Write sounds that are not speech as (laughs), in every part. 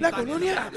La colonia.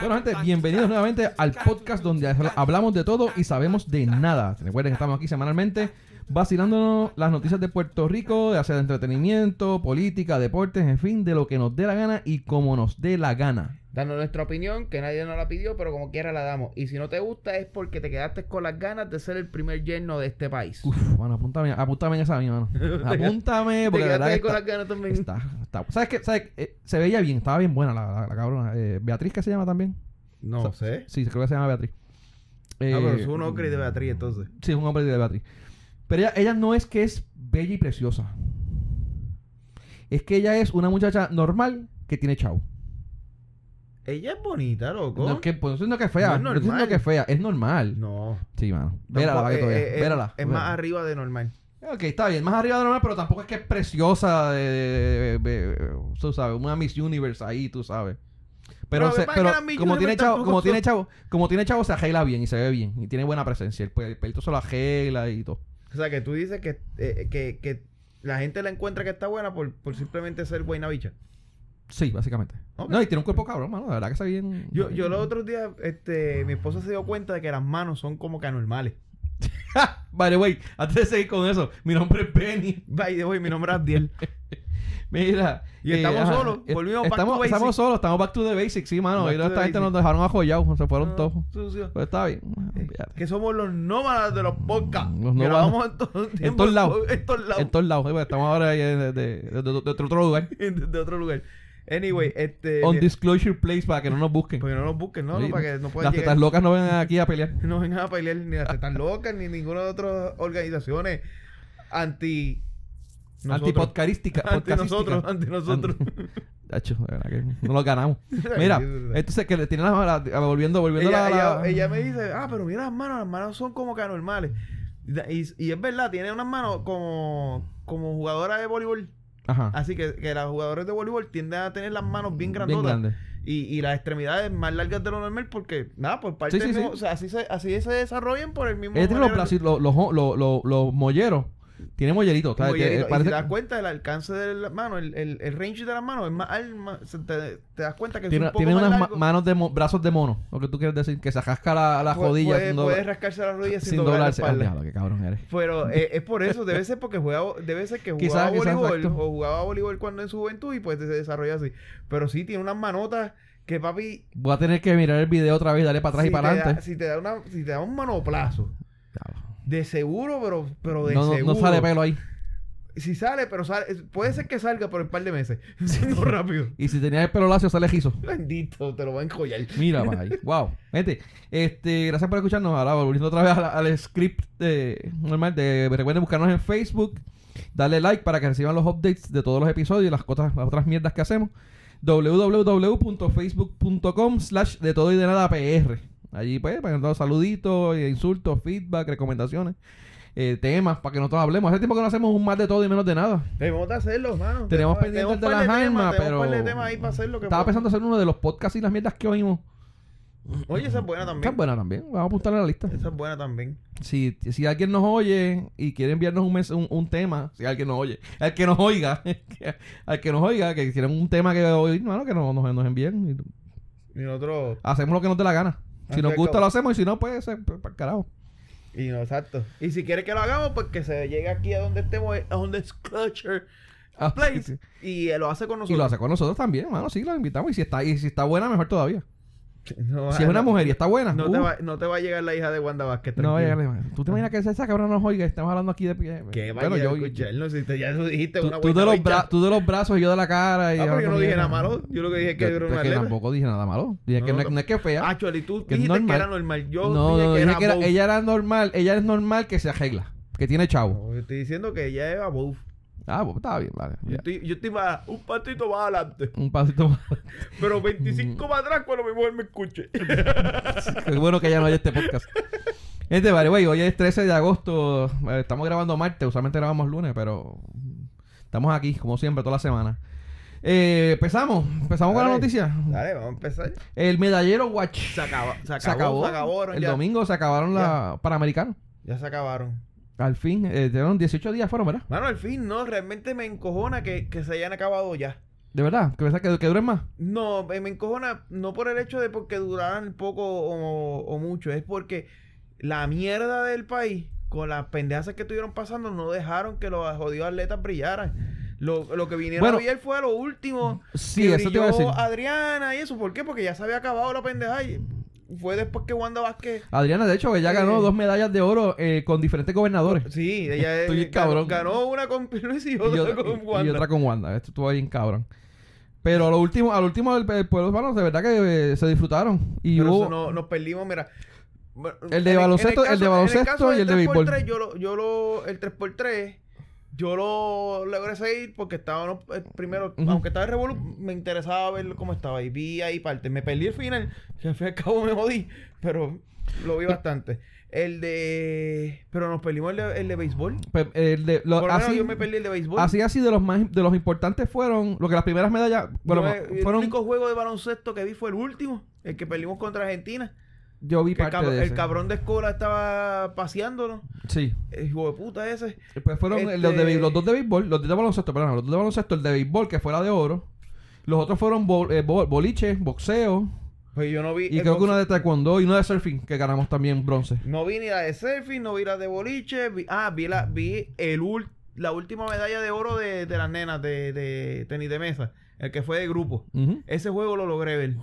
Bueno, gente, bienvenidos nuevamente al podcast donde hablamos de todo y sabemos de nada. Recuerden que estamos aquí semanalmente vacilándonos las noticias de Puerto Rico, de hacer entretenimiento, política, deportes, en fin, de lo que nos dé la gana y como nos dé la gana. Dando nuestra opinión, que nadie nos la pidió, pero como quiera la damos. Y si no te gusta es porque te quedaste con las ganas de ser el primer yerno de este país. Uf, bueno, apúntame, apúntame en esa mi mano. (laughs) Apúntame, porque te la verdad con está- las ganas también. está- está- ¿Sabes qué? ¿Sabes? Eh, se veía bien, estaba bien buena la, la- la cabrona. Eh, Beatriz, ¿qué se llama también? No sé. Sí, creo que se llama Beatriz. ah, pero Eh, es un ocre de Beatriz entonces. Sí, es un hombre de Beatriz. Pero ella, ella no es que es bella y preciosa. Es que ella es una muchacha normal que tiene chavo. Ella es bonita, loco. No es que, pues, no estoy diciendo que es fea. No es No, estoy diciendo normal. que es fea. Es normal. No. Sí, mano. Vérala, para que eh, eh, Vérala. Es más arriba de normal. Ok, está bien. Más arriba de normal, pero tampoco es que es preciosa. De, de- de- de- tú sabes, una Miss Universe ahí, tú sabes. Pero, Pero se- pero es como, tiene chavo, como tiene chavo, como tiene chavo, se arregla bien y se ve bien. Y tiene buena presencia. El, el pelito se lo arregla y todo. O sea, que tú dices que, eh, que, que la gente la encuentra que está buena por, por simplemente ser buena bicha. Sí, básicamente. No, y tiene un cuerpo cabrón, mano. La verdad que está bien. Yo, yo los otros días, este, mi esposa se dio cuenta de que las manos son como que anormales. (laughs) By the way, antes de seguir con eso, mi nombre es Benny. By the way, mi nombre es Abdiel. (laughs) Mira. Y estamos ajá, solos, eh, volvimos back estamos, to basics. estamos solos, estamos back to the basics, sí, mano. Back Y esta gente nos dejaron ajollados, se fueron No, todos. sucio. Pero está bien. Eh, que somos los nómadas de los podcasts. Los nómadas. en, todo tiempo, todos lados. En todos lados. En todos lados. eh, porque Estamos ahora ahí de, de, de- de- otro lugar. de otro lugar. (laughs) Anyway, este. On disclosure place para que no nos busquen. Porque no nos busquen, ¿no? Sí, no para que no puedan Las llegar. tetas locas no vengan aquí a pelear. (laughs) No vengan a pelear ni las tetas locas ni ninguna de otras organizaciones anti. Antipodcarística. Anti nosotros, anti (laughs) nosotros. Hacho, no los ganamos. (laughs) Mira, entonces que le tiene la, la- la- volviendo, volviendo ella, la, la- ella- ella me dice, ah, pero mira las manos, las manos son como que anormales. Y, y es verdad, tiene unas manos como, como jugadora de voleibol. Ajá. Así que, que los jugadores de voleibol tienden a tener las manos bien grandotas. grande. y, y las extremidades más largas de lo normal porque, nada, por parte Sí, sí, mismo- o sea, así se, así se desarrollan por el mismo brazos- los, los, los, los, los molleros. Tiene y parece si te das cuenta del alcance de la mano, el, el, el range de las manos es más, te, te das cuenta que es tiene, un poco tiene más unas largo. manos de mo- brazos de mono. Lo que tú quieres decir, que se rasca la, la rodilla puede, sin, puede doblar- rascarse las rodillas (laughs) sin, sin doblar la doblarse. Ah, qué cabrón eres. Pero (laughs) eh, es por eso, debe ser porque juega, debe ser que jugaba quizás, voleibol o jugaba voleibol cuando en su juventud y pues se desarrolla así. Pero sí tiene unas manotas que papi Voy a tener que mirar el video otra vez darle para atrás si y para te da- adelante. si te da una si te da un manoplazo de seguro, pero pero de No, no, seguro. no sale pelo ahí. Si sale, pero sale, puede ser que salga por un par de meses. (laughs) (laughs) no rápido. Y si tenías el pelo lacio, sale gizo. Bendito, te lo va a enjollar. Mira, pa' ahí. (laughs) Wow. Gente, este, gracias por escucharnos. Ahora volviendo otra vez al, al script de, normal. De, recuerden buscarnos en Facebook. Darle like para que reciban los updates de todos los episodios y las, las otras mierdas que hacemos. www.facebook.com slash de todo y de nada PR. Allí pues, para que saluditos, eh, insultos, feedback, recomendaciones, eh, temas, para que nosotros hablemos. Hace tiempo que no hacemos un más de todo y menos de nada. Debemos de hacerlo, mano. Tenemos pendiente el de las almas, tenemos pero... un par de temas ahí para hacerlo. Que Estaba podemos- pensando hacer uno de los podcasts y las mierdas que oímos. Oye, esa es buena también. es buena también. Vamos a apuntarle a la lista. Esa es buena también. Si, si alguien nos oye y quiere enviarnos un, mes- un, un tema, si alguien nos oye, al que nos oiga, (laughs) al que nos oiga, que quieren un tema que oír, mano, que nos, nos, nos envíen. y Y nosotros. hacemos lo que nos dé la gana. Si nos y gusta lo hacemos y si no, pues, pues para carajo. Y no, exacto. Y si quiere que lo hagamos, pues que se llegue aquí a donde estemos, a donde es Clutcher Ah, Place. Y lo hace con Y nosotros. lo hace con nosotros también, mano. Sí, lo invitamos. Y si está, y si está buena, mejor todavía. No, Si es una mujer y está buena, No, uh, te va, no te va a llegar la hija de Wanda Vázquez. no vaya a tranquilo. llegarle más. ¿Tú te imaginas que esa cabrón nos oiga? Estamos hablando aquí de pie. Que Bueno, yo- escucharnos. Si te, ya lo dijiste, tú, una tú de los bra- tú de los brazos y yo de la cara. Y Ah, pero yo no dije nada malo. Yo lo que dije es que Yo- era es una que tampoco dije nada malo. Dije que No, es- no. es que es fea. Ah, Choli, tú que es dijiste que normal. era normal. Yo no, dije que era que era- ella era normal. Ella es normal que se arregla. Que tiene chavo. Yo estoy diciendo que ella era both. Ah, pues estaba bien, vale. Yo ya. estoy, yo estoy más, un pasito más adelante. Un pasito más. Pero Mm. 25 más atrás cuando mi mujer me escuche. (laughs) Qué bueno que ella no haya este podcast. Este, vale, güey, hoy es 13 de agosto. Eh, Estamos grabando martes, usualmente grabamos lunes, pero estamos aquí, como siempre, toda la semana. Eh, empezamos. Empezamos con la noticia. Dale, vamos a empezar. El medallero Watch. Se, acaba, se acabó, Se acabó. se acabaron el ya. domingo se acabaron la Panamericanos. Ya se acabaron. Al fin, eh, dieron 18 días fueron, ¿verdad? Mano, al fin, no, realmente me encojona que, que se hayan acabado ya. De verdad, que pensás que, que duren más. No, me encojona no por el hecho de porque duraran poco o, o mucho, es porque la mierda del país, con las pendejas que estuvieron pasando, no dejaron que los jodidos atletas brillaran. Lo, lo que vinieron Bueno. a ver fue a lo último. Sí, que eso te iba a brilló decir. Adriana y eso. ¿Por qué? Porque ya se había acabado la pendeja y fue después que Wanda Vázquez... Adriana, de hecho, ella Eh. ganó dos medallas de oro eh, con diferentes gobernadores. Sí, ella (laughs) Estoy bien cabrón. ganó, una con Luis y Y otra, con Wanda. y otra con Wanda. Esto estuvo bien cabrón. Pero a lo último, al último el, el pueblo hispano, de verdad que eh, se disfrutaron. Y Pero hubo- eso no, nos perdimos, mira. El de baloncesto- el de caso- baloncesto y el de del béisbol. 3x3, yo lo, yo lo, el 3x3, yo lo logré seguir porque estábamos eh, primero, aunque estaba en Revolu, me interesaba ver cómo estaba y vi ahí parte. Me perdí el final, que al fin y al cabo me jodí, pero lo vi bastante. El de. Pero nos perdimos el de, el de béisbol. el de- lo- Por así, yo me perdí el de béisbol. así así de los más de los importantes fueron lo que las primeras medallas bueno el fueron único juego de baloncesto que vi fue el último, el que perdimos contra Argentina. Yo vi Que el, parte cab- de el ese. cabrón de escuela estaba paseándolo. sí El hijo de puta ese. pues fueron Este- los, de, béis- los dos de béisbol los de baloncesto perdón los dos de baloncesto el de béisbol que fue la de oro los otros fueron bol- eh, bol- boliche boxeo Pues yo no vi. y creo que una de taekwondo y una de surfing que ganamos también bronce No vi ni la de surfing, no vi la de boliche. vi- ah, vi la, vi el la última medalla de oro de, de las nenas de, de tenis de mesa. El que fue de grupo. Ese juego lo logré ver.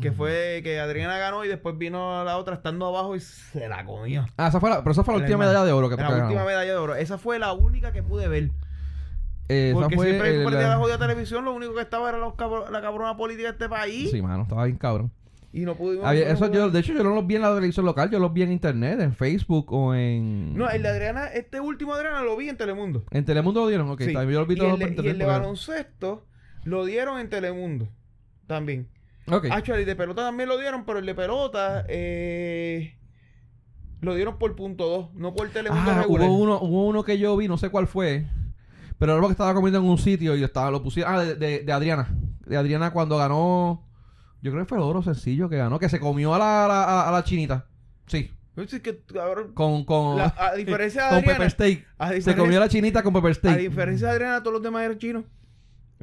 Que fue que Adriana ganó y después vino la otra estando abajo y se la comió. ah esa fue la, pero esa fue la La última medalla de oro que, la que última ganamos. medalla de oro. Esa fue la única que pude ver. Eh, Porque fue siempre el- perdía la- jodida televisión, lo único que estaba era los la cabrona política de este país. sí mano estaba bien cabrón Y no pudimos. Había- eso yo, de hecho, yo no los vi en la televisión local, yo los vi en internet, en Facebook o en. No, el de Adriana, este último Adriana lo vi en Telemundo. En Telemundo lo dieron, ok. Sí. bien, yo los vi y, todos el por y el de baloncesto lo dieron en Telemundo también. Ok. Actually, el de pelota también lo dieron, pero el de pelota eh, lo dieron por punto 2, no por Telemundo Ah, regular. hubo uno, hubo uno que yo vi, no sé cuál fue. Pero era porque estaba comiendo en un sitio y estaba, lo pusieron. Ah, de, de, de Adriana. De Adriana cuando ganó. Yo creo que fue el oro sencillo que ganó, que se comió a la, a la, a la chinita. Sí. Pues es que, cabrón, Con, con, la- a diferencia (laughs) de con Adriana, pepper steak. a Se comió a la chinita con pepper a steak. diferencia de Adriana, todos los demás eran chinos.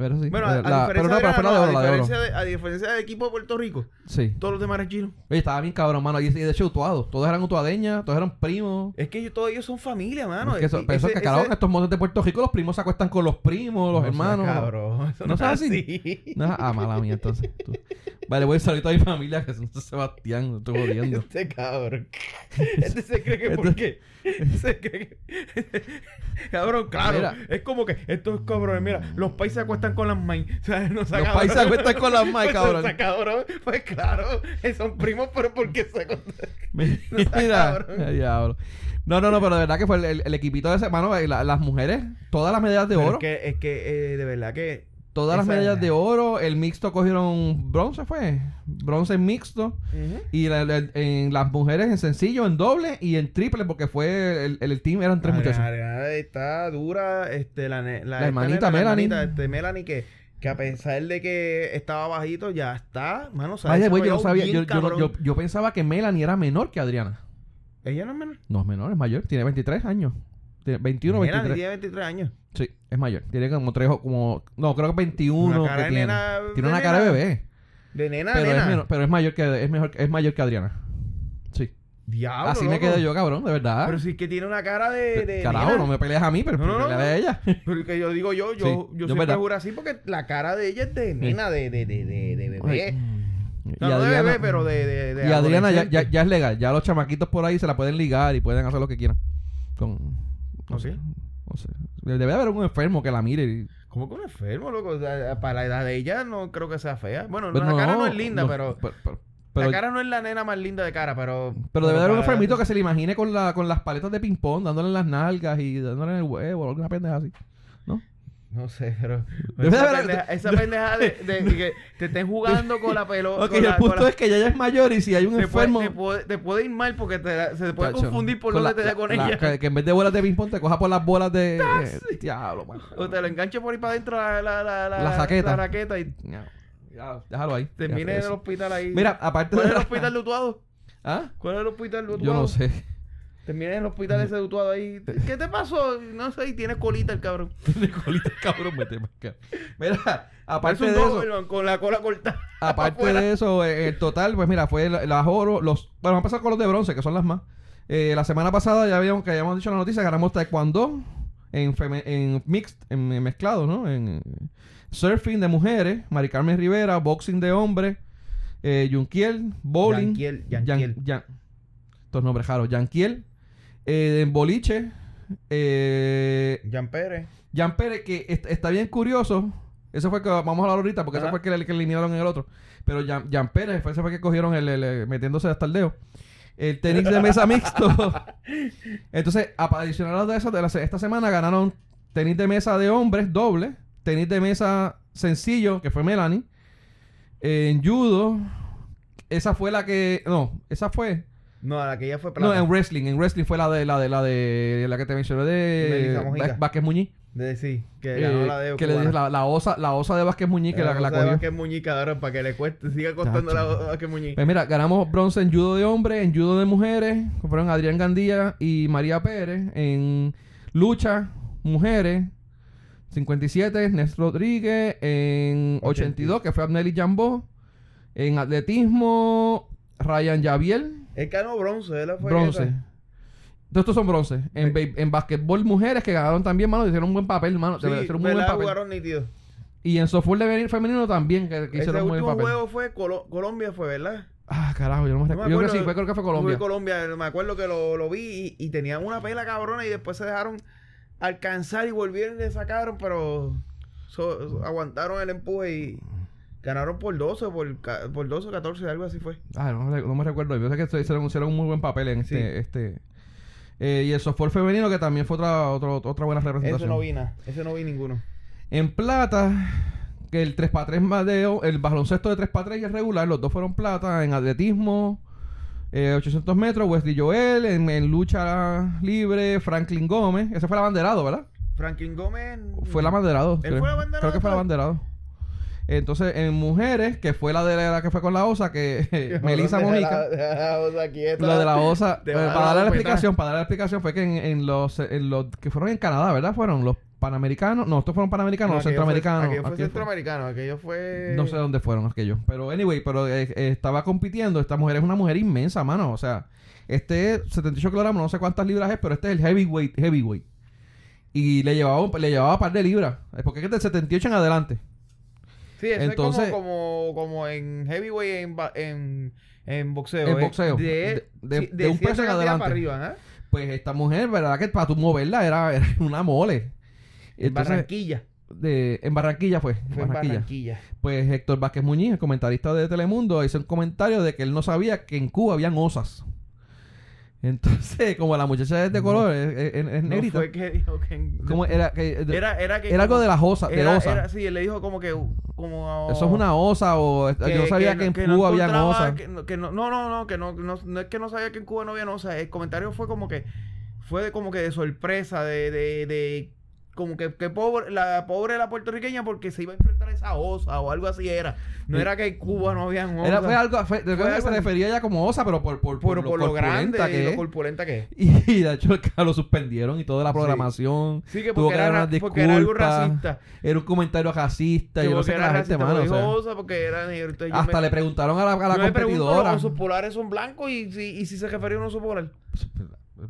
Pero sí. Bueno, a, a la- diferencia pero no, de pero la de oro, no, la a diferencia de- a diferencia del equipo de Puerto Rico, Sí. todos los demás eran chinos. Oye, estaba bien cabrón, mano. Y, de hecho, utuado. Todos eran utuadeñas, todos eran primos. Es que todos ellos son familia, mano. Es que eso, pero es que, ese- estos modos de Puerto Rico, los primos se acuestan con los primos, los No, hermanos. sea Cabrón, eso ¿No no, es así? así. No, ah, mala mía, entonces. tú. Vale, voy a salir toda mi familia que son Sebastián, estoy jodiendo. (laughs) Este cabrón. (laughs) Este se cree que Este- (laughs) cabrón, claro. Mira. Es como que estos cabrones, mira, los países se acuestan con las mains. O sea, no Los países se acuestan con las mains, (laughs) Pues, cabrón. Pues claro, son primos, pero ¿por qué se acuestan? (laughs) Mira, diablo. No, no, no, pero de verdad que fue el, el- el equipito de ese, mano, eh, la- las mujeres, todas las medallas de Pero oro, Es que, es que eh, de verdad que... todas las medallas de oro, el mixto cogieron bronce, fue, bronce en mixto, Ujú. y la- la- en las mujeres en sencillo, en doble y en triple, porque fue el, el, el team, eran tres muchachos. Está dura, este, la, La hermanita Melanie. hermanita, este, Melanie, que, que a pesar de que estaba bajito, ya está, mano, Vaya, güey, yo no sabía, yo, yo, yo, yo pensaba que Melanie era menor que Adriana. Ella no es menor. No es menor, es mayor, tiene 23 años. Tiene 21 o Melanie 23. tiene 23 años. Sí, es mayor. Tiene como tres o como... No, creo que 21 Una cara que de tiene. nena- tiene de una cara de nena. bebé. De nena, Pero nena. es, menor, pero es mayor que es mejor es mayor que Adriana. Sí. Diablo, Así me loco. quedé yo, cabrón, de verdad. Pero sí que tiene una cara de, de Carajo, nena. no me peleas a mí, pero No, no, no, peleas a no. ella. (laughs) Pero que yo digo yo, yo, Sí, yo yo siempre verdad. juro así porque la cara de ella es de nena, de, de, de, de, de bebé. Ay. No, no de bebé, pero de, de, de y Adriana ya, ya, adolescente. ya es legal. Ya los chamaquitos por ahí se la pueden ligar y pueden hacer lo que quieran. Con... No ¿Ok? No sé. Debe haber un enfermo que la mire y... ¿Cómo que un enfermo, loco? O sea, para la edad de ella no creo que sea fea. Bueno, Pero la cara no es linda, no, pero... pero, pero- pero- la cara no es la nena más linda de cara, pero... pero debe haber un enfermito que se le imagine con, la, con las paletas de ping-pong, dándole en las nalgas y dándole en el huevo o alguna pendeja así. ¿No? Sé, pero. Esa, pendeja, esa pendeja de, de- (laughs) de que te estén jugando con la pelota. Ok, el punto es que ella ya es mayor y si hay un te, puede, enfermo... te, puede, te puede ir mal porque te, se te puede Tacho, confundir por con donde la- te da con la- ella. Que, que en vez de bolas de ping-pong te coja por las bolas de... (laughs) Diablo, man. O te lo enganche por ahí para adentro la, la, la, raqueta. raqueta y Ya, ya, déjalo ahí. termine en el hospital ahí. Mira, aparte ¿Cuál de es el hospital de Utuado? ¿Ah? ¿Cuál es el hospital de Utuado? Yo no sé. Termina en el hospital ese de Utuado ahí. ¿Qué te pasó? No sé, y tienes colita el cabrón. (laughs) De colita, cabrón, vete pa' acá. Mira, aparte de eso, con la cola cortada. (laughs) aparte de eso, eh, el total, pues mira, fue la- las oro, los, bueno, vamos a empezar con los de bronce, que son las más. Eh, la semana pasada ya habíamos, que habíamos dicho en la noticia, ganamos taekwondo en, feme- en mixed, en, en mezclado, ¿no? En eh, surfing de mujeres, Mari Carmen Rivera, boxing de hombres, eh, Yunquiel, bowling, Yanquiel, Yan- Yanquiel. Yan- estos nombres raros, Yanquiel, eh, en boliche, eh, Jan Pérez. Jan Pérez, que est- está bien curioso. Eso fue que vamos a hablar ahorita, porque ese Ajá. fue el que, el que eliminaron en el otro. Pero Jan, Jan Pérez, fue ese fue que cogieron el, el- el- metiéndose hasta el dedo. El tenis de mesa mixto. (laughs) Entonces, adicional a eso, de la esta semana ganaron tenis de mesa de hombres doble, tenis de mesa sencillo, que fue Melanie. En judo, esa fue la que. No, esa fue. No, la que ya fue No, plata. en wrestling. En wrestling fue la de la de la de la que te mencioné de Vázquez Muñiz. De sí, que Eh, ganó la de que le dije la, la osa, la osa de Vázquez Muñiz que la, la cogió. Que muñica ahora para que le cueste, siga costando la Vázquez Muñiz. Pues mira, ganamos bronce en judo de hombres, en judo de mujeres, fueron Adrián Gandía y María Pérez, en lucha, mujeres, 57, Nes Rodríguez, en 82, que fue Abneli Jambó, en atletismo, Ryan Javier, Él ganó bronce, él fue bronce. esa. Todos estos son bronce. En, Sí. en basquetbol, mujeres que ganaron también, mano, hicieron un buen papel, mano. Sí, hicieron un buen papel. jugaron nítido. Y en softball de femenino también, que, hicieron un buen último papel. juego fue Colo- Colombia, fue, ¿verdad? Ah, carajo, yo no me No recuerdo. Yo creo que sí, fue, creo que fue Fue Colombia. Colombia, me acuerdo que lo, lo vi y, y tenían una pela cabrona y después se dejaron alcanzar y volvieron y le sacaron, pero so- so- aguantaron el empuje y ganaron por 12, por, ca- por 12 o 14, algo así fue. Ah, no, me- no me recuerdo. Yo sé que hicieron, hicieron un muy buen papel en este. Sí. este eh, y el softball femenino, que también fue otra, otra, otra buena Ese representación. no vi nada, ese no vi ninguno. En plata, que el 3x3 más de, el baloncesto de 3x3 y el regular, los dos fueron plata. En atletismo, eh, 800 metros, Wesley Joel. En, en lucha libre, Franklin Gómez. Ese fue el abanderado, ¿verdad? Franklin Gómez. Fue el abanderado. ¿Él creo. fue el abanderado Creo que fue el abanderado. Entonces, en mujeres, que fue la de la que fue con la osa, que (laughs) (laughs) Melissa Mojica. Lo (laughs) de la osa, eh, para darle la explicación, para darle la explicación fue que en, en los, en los que fueron en Canadá, ¿verdad? Fueron los panamericanos, no, estos fueron panamericanos, No, los centroamericanos. Fue, aquello fue Aquello fue- centroamericano, aquello fue. no sé dónde fueron aquellos, pero anyway, pero eh, eh, estaba compitiendo, esta mujer es una mujer inmensa, mano, o sea, este es 78 kilogramos, no sé cuántas libras es, pero este es el heavyweight, heavyweight. Y le llevaba, un- le llevaba un par de libras, porque es del 78 en adelante. Sí, eso Entonces- es como, como, como en heavyweight en, en, en boxeo. En ¿eh? boxeo. De, De- de- sí, de un peso en adelante. para arriba, ¿eh? Pues esta mujer, ¿verdad? Que para tu moverla era, era una mole. En Entonces, Barranquilla. de, en Barranquilla fue. Fue en Barranquilla. Barranquilla. Pues Héctor Vázquez Muñiz, el comentarista de Telemundo, hizo un comentario de que él no sabía que en Cuba habían osas. Entonces, como la muchacha es de color, es, es- es No negrita. fue que dijo que... en- (laughs) ¿Cómo era? Que, de- era, Era, era que... algo como- de las osas, de era- osa. era- sí, él le dijo como que... Como, Eso es una osa o... yo no sabía que, en Cuba habían encontraba- osas. que no- que no, no, no, no, que no, no, no es que no sabía que en Cuba no había osas. El comentario fue como que... Fue de como que de sorpresa, de... de, de como que, que pobre, la pobre la puertorriqueña porque se iba a enfrentar a esa osa o algo así era. No Sí. era que en Cuba no habían osas. Era, fue algo, fue, que algo se refería ya como osa, pero por, por, por, por lo corpulenta grande y que lo es. corpulenta que es. (laughs) Y de hecho lo suspendieron y toda la Sí. programación. Sí, que Tuvo porque, que dar era, unas porque era algo racista. Era un comentario racista. Que Yo no sé qué era la gente, mano. o sea, osa porque era negro. Hasta me- le preguntaron a la, a la competidora. los osos polares son blancos y si, y si se refería a un oso polar. Pues,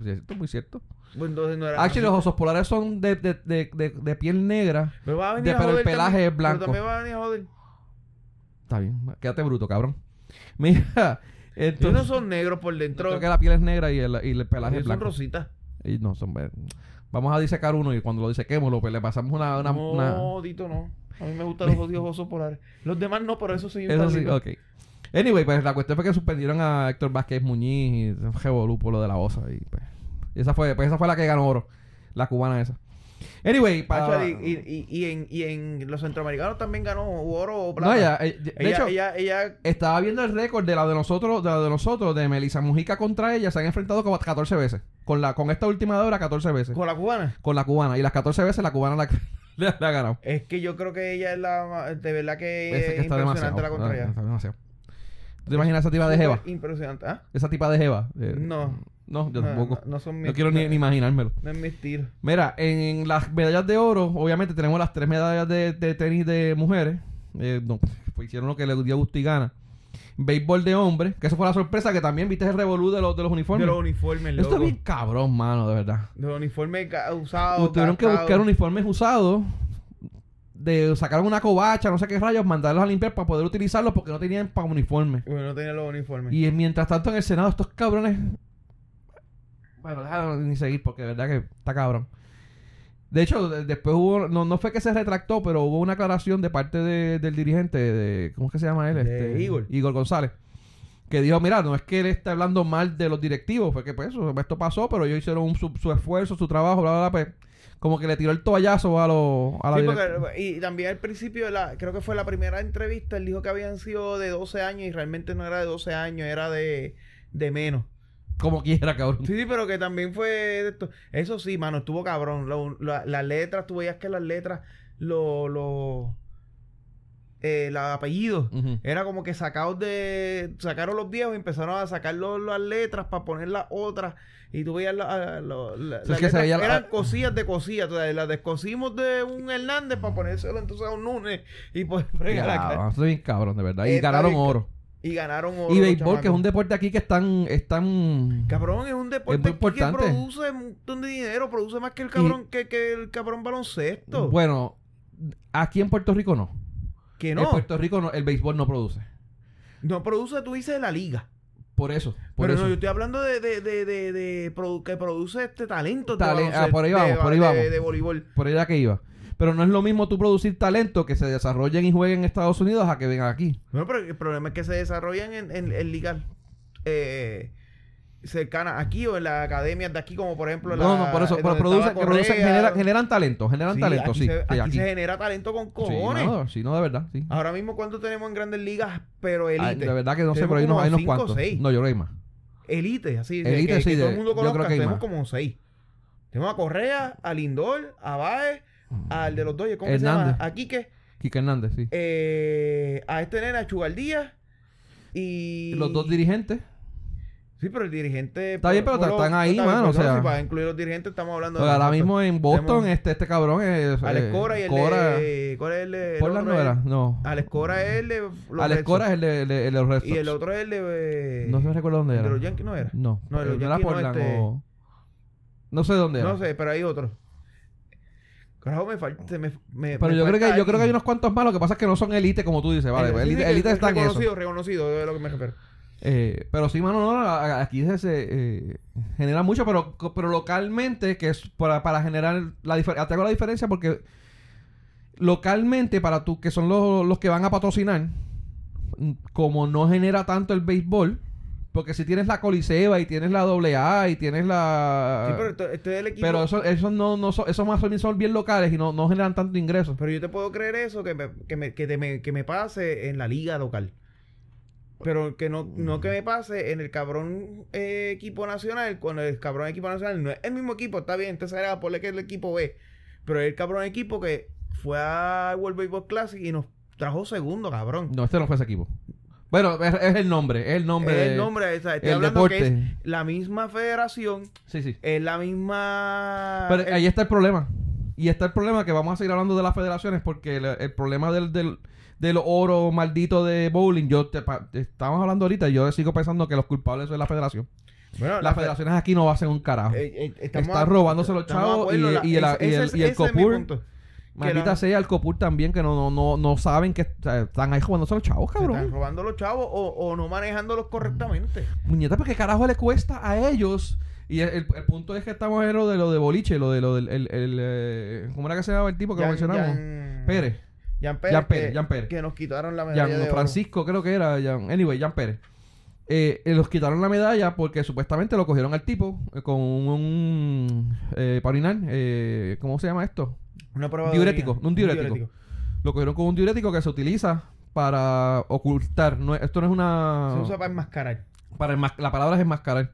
Esto es muy cierto. Pues entonces no era Actually, los osos polares son de, de, de, de, de piel negra. Me va a venir de- a pero el pelaje también, es blanco. Pero también va a venir a joder. Está bien, quédate bruto, cabrón. (laughs) Mira, Ellos entonces. no son negros por dentro. Creo que la piel es negra y el, y el pelaje Ellos es son blanco. rositas. Y no, son. Vamos a disecar uno y cuando lo disequemos, lo, pues, le pasamos una. una, no, una- Dito, no. A mí me gustan los odios osos polares. Los demás no, pero eso sí. Eso sí, ok. Anyway, pues la cuestión fue que suspendieron a Héctor Vázquez Muñiz y revolú por lo de la osa. Y pues, esa fue, pues esa fue la que ganó oro. La cubana esa. Anyway, para... Y, y, y, en, y en los centroamericanos también ganó oro o plata. No, ella, de ella, hecho, ella, ella- estaba viendo el récord de la de nosotros, de la de nosotros, de Melissa Mujica contra ella, se han enfrentado como 14 veces. Con la con esta última de hora, 14 veces. con la cubana. Con la cubana. Y las 14 veces la cubana la, (laughs) le, le ha ganado. Es que yo creo que ella es la de verdad que Ese es que está demasiado. impresionante la contra ella. Está demasiado. ¿Tú te imaginas esa tipa de Jeva? Impresionante. ¿Ah? Esa tipa de Jeva. Eh, No. No, yo No, tampoco. No, no son No, mis- quiero ni, ni imaginármelo. No es mi estilo. Mira, en las medallas de oro, obviamente tenemos las tres medallas de, de tenis de mujeres. Eh, no, pues hicieron lo que le dio gusto y gana. Béisbol de hombres, que eso fue la sorpresa que también viste el revolú de los, de los uniformes. De los uniformes, Esto loco. es bien cabrón, mano, de verdad. De los uniformes usados. Tuvieron que buscar uniformes usados. De sacar una covacha, no sé qué rayos, mandarlos a limpiar para poder utilizarlos porque no tenían para uniforme. Bueno, no tenía los uniformes. Y mientras tanto en el Senado, estos cabrones. Bueno, déjalo ni seguir porque de verdad que está cabrón. De hecho, de- después hubo. No, no fue que se retractó, pero hubo una aclaración de parte de- del dirigente de. ¿Cómo es que se llama él? De Este, Igor. Igor González. Que dijo: Mira, no es que él esté hablando mal de los directivos, fue que pues eso, esto pasó, pero ellos hicieron un- su, su esfuerzo, su trabajo, bla, bla, bla. pues, como que le tiró el toallazo a, los a la Sí, porque- y también al principio, la, creo que fue la primera entrevista, él dijo que habían sido de 12 años y realmente no era de 12 años, era de, de menos. Como quiera, cabrón. Sí, sí, pero que también fue de esto. Eso sí, mano, estuvo cabrón. Lo- la- las letras, tú veías que las letras, los lo, eh, los apellidos, era como que sacados de. Sacaron los viejos y empezaron a sacar los- las letras para poner las otras. Y tú veías la- la- la- es que veía la- eran cosillas de cosillas. O sea, las descosimos de un Hernández para ponérselo entonces a un Núñez y pues (laughs) fregar la cara. bien cabrón, de verdad. Y Está ganaron bien, oro. Y ganaron oro. Y béisbol, que es un deporte aquí que están, están Cabrón, es un deporte muy que importante. produce un montón de dinero, produce más que el cabrón, que, que el cabrón baloncesto. Bueno, aquí en Puerto Rico no. que En no. Puerto Rico no, el béisbol no produce. No produce, tú dices, la liga. Por eso, por Pero eso. no, yo estoy hablando de, de, de, de, de produ- que produce este talento. de Tale- baloncesto, ah, por ahí vamos, por ahí vamos. De, voleibol. Por ahí era que iba. Pero no es lo mismo tú producir talento que se desarrollen y jueguen en Estados Unidos a que vengan aquí. No, pero el problema es que se desarrollan en, en, en ligas eh, cercanas aquí o en las academias de aquí, como por ejemplo la. No, no, por eso. Pero producen, generan, talento, generan Sí, talento, aquí sí. Se, sí, aquí, aquí. se genera talento con Sí, cojones. no, sí, no, de verdad, sí. Ahora mismo, ¿cuánto tenemos en grandes ligas? Pero elite. Ay, de verdad que no sé, pero hay unos, hay unos cinco cuantos. seis. No, yo creo que hay más. Elite, así. Elite, que, sí, que todo de- el mundo conozca. Tenemos como seis. Tenemos a Correa, a Lindor, a Baez, al de los Dodgers, ¿cómo se llama? A Quique, Quique Hernández, sí. eh, a este nene, a Chugal Díaz y... Los dos dirigentes. Sí, pero el dirigente... Está bien, pero por- están ahí, está mano, o sea- para incluir los dirigentes estamos hablando ahora mismo en Boston, este, este cabrón es. Alex eh, Cora y el Cora- de... ¿Cuál es el de...? el Portland no era, no. Alex Cora es el de... los Alex Cora es Sox. el de, el de- el de los Red Y el Sox. otro es el de... No se recuerda dónde era. de los Yankees no era. No, No, de los no era Yankees no, Portland este- o... No sé dónde era. No sé, pero hay otro. Carajo, me falta... Me, me- Pero me yo creo que yo creo que hay unos cuantos más, lo que pasa es que no son élite como tú dices, vale, Eh, pues, sí, élite, sí, que élite es están en eso. reconocido, reconocido, es a lo que me refiero. Eh, pero sí, mano, no, aquí se, eh, genera mucho, pero, pero localmente, que es para, para generar la diferencia. Te hago la diferencia porque localmente, para tú, que son los, los que van a patrocinar, mm, como no genera tanto el béisbol, porque si tienes la Coliseba y tienes la AA y tienes la. sí, pero esto- es el equipo... pero eso, eso no, no son, esos más bien son bien locales y no, no generan tanto ingresos. Pero yo te puedo creer eso, que me, que me, que te me, que me pase en la liga local. Pero que no, no que me pase en el cabrón eh, equipo nacional, con el cabrón equipo nacional. No es el mismo equipo, está bien, entonces era por que es el equipo B. Pero es el cabrón equipo que fue a World Baseball Classic y nos trajo segundo, cabrón. No, este no fue ese equipo. Bueno, es, es el nombre, es el nombre. es el nombre, o sea, estoy el hablando que deporte. es la misma federación, Sí, sí. es la misma... Pero el- ahí está el problema. Y está el problema que vamos a seguir hablando de las federaciones porque el, el problema del, del, del oro maldito de bowling, yo te, estábamos hablando ahorita y yo sigo pensando que los culpables son la federación. bueno, la Las fe- federaciones aquí no hacen un carajo. eh, eh, Están a- robándose los de chavos y- la- y el- ese- y el- ese- y el Copur. Maldita sea el Copur también que no, no, no, no saben que o sea, están ahí jugándose los chavos, Se están cabrón. robando los chavos o, o no manejándolos correctamente. Muñeta, ¿pero qué carajo le cuesta a ellos? Y el, el- el punto es que estamos en lo de lo de boliche, lo de lo del el, el, eh, ¿cómo era que se llamaba el tipo que lo mencionamos? Jan- Pérez. Jan Pérez. Jan Pérez, que, Jan Pérez. que nos quitaron la medalla Jan de oro. Francisco, creo que era. Jan, anyway, Jan Pérez. eh, eh, los quitaron la medalla porque supuestamente lo cogieron al tipo eh, con un eh, eh, ¿cómo se llama esto? Una prueba de Diurético, orina. un diurético. Lo cogieron con un diurético que se utiliza para ocultar. No, esto no es una. Se usa para enmascarar. para enmas- la palabra es enmascarar.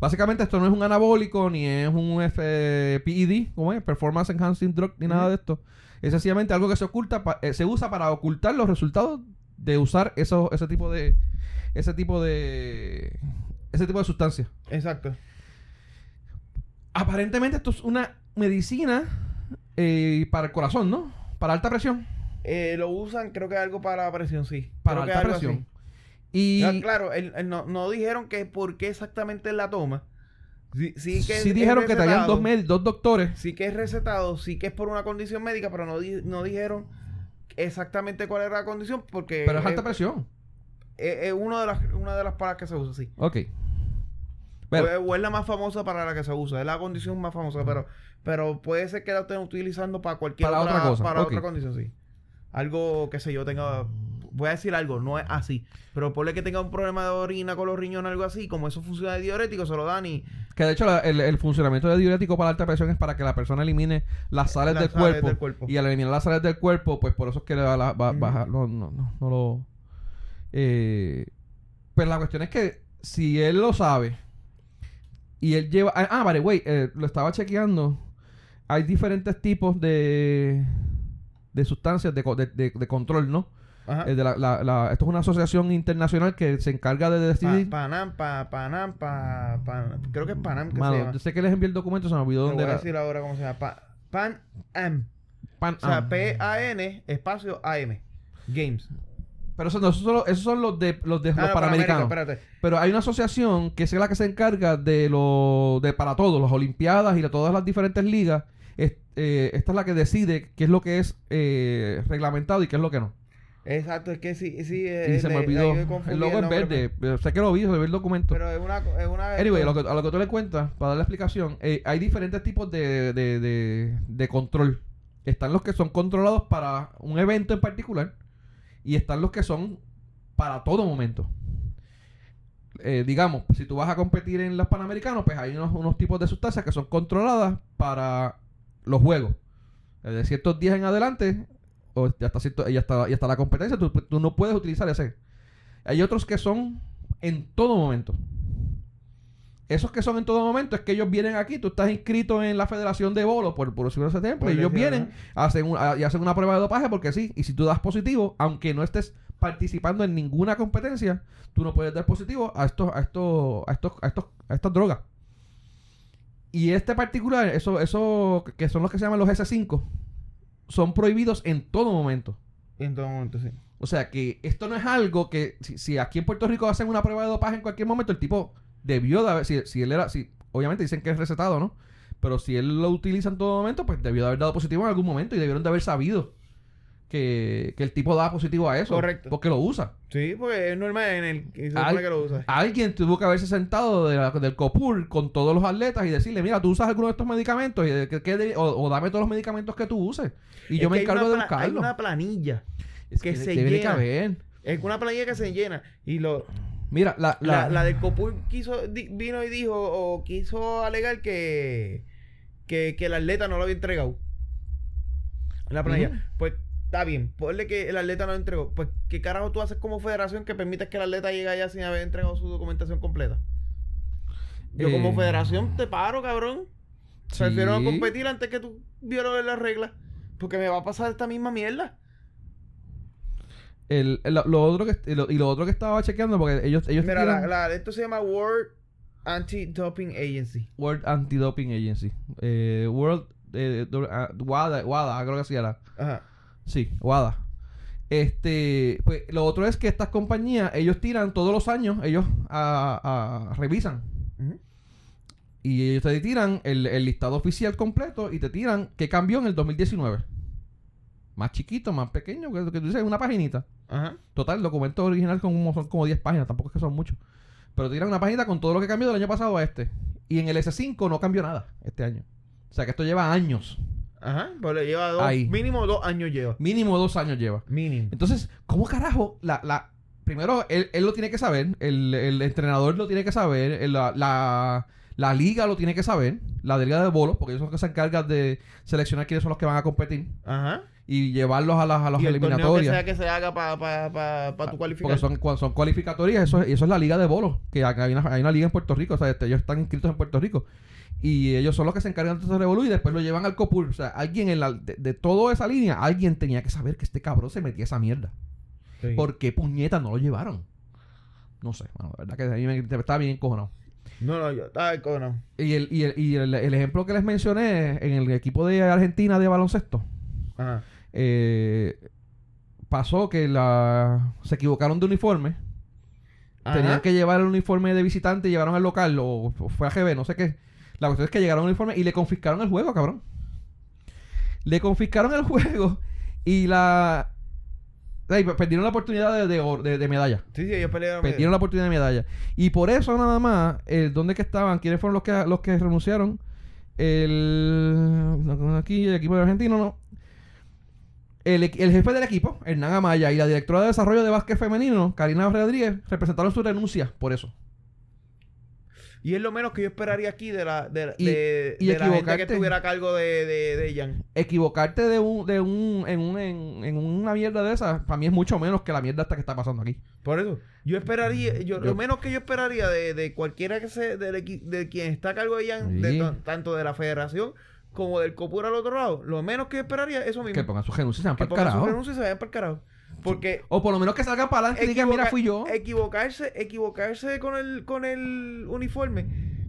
Básicamente esto no es un anabólico ni es un F PED, ¿cómo es? Performance Enhancing Drug ni nada de esto. Es sencillamente algo que se oculta, pa- eh, se usa para ocultar los resultados de usar eso, ese tipo de ese tipo de ese tipo de sustancias. Exacto. Aparentemente esto es una medicina eh, para el corazón, ¿no? Para alta presión. Eh, lo usan, creo que algo para presión, sí. Para Creo alta presión. así. Y Ah, claro, el- el no, no dijeron que por qué exactamente la toma. Sí, sí que sí es dijeron que traían recetado, dos, med- dos doctores. Sí que es recetado, sí que es por una condición médica, pero no, di- no dijeron exactamente cuál era la condición porque Pero es alta es, presión. es- es uno de las, una de las que se usa, sí. Ok. Pero- o, es, o es la más famosa para la que se usa, es la condición más famosa, pero pero puede ser que la estén utilizando para cualquier Para otra, otra cosa, para otra condición, sí. Algo que sé yo tenga voy a decir algo, no es así, pero ponle que tenga un problema de orina con los riñones algo así, como eso funciona de diurético, se lo dan y Que de hecho la- el, el funcionamiento de diurético para alta presión es para que la persona elimine las sales, Las del, sales cuerpo, del cuerpo. Y al eliminar las sales del cuerpo, pues por eso es que le va, la- va- Ujú. baja- no, no, no, no lo... Eh, pero la cuestión es que si él lo sabe y él lleva... Ah, ah, vale, güey, eh, lo estaba chequeando. Hay diferentes tipos de, de sustancias de, de, de- de control, ¿no? Eh, de la- la- la- esto es una asociación internacional que se encarga de Pa- decidir... Panam, pa, Panam, pa, pa- creo que es Panam que Mano, se llama. yo sé que les envié el documento, se me olvidó dónde voy a era. decir ahora cómo se llama. Pa- Pan Am. Pan- O sea. P-A-N espacio A-M. Games. Pero esos, no, esos, son los, esos son los de los, de, Ah, los no, panamericanos. Pero hay una asociación que es la que se encarga de lo de para todos, las olimpiadas y de todas las diferentes ligas. Es- eh, esta es la que decide qué es lo que es eh, reglamentado y qué es lo que no. Exacto, es que sí, sí. y eh, se me olvidó. El logo es verde. pero sé que lo vi, se ve el documento. Pero es una. Es una Anyway, a lo que, a lo que tú le cuentas, para dar la explicación, eh, hay diferentes tipos de, de, de, de control. Están los que son controlados para un evento en particular y están los que son para todo momento. Eh, digamos, si tú vas a competir en los Panamericanos, pues hay unos, unos tipos de sustancias que son controladas para los juegos. De ciertos días en adelante, o hasta, cierto, y hasta, y hasta la competencia, tú, tú no puedes utilizar ese. Hay otros que son en todo momento. Esos que son en todo momento es que ellos vienen aquí, tú estás inscrito en la Federación de Bolo por, por ese tiempo, Por y ellos vienen hacen un- a- y hacen una prueba de dopaje porque sí, y si tú das positivo, aunque no estés participando en ninguna competencia, tú no puedes dar positivo a estos, a estos, a estos, a estos, a estas drogas. Y este particular, eso, eso que son los que se llaman los S5, son prohibidos en todo momento. En todo momento, sí. O sea que esto no es algo que si, si aquí en Puerto Rico hacen una prueba de dopaje en cualquier momento, el tipo debió de haber, si, si él era, si, obviamente dicen que es recetado, ¿no? Pero si él lo utiliza en todo momento, pues debió de haber dado positivo en algún momento y debieron de haber sabido que, que el tipo daba positivo a eso. Correcto. Porque lo usa. Sí, porque es normal en el. y se Ay. supone que lo usa. Alguien tuvo que haberse sentado de la- del COPUR con todos los atletas y decirle, mira, tú usas alguno de estos medicamentos y de- que- que de- o, o dame todos los medicamentos que tú uses. Y Es yo me encargo de pla- Hay una planilla. Es que se llena. caber. Es una planilla que se llena. Y lo, Mira, la, la, la, la del Copul quiso, di- vino y dijo, o quiso alegar que, que, que el atleta no lo había entregado. La planilla. Pues está bien, ponle que el atleta no entregó. Pues, ¿qué carajo tú haces como federación que permites que el atleta llegue allá sin haber entregado su documentación completa? Yo como Eh, federación te paro, cabrón. Prefiero sí. competir antes que tú violes las reglas. Porque me va a pasar esta misma mierda. El, el- lo otro que lo- y lo otro que estaba chequeando porque ellos ellos Mira, tiran- la, la- esto se llama World Anti-Doping Agency. World Anti-Doping Agency eh, World eh, do- ah, WADA, WADA creo que así era Ajá. Sí WADA este pues lo otro es que estas compañías ellos tiran todos los años ellos a, a- revisan y ellos te tiran el, el listado oficial completo y te tiran qué cambió en el 2019 más chiquito más pequeño que, que tú dices una paginita Ajá. Total, el documento original con como, son como 10 páginas, tampoco es que son muchos. Pero tiran una página con todo lo que cambió del año pasado a este. Y en el S5 no cambió nada este año. O sea que esto lleva años. Ajá. Pues le lleva dos, Ahí. mínimo dos años lleva. Mínimo dos años lleva. Mínimo. Entonces, ¿cómo carajo la, la, primero, él, él lo tiene que saber, el, el entrenador lo tiene que saber, el- la, la, la liga lo tiene que saber, la liga de bolos, porque ellos son los que se encargan de seleccionar quiénes son los que van a competir Ajá. y llevarlos a las, a las y el torneo que eliminatorias. sea que se haga para pa, pa, pa tu cualificar. Porque son, son cualificatorias, eso, es- eso es la liga de bolos, que hay una, hay una liga en Puerto Rico, o sea, este, ellos están inscritos en Puerto Rico. Y ellos son los que se encargan de todo revolú y después lo llevan al COPUR. O sea, alguien en la, de, de toda esa línea, alguien tenía que saber que este cabrón se metía esa mierda. Sí. ¿Por qué puñeta no lo llevaron? No sé, bueno, la verdad que a mí me estaba bien encojonado. No, no, yo estaba cojonado. Y, el, y, el, y el, el ejemplo que les mencioné en el equipo de Argentina de baloncesto, Ajá. eh, pasó que la se equivocaron de uniforme. Tenían que llevar el uniforme de visitante y llevaron al local o, o fue a GB, no sé qué. La cuestión es que llegaron al uniforme y le confiscaron el juego, cabrón. Le confiscaron el (laughs) juego y la... Ey, perdieron la oportunidad de, de, or- de- de medalla. Sí, sí, ellos pelearon. Perdieron la oportunidad de medalla. Y por eso nada más, eh, ¿dónde que estaban? ¿Quiénes fueron los que, los que renunciaron? El... Aquí, el equipo de argentino, no. El, el jefe del equipo, Hernán Amaya, y la directora de desarrollo de básquet femenino, Karina Rodríguez, representaron su renuncia por eso. Y es lo menos que yo esperaría aquí de la, de, Y- de, y de la gente que estuviera a cargo de, de, de Jan. Equivocarte de un, de un, en, un en, en una mierda de esa, para mí es mucho menos que la mierda esta que está pasando aquí. Por eso, yo esperaría, yo, Yo- lo menos que yo esperaría de, de cualquiera que equi- de quien está a cargo de Jan, Sí. tanto de la federación como del COPUR al otro lado, lo menos que yo esperaría eso mismo. Que pongan sus renuncias y se que para el pongan su carajo. renuncia y se vayan para el carajo. Porque O por lo menos que salgan para adelante y digan, mira, fui yo. Equivocarse, equivocarse con el, con el uniforme,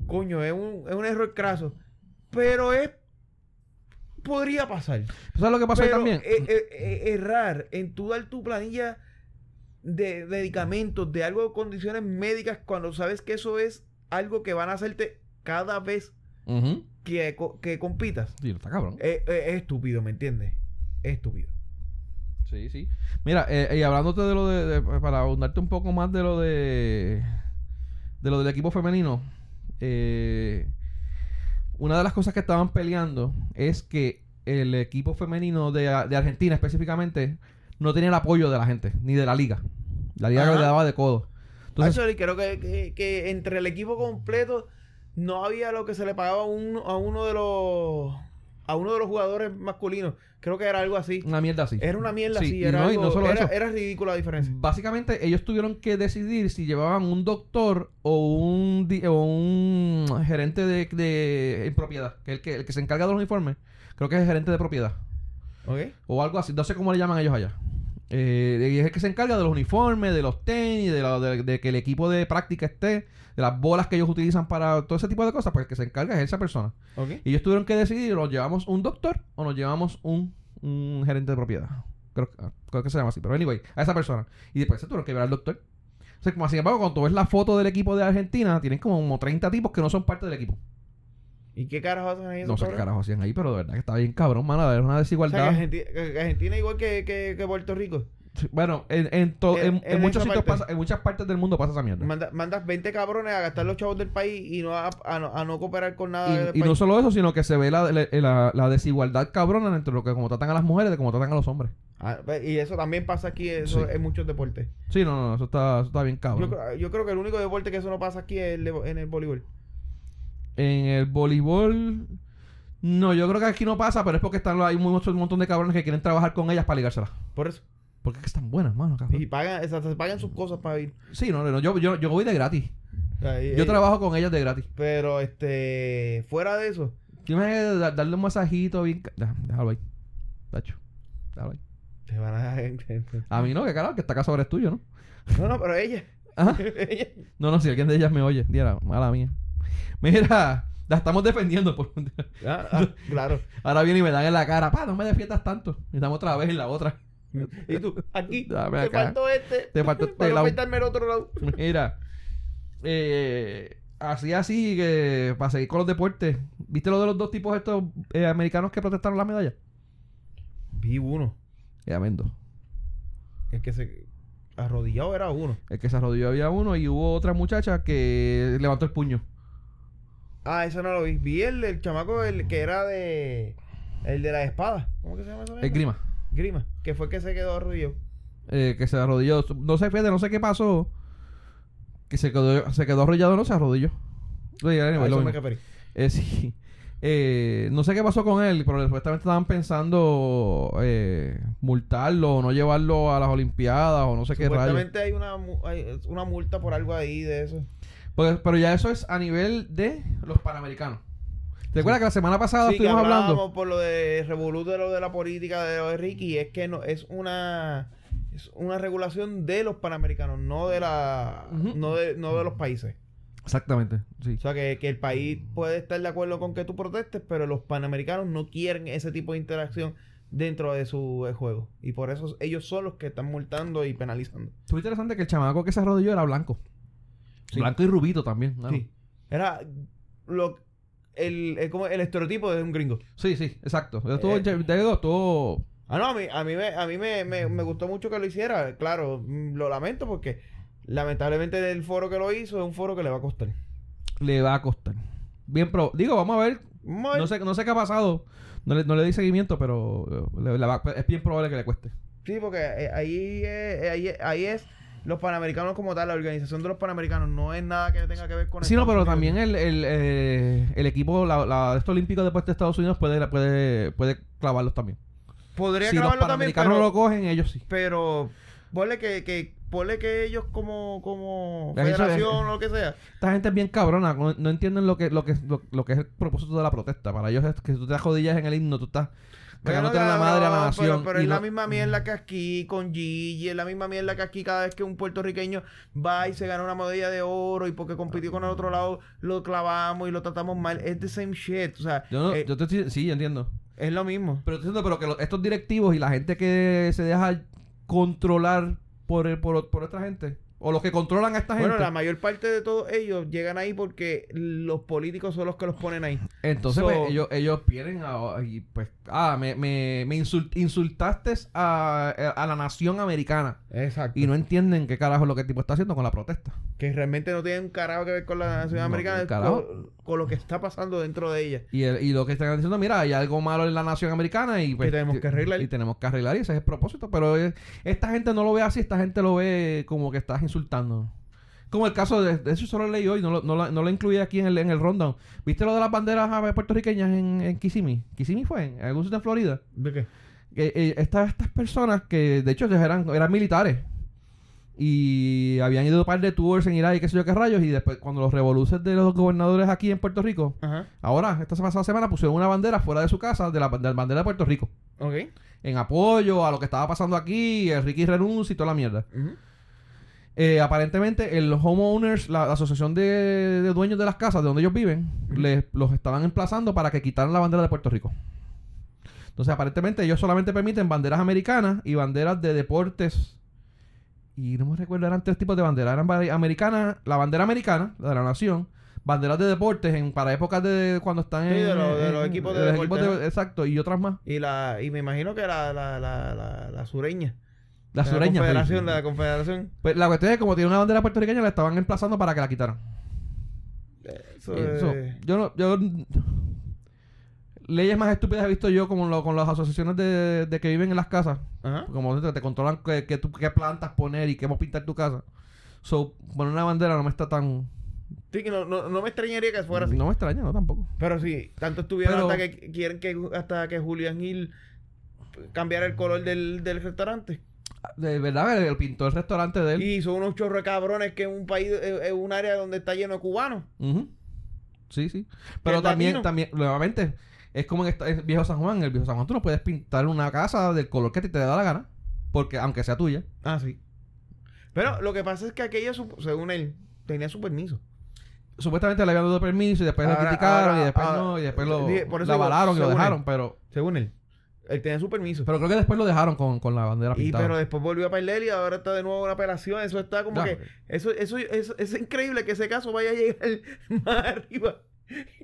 coño, es un, es un error craso. Pero es. Podría pasar. ¿Sabes lo que pasó ahí Pero, también? eh, eh, eh, errar en tu dar tu planilla de medicamentos, de algo de condiciones médicas, cuando sabes que eso es algo que van a hacerte cada vez que, que compitas. Sí, está cabrón. Es estúpido, ¿me entiendes? Es estúpido. Sí, sí. Mira, eh, y hablándote de lo de, de- para abundarte un poco más de lo de de lo del equipo femenino, eh, una de las cosas que estaban peleando es que el equipo femenino de, de Argentina específicamente no tenía el apoyo de la gente, ni de la liga. La liga le daba de codo. Entonces, Actually, creo que, que- que entre el equipo completo no había lo que se le pagaba a uno, a uno de los a uno de los jugadores masculinos. Creo que era algo así. una mierda así. Era una mierda Sí, así. y Era, no- y algo- no solo era, eso. era ridícula la diferencia. Básicamente ellos tuvieron que decidir si llevaban un doctor o un, o un gerente de, de- propiedad, que el que, el que se encarga de los uniformes. Creo que es el gerente de propiedad. O algo así. No sé cómo le llaman ellos allá. Eh, y es el que se encarga de los uniformes, de los tenis, de, la- de- de que el equipo de práctica esté, de las bolas que ellos utilizan para todo ese tipo de cosas. Pues el que se encarga es esa persona. Y ellos tuvieron que decidir, ¿nos llevamos un doctor o nos llevamos un, un gerente de propiedad? Creo, que- creo que se llama así, pero anyway, a esa persona. Y después se tuvieron que ver al doctor. O sea, como sin embargo, cuando tú ves la foto del equipo de Argentina, tienen como, como 30 tipos que no son parte del equipo. ¿Y qué carajo hacen ahí? No sé qué carajo hacían ahí, pero de verdad que está bien cabrón, mano. Es una O sea, que desigualdad. Argentina, Argentina igual que, que, que Puerto Rico. Bueno, en, en, to- En- muchos sitios pasa, en muchas partes del mundo pasa esa mierda. Manda- mandas 20 cabrones a gastar los chavos del país y no a, a no, a no cooperar con nada del Y, y no solo eso, sino que se ve la, la, desigualdad cabrona entre lo que como tratan a las mujeres de cómo tratan a los hombres. Ah, y eso también pasa aquí eso Sí. en muchos deportes. Sí, no, no, eso está, eso está bien cabrón. yo creo que el único deporte que eso no pasa aquí es el en el voleibol. En el voleibol. No, yo creo que aquí no pasa, pero es porque están hay un montón de cabrones que quieren trabajar con ellas para ligárselas. Por eso. Porque es que están buenas, mano, cabrón. Y pagan, se pagan sus cosas para ir. Sí, no, no, yo, yo, yo voy de gratis. Yo trabajo con ellas de gratis. Pero este, fuera de eso, Yo me da- darle un masajito bien. Déjalo ahí. Tacho. Déjalo ahí. te van a A mí no, que carajo, que esta casa ahora es tuyo, ¿no? No, no, pero ella. (laughs) Ella. No, no, si alguien de ellas me oye, diera, mala mía. Mira, la estamos defendiendo. Por... Ah, ah, claro. Ahora viene y me dan en la cara, pa, no me defiendas tanto. Estamos otra vez en la otra. (laughs) Y tú, aquí, (laughs) Dame te acá. faltó este. Te faltó (laughs) este Para lado. el otro lado. Mira, eh, así, así, que para seguir con los deportes, ¿viste lo de los dos tipos estos eh, americanos que protestaron la medalla? Vi uno. Ya vendo. Es que se arrodillado era uno. El que se arrodilló había uno y hubo otra muchacha que levantó el puño. Ah, eso no lo vi. Vi el, el chamaco el que era de. El de la espada. ¿Cómo que se llama esa El grima. Grima. Que fue que se quedó arrodillado. eh, que se arrodilló. No sé, fíjate, no sé qué pasó. Que se quedó, se quedó arrodillado, no se arrodilló. Oye, anyway, Ah, eso me. Eh, sí. (laughs) Eh, no sé qué pasó con él, pero supuestamente estaban pensando eh, multarlo o no llevarlo a las Olimpiadas o no sé qué rayos. Supuestamente hay una, hay una multa por algo ahí de eso. Pues, pero ya eso es a nivel de los panamericanos. ¿Te acuerdas que la semana pasada Sí, que estuvimos hablando? por lo de Revolut de lo de la política de lo de Ricky, es que no es una es una regulación de los panamericanos, no de la no de no de los países. Exactamente, sí. O sea, que, que el país puede estar de acuerdo con que tú protestes, pero los panamericanos no quieren ese tipo de interacción dentro de su eh, juego. Y por eso ellos son los que están multando y penalizando. Estuvo interesante que el chamaco que se arrodilló era blanco. Sí. Blanco y rubito también. Sí. Era lo, el, el, como el estereotipo de un gringo. sí, sí, exacto. Estuvo, Eh. Estuvo- Ah, no, a mí, a mí, me, a mí me, me, me gustó mucho que lo hiciera. Claro, mm, lo lamento porque lamentablemente el foro que lo hizo es un foro que le va a costar. le va a costar. Bien, pero digo, vamos a ver. No sé, no sé qué ha pasado. No le, no le di seguimiento, pero eh, le- le va- es bien probable que le cueste. Sí, porque eh, ahí, es- ahí, ahí es los panamericanos como tal, la organización de los panamericanos. No es nada que tenga que ver con Sí, no, pero Unidos. también el, el, eh, el equipo, la, la, estos olímpicos después de Estados Unidos puede, puede, puede clavarlos también. Podría si los grabarlo también, panamericanos pero, lo cogen, ellos sí. pero ponle que, que, ponle que ellos como, como federación o lo que sea. Esta gente es bien cabrona, no, no entienden lo que, lo, que, lo, lo que es el propósito de la protesta. Para ellos es que tú te arrodillas en el himno, tú estás en la cabrón, madre a la pero- nación. Pero, y es la misma mierda que aquí con Gigi, es la misma mierda que aquí cada vez que un puertorriqueño va y se gana una medalla de oro y porque compitió con el otro lado lo clavamos y lo tratamos mal. Es the same shit. O sea, Yo no, eh, yo te estoy- sí, yo entiendo. es lo mismo. Pero estoy diciendo, pero que lo- estos directivos y la gente que se deja controlar por, el- por, por esta gente, o los que controlan a esta Bueno, gente, la mayor parte de todos ellos llegan ahí porque los políticos son los que los ponen ahí. entonces So- pues, ellos, ellos vienen a, y pues, ah, me, me, me insult- insultaste a, a la nación americana Exacto. y no entienden qué carajo es lo que el tipo está haciendo con la protesta. Que realmente no tienen un carajo que ver con la nación No, americana, con, con lo que está pasando dentro de ella. Y, el- y lo que están diciendo, mira, hay algo malo en la nación americana y pues, Y tenemos que arreglar. Y tenemos que arreglar y ese es el propósito. Pero eh, esta gente no lo ve así, esta gente lo ve como que estás insultando. Como el caso de, de eso solo leí hoy, no lo, no lo, no lo incluí aquí en el, en el rundown. ¿Viste lo de las banderas ah, puertorriqueñas en, en Kissimmee? ¿Kissimmee fue? ¿En algún sitio en Florida? ¿De qué? que eh, estas, estas personas que de hecho eran, eran militares y habían ido a un par de tours en Irak y qué sé yo qué rayos y después cuando los revoluciones de los gobernadores aquí en Puerto Rico Ajá. ahora esta pasada semana pusieron una bandera fuera de su casa de la, de la bandera de Puerto Rico Ok. en apoyo a lo que estaba pasando aquí el Ricky renuncia y toda la mierda Ujú. Eh, aparentemente el homeowners la, la asociación de, de dueños de las casas de donde ellos viven les, los estaban emplazando para que quitaran la bandera de Puerto Rico. Entonces aparentemente ellos solamente permiten banderas americanas y banderas de deportes. Y no me recuerdo eran tres tipos de banderas. Eran americanas la bandera americana la de la nación banderas de deportes en para épocas de cuando están Sí, en, de los- de en- los equipos de los deporte, equipos ajá. exacto y otras más. Y la y me imagino que la, la, la, la, la sureña. La sureña pues. confederación, la confederación. Pues la cuestión es que como tiene una bandera puertorriqueña la estaban emplazando para que la quitaran Eso Eso, es- yo no, yo leyes más estúpidas he visto yo como lo- con las asociaciones de, de que viven en las casas, Ajá. como te, te controlan qué, qué, plantas poner y qué a pintar tu casa. So, poner una bandera no me está tan Sí, que no, no, no me extrañaría que fuera así. no me extraña, no tampoco. Pero sí, tanto estuvieron Pero- hasta que quieren que hasta que Julian Hill cambiara el color del, del restaurante. De verdad, el, el pintó el restaurante de él. Y son unos chorros de cabrones que en un país, eh, es un área donde está lleno de cubanos. Sí, sí. Pero es también, latino. también, nuevamente, es como en en Viejo San Juan. En el Viejo San Juan tú no puedes pintar una casa del color que a ti te dé la gana. Porque, aunque sea tuya. Ah, sí. Pero lo que pasa es que aquella, según él, tenía su permiso. Supuestamente le habían dado permiso y después Ahora- lo criticaron ahora- y después ahora- no, y después lo, por eso lo digo, avalaron y lo dejaron, él. pero Según él. Él tenía su permiso. pero creo que después lo dejaron con, con la bandera y pintada. pero después volvió a perder y ahora está de nuevo una apelación. Eso está como que. Eso, eso, eso, es increíble que ese caso vaya a llegar (laughs) más arriba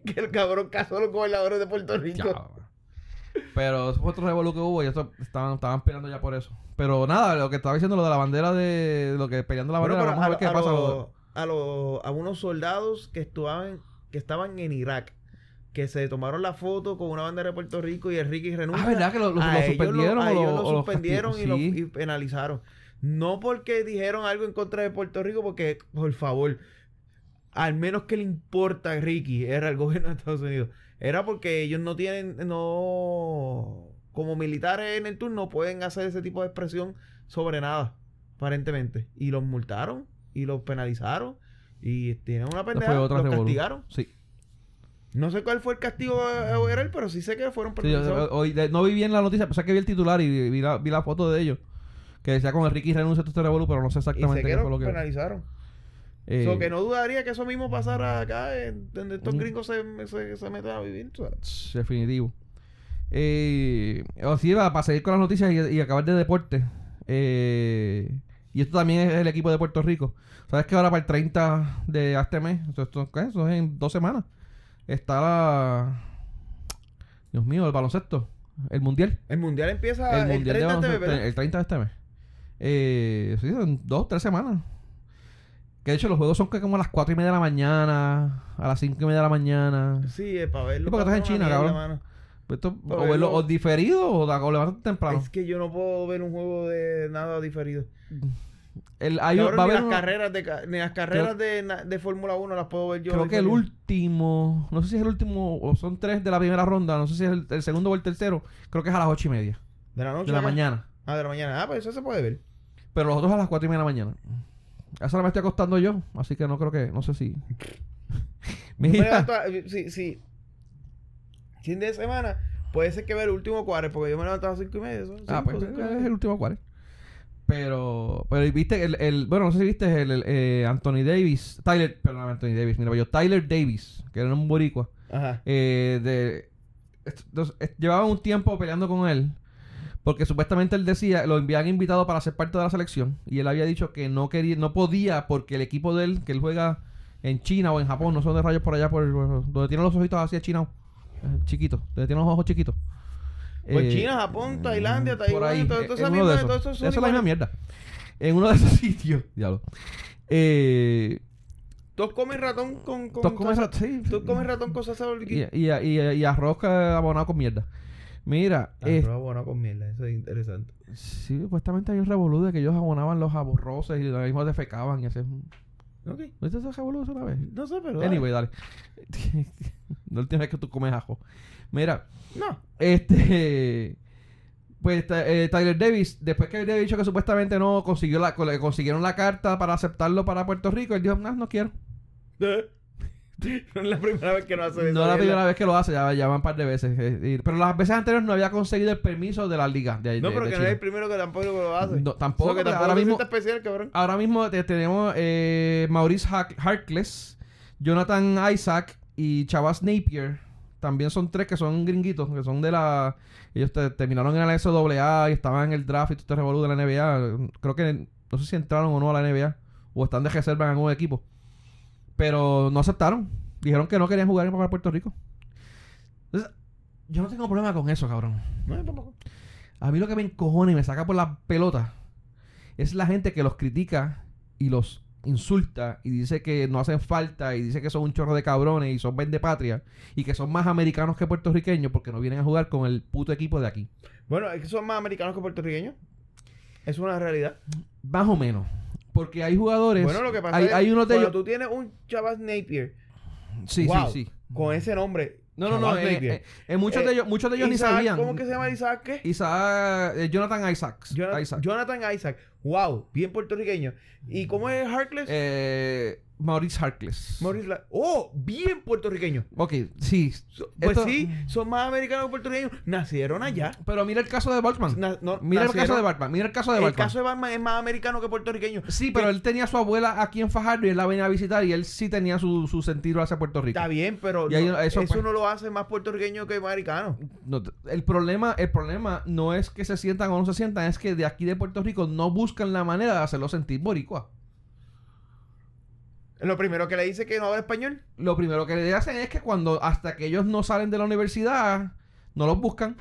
que el cabrón caso de los gobernadores de Puerto Rico. pero eso fue otro revolú que hubo y eso estaban, estaban peleando ya por eso. Pero nada, lo que estaba diciendo lo de la bandera de lo que peleando la bandera, vamos a ver qué a, pasa. a, los- a unos soldados que estaban, que estaban en Irak, que se tomaron la foto con una bandera de Puerto Rico y el Ricky renuncia. Ah, ¿verdad? Que lo, lo- a lo ellos suspendieron a ellos lo suspendieron y, lo, sí. y penalizaron. No porque dijeron algo en contra de Puerto Rico, porque, por favor, al menos que le importa a Ricky, era el gobierno de Estados Unidos. Era porque ellos no tienen, no, como militares en el tour, no pueden hacer ese tipo de expresión sobre nada, aparentemente. Y los multaron y los penalizaron. Y tienen una pendeja, los castigaron. Sí. No sé cuál fue el castigo a Overall, pero sí sé que fueron Sí, de- no vi bien la noticia, pensé que vi el titular y vi la, vi la foto de ellos. Que decía con el Ricky renuncia a este revolú, pero no sé y sé exactamente que qué fue lo que. penalizaron. eh, So que no dudaría que eso mismo pasara acá, en donde estos Mm. gringos se, se, se metan a vivir. sabes. Definitivo. Eh, o sí, va, para seguir con las noticias y, y acabar de deporte. Eh, y esto también es el equipo de Puerto Rico. ¿Sabes que ahora para el 30 de este mes, esto, esto- ¿qué? Eso es en dos semanas, está la... Dios mío, el baloncesto, el mundial. El mundial empieza el mundial de 30 de baloncesto, ¿verdad? el 30 de este mes. Eh, sí, son dos, tres semanas. Que de hecho los juegos son que como a las 4 y media de la mañana, a las 5 y media de la mañana. Sí, es para verlo. Sí, porque estás en China, cabrón. mano. Esto, o, verlo, o diferido o, o levantarte temprano. Es que yo no puedo ver un juego de nada diferido. El, hay, Cabrón, va a ni, haber las uno- carreras de, ni las carreras de, de Fórmula 1 las puedo ver yo. creo que el último, no sé si es el último o son tres de la primera ronda, no sé si es el, el segundo o el tercero, creo que es a las ocho y media De la noche. de la mañana. Ah, de la mañana. Ah, pues eso se puede ver. Pero los otros a las cuatro y media de la mañana. Esa la me estoy acostando yo, así que no creo que, no sé si. (laughs) Mira, levanto a- sí, sí. Fin de semana, puede ser que vea el último cuadro, porque yo me levanto a las 5 y media. son ah, cinco, pues cinco y es el último cual. Pero, pero viste el, el, bueno, no sé si viste el, el, eh, Anthony Davis, Tyler, perdón, Anthony Davis, mira, yo, Tyler Davis, que era un boricua. Ajá. eh, de entonces, llevaba un tiempo peleando con él porque supuestamente él decía lo habían invitado para ser parte de la selección y él había dicho que no quería no podía porque el equipo de él que él juega en China o en Japón no son de rayos por allá por donde tiene los ojitos así achinados eh, chiquitos donde tiene los ojos chiquitos Pues Eh, China, Japón, Tailandia, Taiwán, todo- en esa mierda, todos esos Eso es la misma mierda en uno de esos (laughs) sitios diablo eh, Todos comen ratón con. con todos comen salsa- rat- sí, Todos comen ratón con salsa y, y, y, y arroz abonado con mierda mira eh, pero bueno, con miel, eso es interesante. Sí, supuestamente hay un revolú de que ellos abonaban los aborroces y los mismos defecaban y hacían... Ok. ¿Viste ese revolú una vez? No sé, pero. Anyway, dale. la última vez que tú comes ajo. Mira, No. este... (laughs) Pues ta- eh, Tyler Davis, después que había dicho que supuestamente no consiguió la, consiguieron la carta para aceptarlo para Puerto Rico, él dijo, no, no quiero. (laughs) No es la primera vez que no hace eso. No es la primera vez que lo hace, ya, ya van un par de veces. eh, pero las veces anteriores no había conseguido el permiso de la liga. De, No, de- pero de que no es el primero que tampoco lo hace. No, tampoco, que pero tampoco ahora mismo- especial, cabrón. Ahora mismo te- tenemos eh, Maurice Har- Harkless, Jonathan Isaac y Chavas Napier. También son tres que son gringuitos, que son de la... Ellos te- terminaron en la SAA y estaban en el draft y todo este revolú de la NBA. Creo que no sé si entraron o no a la NBA o están de reserva en algún equipo. Pero no aceptaron. Dijeron que no querían jugar para Puerto Rico. Entonces, yo no tengo problema con eso, cabrón. No, yo tampoco. A mí lo que me encojona y me saca por la pelota es la gente que los critica y los insulta y dice que no hacen falta y dice que son un chorro de cabrones y son vende patria y que son más americanos que puertorriqueños porque no vienen a jugar con el puto equipo de aquí. Bueno, es que son más americanos que puertorriqueños. Es una realidad. Más o menos. Porque hay jugadores. Bueno, lo que pasa hay, es hay unos de cuando ellos. tú tienes un Chavas Napier Sí, wow, sí, sí. con ese nombre. No, no, no. Eh, eh, eh, muchos, Eh, de ellos, muchos de ellos ni sabían. ¿Cómo que se llama Isaac qué? Isaac, eh, Jonathan Isaacs. Jonathan Isaac. Jonathan Isaac. Wow, bien puertorriqueño. ¿Y cómo es Harkless? Eh, Maurice Harkless. Maurice La- Oh, bien puertorriqueño. Ok, sí. So- pues Esto- sí, son más americanos que puertorriqueños. Nacieron allá. Pero mira el caso de Balkman. Na- no, mira el caso de Balkman. Mira el caso de El Balkman. caso de Batman es más americano que puertorriqueño. Sí, pero él tenía a su abuela aquí en Fajardo y él la venía a visitar y él sí tenía su, su sentido hacia Puerto Rico. Está bien, pero ahí- no- eso, eso, pues- no lo hace más puertorriqueño que americano. No, el problema, el problema no es que se sientan o no se sientan, es que de aquí de Puerto Rico no buscan la manera de hacerlo sentir boricua. Lo primero que le dice que no habla español. Lo primero que le hacen es que cuando hasta que ellos no salen de la universidad, no los buscan.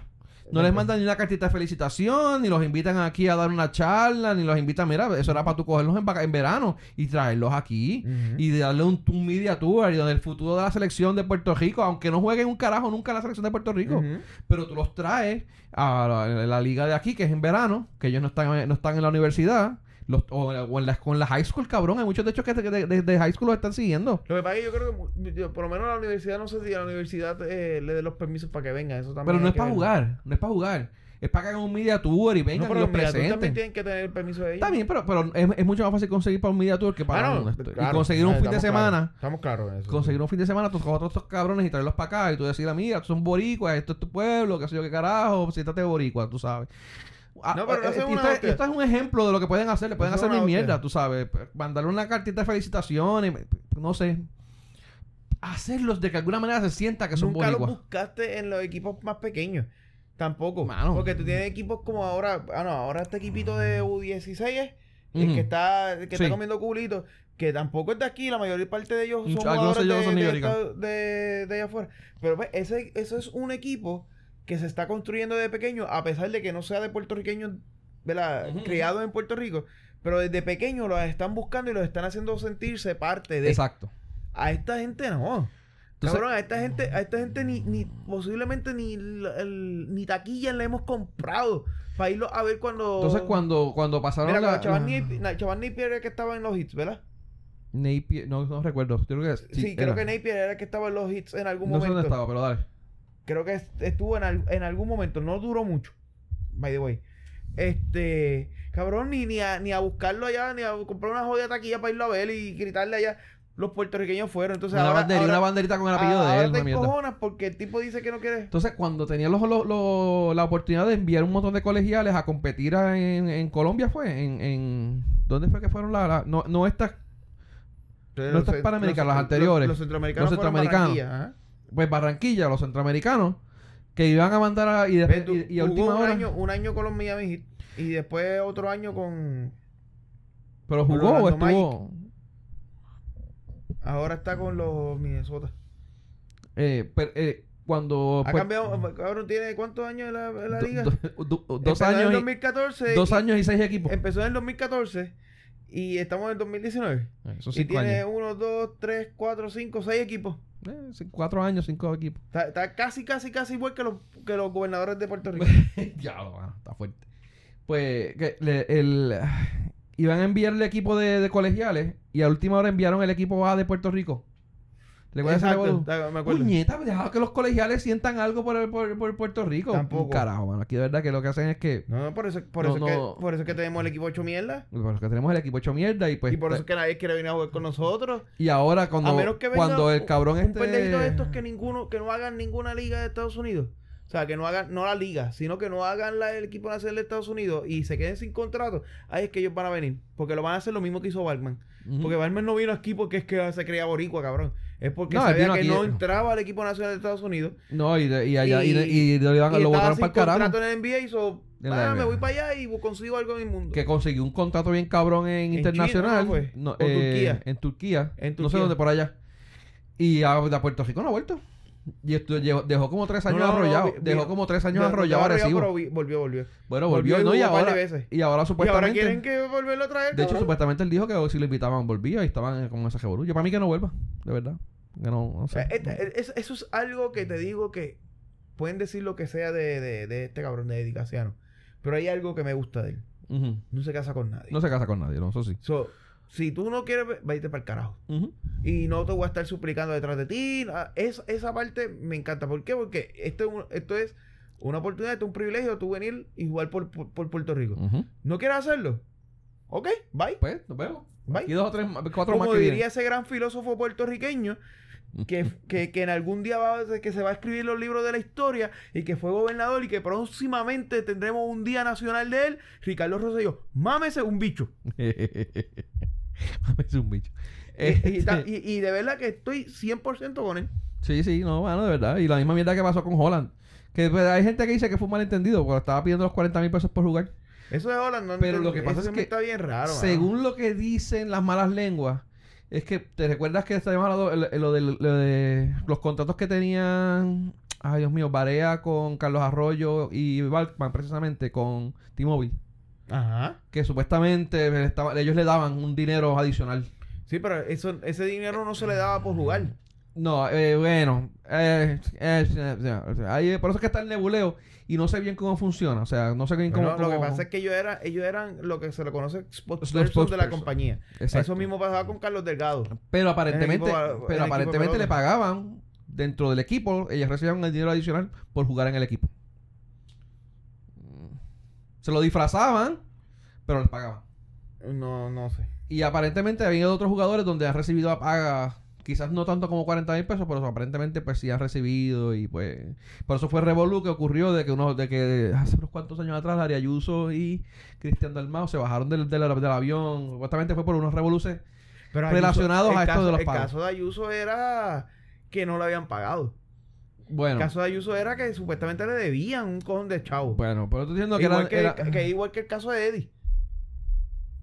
No les mandan ni una cartita de felicitación, ni los invitan aquí a dar una charla, ni los invitan, mira, eso era para tú cogerlos en, verano y traerlos aquí. Y darle un, un media tour y donde el futuro de la selección de Puerto Rico, aunque no jueguen un carajo nunca en la selección de Puerto Rico, pero tú los traes a la, la liga de aquí, que es en verano, que ellos no están, no están en la universidad, Los, o, o en la, con la high school, cabrón. Hay muchos de hecho que de, de- de high school los están siguiendo. Lo que pasa es que yo creo que yo- por lo menos la universidad, no sé si a la universidad eh, le dé los permisos para que vengan. Eso también Pero no es para jugar. No es para jugar. Es para que hagan un media tour y vengan No, y pero los mira, tú también presenten. tienen que tener el permiso de ellos. Bien, pero, pero es, es mucho más fácil conseguir para un media tour que para Ah, no, claro, y conseguir un ah, fin de semana. estamos claros en eso. Conseguir un fin de semana con otros estos cabrones y traerlos para acá y tú decirle, mira, estos son boricuas, esto es tu pueblo, qué sé yo, qué carajo, siéntate boricua, tú sabes. Ah, No, pero no eh, una esto, es- hostia. esto es un ejemplo de lo que pueden hacer, le pueden No hacer hostia. mierda, tú sabes. Mandarle una cartita de felicitaciones, no sé. Hacerlos de que alguna manera se sienta que son Nunca los buscaste en los equipos más pequeños. Tampoco. Mano. Porque tú tienes equipos como ahora. Ah, no, ahora este equipito de U16 es el Ujú. que está, el que Sí. está comiendo culitos. Que tampoco es de aquí, la mayor parte de ellos son jugadores de de, de- de allá afuera. Pero pues, ese, eso es un equipo que se está construyendo de pequeño, a pesar de que no sea de puertorriqueños, ¿verdad? Ujú. Criados en Puerto Rico. Pero desde pequeño los están buscando y los están haciendo sentirse parte de. Exacto. A esta gente no. Entonces- Cabrón, a esta gente, a esta gente ni, ni posiblemente ni, el- ni taquilla le hemos comprado para irlo a ver cuando. Entonces cuando, cuando pasaron Mira, la, Chaval la- Napier- era el que estaba en los hits, ¿verdad? Napier, no, no recuerdo. Yo creo que Sí, creo que Napier era el que estaba en los hits en algún No sé momento. dónde estaba, pero dale. Creo que est- estuvo en, al- en algún momento, no duró mucho. By the way. Este, cabrón, ni, ni, a, ni a buscarlo allá, ni a comprar una jodida taquilla para irlo a ver y gritarle allá. Los puertorriqueños fueron. Entonces, una, ahora, bandera- ahora- una banderita con el apellido de él, te una encojonas porque el tipo dice que no quiere. Entonces, cuando tenía los, los- los- la oportunidad de enviar un montón de colegiales a competir a- en, en Colombia, fue en, en ¿dónde fue que fueron las la, no, no estas, No estas panamericanas, las anteriores. Los, centroamericanos. Los centroamericanos. Pues Barranquilla, los centroamericanos, que iban a mandar a, y, después, tú, y, y a última un hora, año, un año con los Miami Heat y después otro año con. pero jugó o estuvo, Ahora está con los Minnesota. eh, per- eh, cuando Ha pues, cambiado. Cabrón, ¿tiene cuántos años en la, en la liga? do- do- dos en años, y, 2014. dos y- años y seis equipos. Empezó en el 2014 y estamos en el 2019. Esos Y tiene años. uno, dos, tres, cuatro, cinco, seis equipos. Eh, cuatro años, cinco equipos. Está, está casi, casi, casi igual que los, que los gobernadores de Puerto Rico. (laughs) ya, está fuerte. Pues que le- el, iban a enviarle equipo de, de colegiales y a última hora enviaron el equipo A de Puerto Rico. ¿Le acuerdas ese Exacto, me acuerdo. Puñeta, dejaba que los colegiales sientan algo por, el- por, por Puerto Rico. Tampoco. Un carajo, mano. Aquí de verdad que lo que hacen es que. No, no, por eso, por, No, eso no. que, por eso es que tenemos el equipo hecho mierda. Porque tenemos el equipo hecho mierda y pues. y por eso es que nadie quiere venir a jugar con nosotros. y ahora cuando, a menos que venga cuando el cabrón un este. pendejito de estos que ninguno, que no hagan ninguna liga de Estados Unidos. O sea, que no hagan, no la liga, sino que no hagan la, el equipo nacional de Estados Unidos y se queden sin contrato. Ahí es que ellos van a venir. Porque lo van a hacer lo mismo que hizo Balman. Ujú. Porque Balman no vino aquí porque es que se creía boricua, cabrón. Es porque No, sabía que aquí- no entraba al equipo nacional de Estados Unidos. No, y, de- y allá. Y, Y- de- y lo, iban- botaron para el carajo. contrato en el NBA y so, ah, me voy para allá y consigo algo en el mundo. que consiguió un contrato bien cabrón en, En internacional. China, ¿no fue? No, ¿O eh, Turquía? En Turquía. En No sé Turquía. dónde por allá. Y a, a Puerto Rico no ha vuelto. Y esto dejó, como tres años No, arrollado. dejó como tres años arrollado vi- volvió, volvió. Bueno, volvió, volvió y ahora, y ahora Y ahora supuestamente. quieren que volverlo a traer. de hecho, supuestamente él dijo que si lo invitaban volvía y estaban con ese revolú. Yo para mí que no vuelva, de verdad. Que no, sé. este- es- eso es algo que te digo que pueden decir lo que sea de, de, de este cabrón de Dedicaciano. Pero hay algo que me gusta de él. No se casa con nadie. No se casa con nadie, no, eso sí. So, si tú no quieres, ve- váyate para el carajo. Y no te voy a estar suplicando detrás de ti. Es, esa parte me encanta. ¿Por qué? Porque esto esto es una oportunidad, esto es un privilegio tú venir y jugar por, por, por Puerto Rico. ¿No quieres hacerlo? Ok, bye. Pues, nos vemos. Bye. Aquí dos o tres, cuatro Como más que diría vienen. ese gran filósofo puertorriqueño, que, que, que en algún día va, a- que se va a escribir los libros de la historia y que fue gobernador y que próximamente tendremos un día nacional de él, Ricardo Rosselló, mámese un bicho. (laughs) (laughs) es un bicho. Y Este, y- y de verdad que estoy 100% con él. Sí, sí, no, bueno, de verdad. Y la misma mierda que pasó con Holland. Que pues, hay gente que dice que fue un malentendido, porque estaba pidiendo los 40 mil pesos por jugar. Eso de Holland no Pero lo que pasa es que, está bien raro. mano. Según lo que dicen las malas lenguas, es que te recuerdas que estábamos hablando de lo de, lo de los contratos que tenían, ay Dios mío, Barea con Carlos Arroyo y Balkman precisamente con T-Mobile. Ajá. Que supuestamente le estaba- ellos le daban un dinero adicional. Sí, pero eso, ese dinero no se le daba por jugar. No, eh, bueno. eh, eh, eh, ahí- por eso es que está el nebuleo y no sé bien cómo funciona. O sea, no sé bien cómo. Bueno, lo que pasa es que ellos eran, ellos eran lo que se le conoce Los spokesperson de la compañía. Exacto. Eso mismo pasaba con Carlos Delgado. Pero aparentemente, equipo- pero aparentemente le pagaban dentro del equipo, ellas recibían el dinero adicional por jugar en el equipo. Se lo disfrazaban, pero les pagaban. No, no sé. Y aparentemente había otros jugadores donde han recibido a paga, quizás no tanto como 40 mil pesos, pero aparentemente pues sí han recibido y pues... Por eso fue Revolu que ocurrió de que uno, de que hace unos cuantos años atrás Daria Ayuso y Cristian Dalmao se bajaron del, del, del avión. Supuestamente fue por unos revoluces. Pero Relacionados el a esto caso- de los El pagos. caso de Ayuso era que no le habían pagado. Bueno, El caso de Ayuso era que supuestamente le debían un cojón de chavo. bueno, pero estoy diciendo que igual, era- que, era- que igual que el caso de Eddie.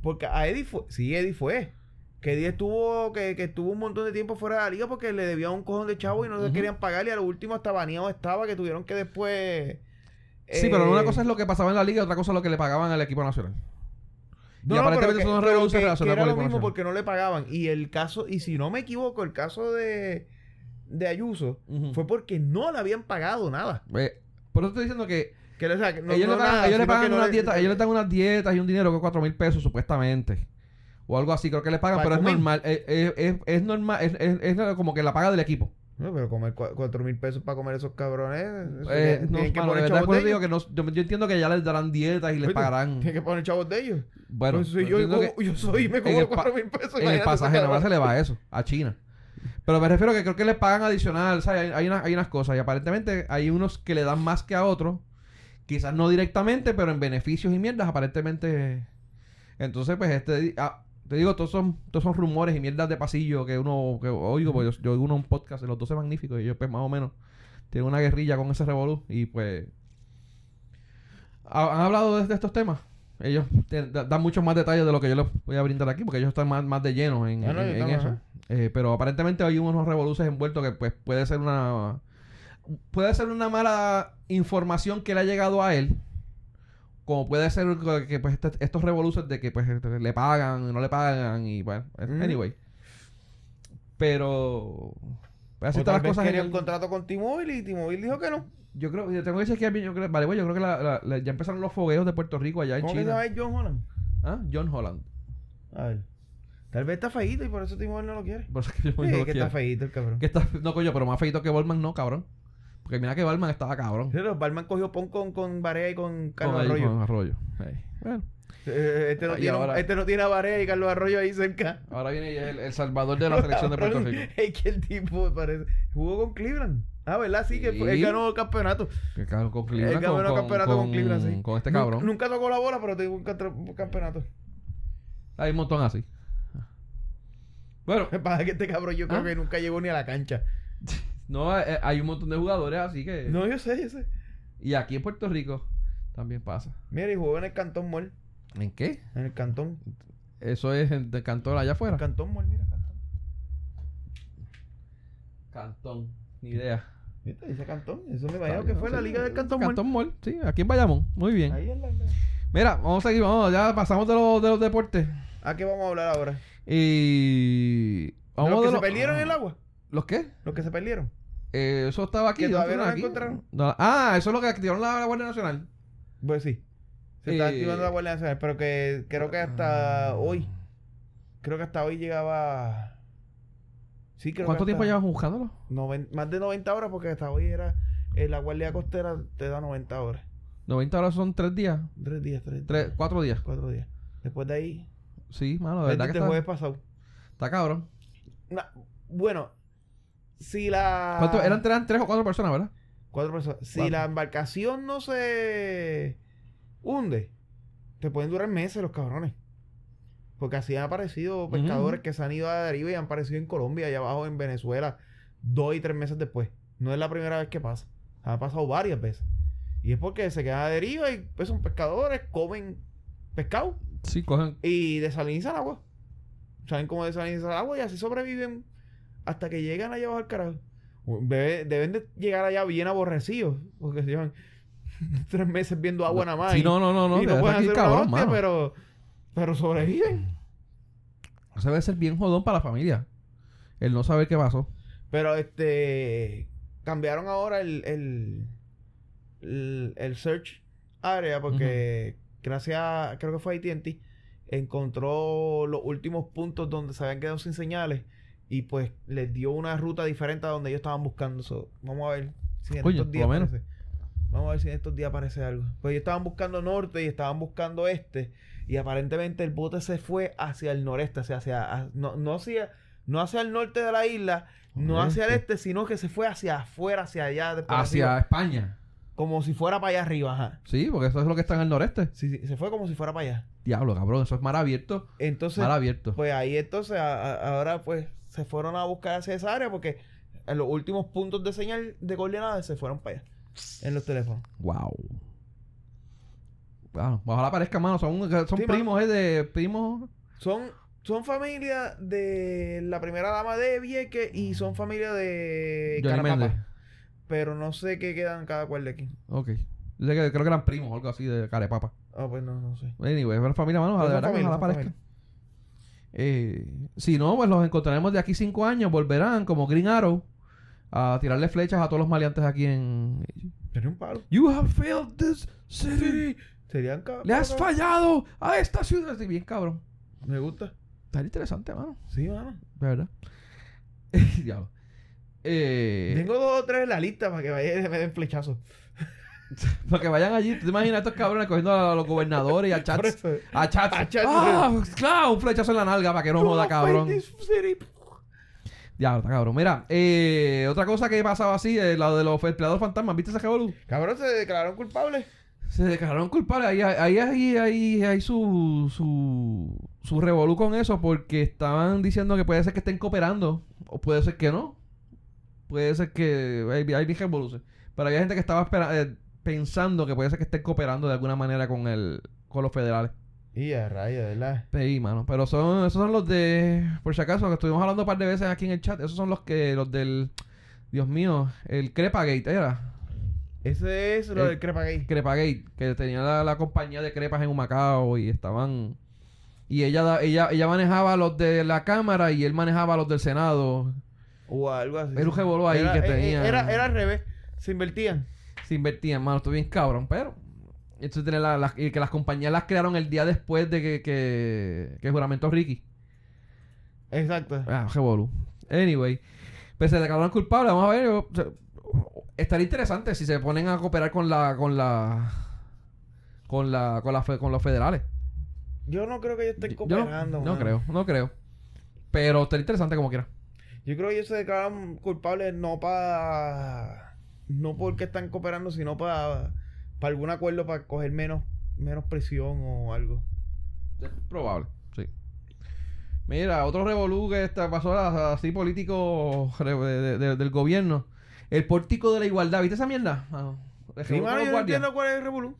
Porque a Eddie fue, sí, Eddie fue. Que Eddie estuvo, que, que estuvo un montón de tiempo fuera de la liga porque le debían un cojón de chavo y no se Ujú. querían pagar y a lo último hasta baneado estaba que tuvieron que después. Sí, eh, pero una cosa es lo que pasaba en la liga y otra cosa es lo que le pagaban al equipo nacional. No, y no, aparentemente que- pero que- que relacionadas era lo mismo porque no le pagaban. Y el caso, y si no me equivoco, el caso de, de Ayuso fue porque no le habían pagado nada. Eh, por eso estoy diciendo que Que, o sea, que no- ellos, no le, pagan, nada, ellos le sino pagan que no unas dietas, ellos le dan unas dietas y un dinero que cuatro mil pesos supuestamente. O algo así, creo que le pagan, pero es normal, es, es, es- normal, es, es- es como que la paga del equipo. No, pero comer cua- cuatro mil pesos para comer esos cabrones. eso Eh, no, que mano, poner verdad, de digo que no, yo, yo entiendo que ya les darán dietas y les Oye, pagarán. Tienen que poner chavos de ellos. Bueno, Pues soy yo yo, entiendo que yo soy y me cobro pa- cuatro mil pesos. en el pasaje nada más se le va eso, a China. Pero me refiero que creo que les pagan adicional, ¿sabes? Hay, hay, una- hay unas cosas y aparentemente hay unos que le dan más que a otros. Quizás no directamente, pero en beneficios y mierdas aparentemente. Entonces, pues este... ah, te digo, todos son, todos son rumores y mierdas de pasillo que uno que oigo, porque yo, yo oigo uno un podcast de los 12 magníficos y ellos pues más o menos tienen una guerrilla con ese revolú y pues... ha- ¿Han hablado de estos temas? Ellos te- da- dan muchos más detalles de lo que yo les voy a brindar aquí, porque ellos están más, más de lleno en, Ah, en- en eso. Eh, pero aparentemente hay unos revoluces envueltos que pues puede ser una puede ser una mala información que le ha llegado a él como puede ser que pues este- estos revoluces de que pues este, le pagan no le pagan y bueno anyway pero pues, así O están tal las vez cosas quería en un contrato con T-Mobile y T-Mobile dijo que no. Yo creo yo tengo que chequear bien yo creo vale güey, yo creo que la- la- la- ya empezaron los fogueos de Puerto Rico allá en ¿Cómo que se China llama John Holland? ¿Ah? John Holland A ver. Tal vez está feíto y por eso T-Mobile no lo quiere. Por eso es que yo Sí, no lo que quiero. está feíto el cabrón. Que está- no coño pero más feito que Goldman no cabrón porque mira que Goldman estaba cabrón Sí, los Balman cogió pon con, con Barea y con Carlos Con ahí, Arroyo. con Arroyo. Bueno, Eh, Este no, tiene, ahora- este no tiene a Barea y Carlos Arroyo ahí cerca. ahora viene el, el salvador de la selección de Puerto Rico. (laughs) Es que el tipo parece. Jugó con Cleveland. Ah, ¿verdad? Sí, que él ganó el campeonato. Que cabrón, con Él Cleveland, ganó con, el campeonato con, con- Cleveland, sí. con este Nunca- cabrón. Nunca, tocó la bola, pero tuvo un campeonato. Hay un montón así. Bueno, pasa que este cabrón yo creo ¿Ah? que nunca llegó ni a la cancha. (laughs) no, eh, hay un montón de jugadores así que... No, yo sé, yo sé. Y aquí en Puerto Rico también pasa. Mira, y jugó en el Cantón Mall. ¿En qué? En el Cantón. Eso es en- de Cantón allá afuera. Cantón Mall, mira, Cantón. Cantón, ni idea. ¿Viste? Dice Cantón. Eso me Está imagino que bien, fue la liga del Cantón, Mall. Cantón Mall, sí, aquí en Bayamón. Muy bien. Ahí en la... Mira, vamos a seguir, vamos, ya pasamos de los, de los deportes. ¿A qué vamos a hablar ahora? Y... Vamos ¿Los que de se perdieron en el agua? ¿Los qué? ¿Los que se perdieron? Eh, eso estaba aquí. ¿Que todavía no lo encontraron? No, ah, eso es lo que activaron la, la Guardia Nacional. Pues sí. Se está Eh, activando la Guardia Nacional, pero que creo que hasta hoy. Creo que hasta hoy llegaba. Sí, creo ¿Cuánto que tiempo llevas buscándolo? noven- más de 90 horas, porque hasta hoy era. eh, la Guardia Costera te da 90 horas. 90 horas son 3 días. Tres días, tres, Tres, 4 días. cuatro días. Después de ahí. Sí, mano, de verdad que el está, jueves pasado. está cabrón. Bueno, si la. ¿Cuánto? Eran, eran 3 o 4 personas, ¿verdad? Cuatro personas. Si Cuatro. la embarcación no se hunde, te pueden durar meses los cabrones. Porque así han aparecido pescadores que se han ido a la deriva y han aparecido en Colombia, allá abajo en Venezuela, dos y tres meses después. No es la primera vez que pasa. Ha pasado varias veces. Y es porque se quedan a deriva y pues son pescadores, comen pescado Sí, cogen. y desalinizan agua. Saben cómo desalinizar agua y así sobreviven hasta que llegan allá abajo al carajo. Debe- deben de llegar allá bien aborrecidos. Porque llevan (laughs) tres meses viendo agua nada más. Sí, y- no, no, no, no. y no pueden ser hacer cabrón, una hostia, mano. pero, pero sobreviven. Eso debe ser bien jodón para la familia. El no saber qué pasó. Pero este. Cambiaron ahora el. El, el, el search area porque. Gracias a. Creo que fue ATT. Encontró los últimos puntos donde se habían quedado sin señales. Y pues les dio una ruta diferente a donde ellos estaban buscando. So, vamos a ver si en estos días aparece. Vamos a ver si en estos días aparece algo. Pues ellos estaban buscando norte y estaban buscando este. Y aparentemente el bote se fue hacia el noreste. Hacia, a- no, no hacia, no hacia el norte de la isla, no hacia el este, sino que se fue hacia afuera, hacia allá. Hacia arriba. España. como si fuera para allá arriba, ajá. Sí, porque eso es lo que está en el noreste. Sí, sí, se fue como si fuera para allá. Diablo, cabrón, eso es mar abierto. Entonces, Mar abierto. pues ahí entonces, a- a- ahora pues se fueron a buscar hacia esa área porque en los últimos puntos de señal de coordenadas se fueron para allá. En los teléfonos. Wow. Wow. Ojalá parezca, mano. Son, son Sí, primos, ¿eh? De primos. Son, son familia de la primera dama de Vieques y son familia de Carapapa. Pero no sé qué quedan cada cual de aquí. Ok. Yo sé que creo que eran primos o algo así de carepapa. Ah, pues no, no sé. Anyway, es familia, mano. Verdad que familia, ojalá parezca. Eh, si no, pues los encontraremos de aquí cinco años. Volverán como Green Arrow a tirarle flechas a todos los maleantes aquí en. Sería un palo. You have failed this city. Serían ca- Le has cabrón. fallado a esta ciudad. Sí, bien cabrón. Me gusta. Está interesante, mano. Sí, mano. De verdad. (laughs) Diablo. Eh, Tengo dos o tres en la lista para que vayan y me den flechazos. (laughs) para que vayan allí. ¿Tú te imaginas a estos cabrones cogiendo a los gobernadores y a (laughs) chats? A chats. A chats. Ah, claro, un flechazo en la nalga para que no joda, cabrón. Ya, está cabrón. Mira, eh, otra cosa que pasaba así, eh, la de los empleados fantasmas, ¿viste ese revolú? Cabrón, se declararon culpables. Se declararon culpables. Ahí, ahí, ahí, ahí, hay su, su, su revolú con eso porque estaban diciendo que puede ser que estén cooperando o puede ser que no. Puede ser que hay, hay revoluciones. Pero había gente que estaba espera- eh, pensando que puede ser que estén cooperando de alguna manera con el con los federales. Y a raya, ¿verdad? Sí, mano. Pero son, esos son los de, por si acaso, que estuvimos hablando un par de veces aquí en el chat. Esos son los que, los del, Dios mío, el Crepagate era. Ese es lo El- del Crepa Gay. Crepagate, que tenía la, la compañía de crepas en Humacao y estaban... Y ella, ella, ella manejaba los de la Cámara y él manejaba los del Senado. O algo así. Era un revolú ahí Era- que eh, eh, tenía- Era, era al revés. Se invertían. Se invertían, mano. Estuvo bien cabrón, pero... Entonces tiene la- la- y que las compañías las crearon el día después de que, que, que juramentó Ricky. Exacto. Ah. Anyway, pues se declararon culpables. Vamos a ver. o sea, estaría interesante si se ponen a cooperar con la, con la, con la, con la, fe- con los federales. Yo no creo que ellos estén Yo- yo no- cooperando. no, creo, no creo. Pero estaría interesante como quiera. Yo creo que ellos se declararon culpables no para. No porque están cooperando, sino para. Para algún acuerdo para coger menos, menos presión o algo. Es probable, sí. Mira, otro revolú que está, pasó así político de- de- del gobierno. El pórtico de la igualdad. ¿Viste esa mierda? Ah, Sí, mano, yo no entiendo cuál es el revolú.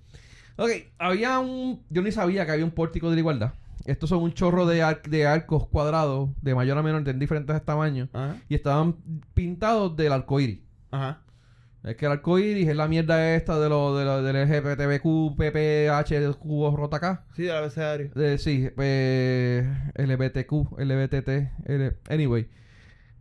Ok, había un... Yo ni sabía que había un pórtico de la igualdad. Estos son un chorro de, ar- de arcos cuadrados, de mayor a menor, en diferentes tamaños. Ajá. Y estaban pintados del arco iris. Ajá. Es que el arco iris es la mierda esta de lo, de lo, del LGBTQ, PPH, cubo rota acá. Sí, del abecedario. Eh, sí, eh, LBTQ, LBTT, L- anyway.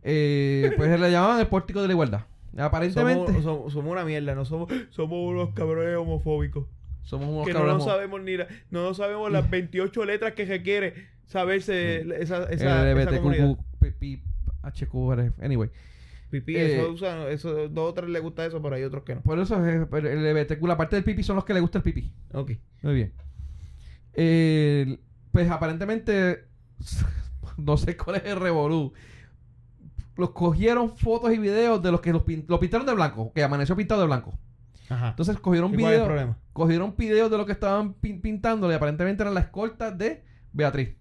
Eh, pues le llamaban el pórtico de la igualdad. Aparentemente Somos, somos, somos una mierda, no somos, somos unos cabrones homofóbicos. somos unos que no cabrones nos sabemos ni la- no sabemos las 28 letras que requiere saberse esa, esa, esa comunidad. PPI, HQR, anyway. Pipí, Eh, eso usan, eso, dos o tres les gusta eso, pero hay otros que no. Por eso es pero el la parte del pipi son los que le gusta el pipi. Ok. Muy bien. Eh, pues aparentemente, (laughs) no sé cuál es el revolú. Los cogieron fotos y videos de los que los pin- lo pintaron de blanco, que amaneció pintado de blanco. Ajá. Entonces cogieron ¿Y cuál es el videos, cogieron videos de lo que estaban pin- pintándole y aparentemente eran la escolta de Beatriz.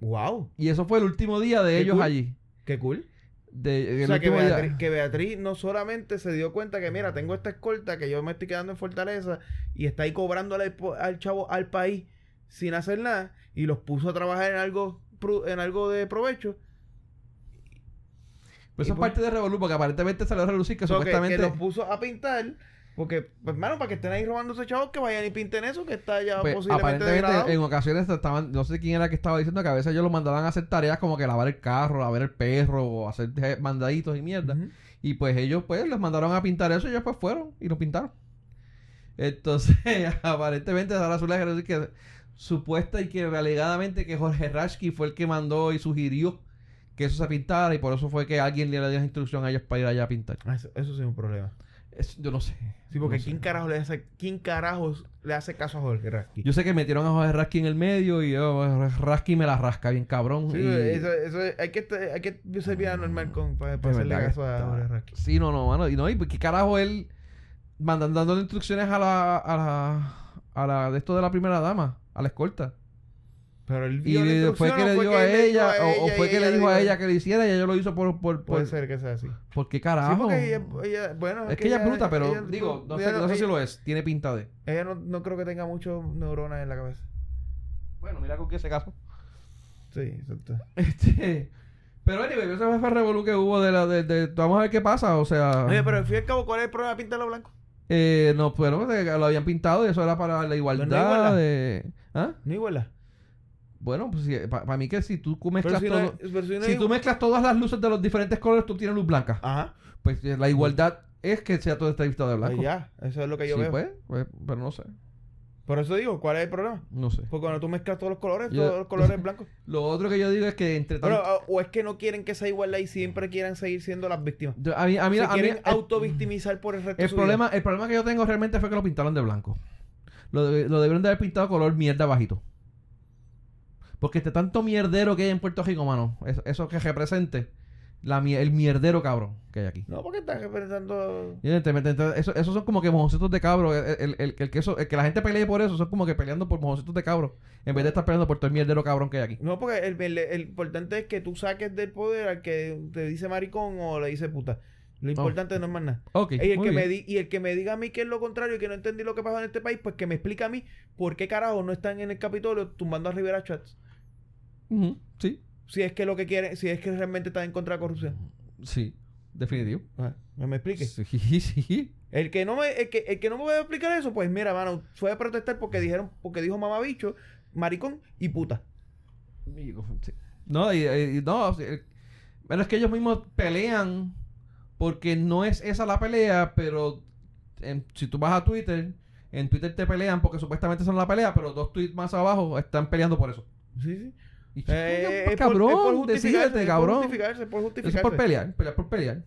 Wow, Y eso fue el último día de Qué ellos cool. allí. qué cool. De, O sea, que Beatriz, que Beatriz no solamente se dio cuenta que, mira, tengo esta escolta que yo me estoy quedando en Fortaleza y está ahí cobrándole al, chavo al país sin hacer nada y los puso a trabajar en algo en algo de provecho. Pues eso es pues- parte de Revolú, porque aparentemente salió a relucir que, supuestamente... que los puso a pintar Porque, pues, hermano, para que estén ahí robando esos chavos, que vayan y pinten eso, que está ya Pues, posiblemente degradado. en ocasiones estaban, no sé quién era que estaba diciendo que a veces ellos los mandaban a hacer tareas como que lavar el carro, lavar el perro, o hacer mandaditos y mierda. Y pues ellos pues les mandaron a pintar eso y ellos pues fueron y lo pintaron. Entonces, (laughs) aparentemente ahora suele decir que supuesta y que alegadamente que Jorge Rashki fue el que mandó y sugirió que eso se pintara y por eso fue que alguien le dio instrucción a ellos para ir allá a pintar. Ah, Eso, eso sí es un problema. Es- yo no sé. Sí, porque No sé. ¿quién carajo le hace, quién carajos le hace caso a Jorge Rasky? Yo sé que metieron a Jorge Rasky en el medio y oh, Rasky me la rasca bien cabrón. Sí, y- eso, eso es- hay que hay que ser bien anormal con para, para hacerle caso a Jorge Rasky. Sí, no, no, mano. Y no, y qué carajo él mandan, dándole instrucciones a la, a la, a la, de esto de la primera dama, a la escolta. Pero él Y vio la fue instrucción, que ¿o le dio a ella, o, y fue que le dijo a ella que le hiciera y ella lo hizo por, por, Puede ser que sea así. ¿por qué Sí, carajo? porque ella, ella- bueno, es que ella es bruta, pero digo, no sé, no sé si lo es, tiene pinta de. Ella no, no creo que tenga muchos neuronas en la cabeza. Bueno, mira con qué se casó. Sí, exacto. Este, pero anyway, ese fue el revolú que hubo de la, de, de- vamos a ver qué pasa, o sea, Oye, pero al fin y al cabo, ¿cuál es el problema de pintarlo blanco? eh, no, pero lo habían pintado y eso era para la igualdad igualdad. de, ¿ah? No igual. Bueno, pues para mí que si tú mezclas si, todo, si, no si tú mezclas todas las luces de los diferentes colores, tú tienes luz blanca. Ajá. Pues eh, la igualdad es que sea todo este pintado de Pues blanco. ya, eso es lo que yo sí, veo. pues, pues, pero no sé, Por eso digo, ¿cuál es el problema? no sé. Porque cuando tú mezclas todos los colores, Yo- todos los colores blancos. (laughs) Lo otro que yo digo es que entre Pero, tanto, o o es que no quieren que sea igualdad y siempre quieran seguir siendo las víctimas. yo- a mí, a mí, Se a quieren autovictimizar por el resto de El su problema, el problema que yo tengo realmente fue que lo pintaron de blanco. Lo, de- lo debieron de haber pintado color mierda bajito. Porque este tanto mierdero que hay en Puerto Rico, mano, eso, eso que represente la, el mierdero cabrón que hay aquí. No, porque estás representando... Eso, esos son como que mojoncitos de cabro. El, el- el- el que eso, la gente pelee por eso, son como que peleando por mojoncitos de cabro. En vez de estar peleando por todo el mierdero cabrón que hay aquí. No, porque el, importante es que tú saques del poder al que te dice maricón o le dice puta. Lo importante no es más nada. Ok. Y el, que me di- y el que me diga a mí que es lo contrario y que no entendí lo que pasa en este país, pues que me explique a mí por qué carajo no están en el Capitolio tumbando a Rivera Chats. Sí, Si es que lo que quieren, si es que realmente están en contra de la corrupción. sí. Definitivo. Que me explique. (laughs) Sí, sí. El que no me, el que, el que no me puede explicar eso, pues mira, mano, fue a protestar porque dijeron, porque dijo mamabicho, maricón y puta. Sí. No, y, y- no, bueno, es que ellos mismos pelean porque no es esa la pelea, pero en- si tú vas a Twitter, en Twitter te pelean porque supuestamente son la pelea, pero dos tweets más abajo están peleando por eso. Sí, sí. Y Eh, es por- cabrón, es por justificarse, decídete, es por cabrón. justificarse, es por justificarse. es por pelear, pelear por pelear.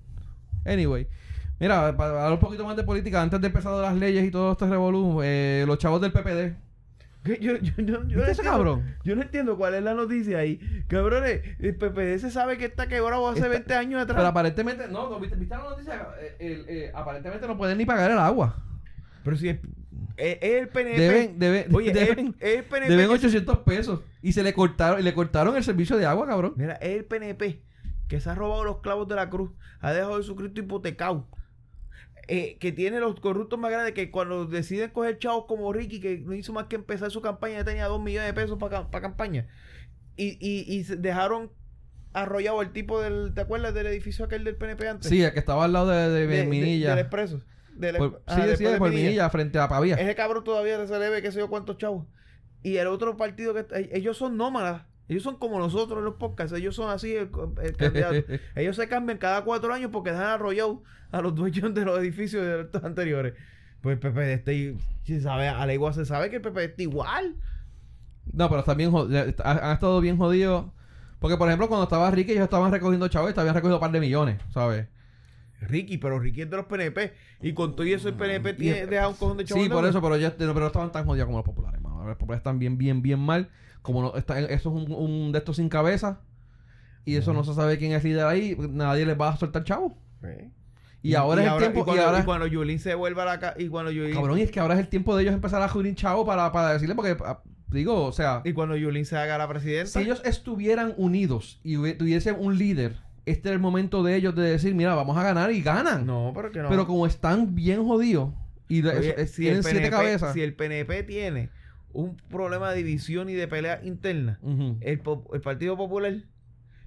Anyway. Mira, para hablar un poquito más de política, antes de empezar las leyes y todo este revolú, eh, los chavos del PPD. Yo, yo, yo, yo, no ¿Viste ese entiendo- cabrón? yo no entiendo cuál es la noticia ahí. Cabrones, el PPD se sabe que está quebrado hace Está- 20 años atrás. Pero aparentemente, no, no, ¿viste, viste la noticia? Eh, eh, aparentemente no pueden ni pagar el agua. Pero si es, es- es el PNP. Deben, deben, Oye, deben, es el PNP. deben que- 800 pesos. Y se le cortaron, y le cortaron el servicio de agua, cabrón. Mira, es el PNP que se ha robado los clavos de la cruz. Ha dejado a Jesucristo hipotecado. Eh, que tiene los corruptos más grandes que cuando deciden coger chavos como Ricky, que no hizo más que empezar su campaña, ya tenía 2 millones de pesos para campaña. Y, y, dejaron arrollado el tipo del. ¿Te acuerdas del edificio aquel del PNP antes? Sí, el que estaba al lado de, de, De- Por- ajá, sí, después decía de por Minilla. Minilla, frente a Pavía. Ese cabrón todavía se le ve qué sé yo cuántos chavos. Y el otro partido que está- ellos son nómadas. Ellos son como nosotros en los podcasts. Ellos son así el, el (laughs) candidato. ellos se cambian cada cuatro años porque dejan arrollado a los dueños de los edificios de estos anteriores. Pues el PPD está y- si sabe, a la igual se sabe que el PPD está igual. No, pero están bien jod- eh, han, estado bien jodidos. Porque, por ejemplo, cuando estaba Ricky, ellos estaban recogiendo chavos y habían recogido un par de millones, ¿sabes? Ricky, pero Ricky es de los PNP. Y con todo y eso el PNP tiene, deja un cojón de chavos. Sí, por eso, pero, ya, pero no estaban tan jodidos como los populares, mano. Los populares están bien, bien, bien mal. Como no, está, eso es un, un de estos sin cabeza. Y eso no se sabe quién es líder ahí. Nadie les va a soltar chavos. Sí. Y, ahora es el tiempo. Y cuando, y ahora, y cuando Yulín se vuelva a la casa. Y cuando Yulín. cabrón, y es que ahora es el tiempo de ellos empezar a jurir chavo para, para decirle, porque ah, digo, o sea, Y cuando Yulín se haga la presidenta. si ellos estuvieran unidos y tuviesen un líder, este es el momento de ellos de decir, mira, vamos a ganar y ganan. No, pero que no. Pero como están bien jodidos y de- Oye, es- es- si, tienen el siete PNP, cabezas. si el PNP tiene un problema de división y de pelea interna, el, el Partido Popular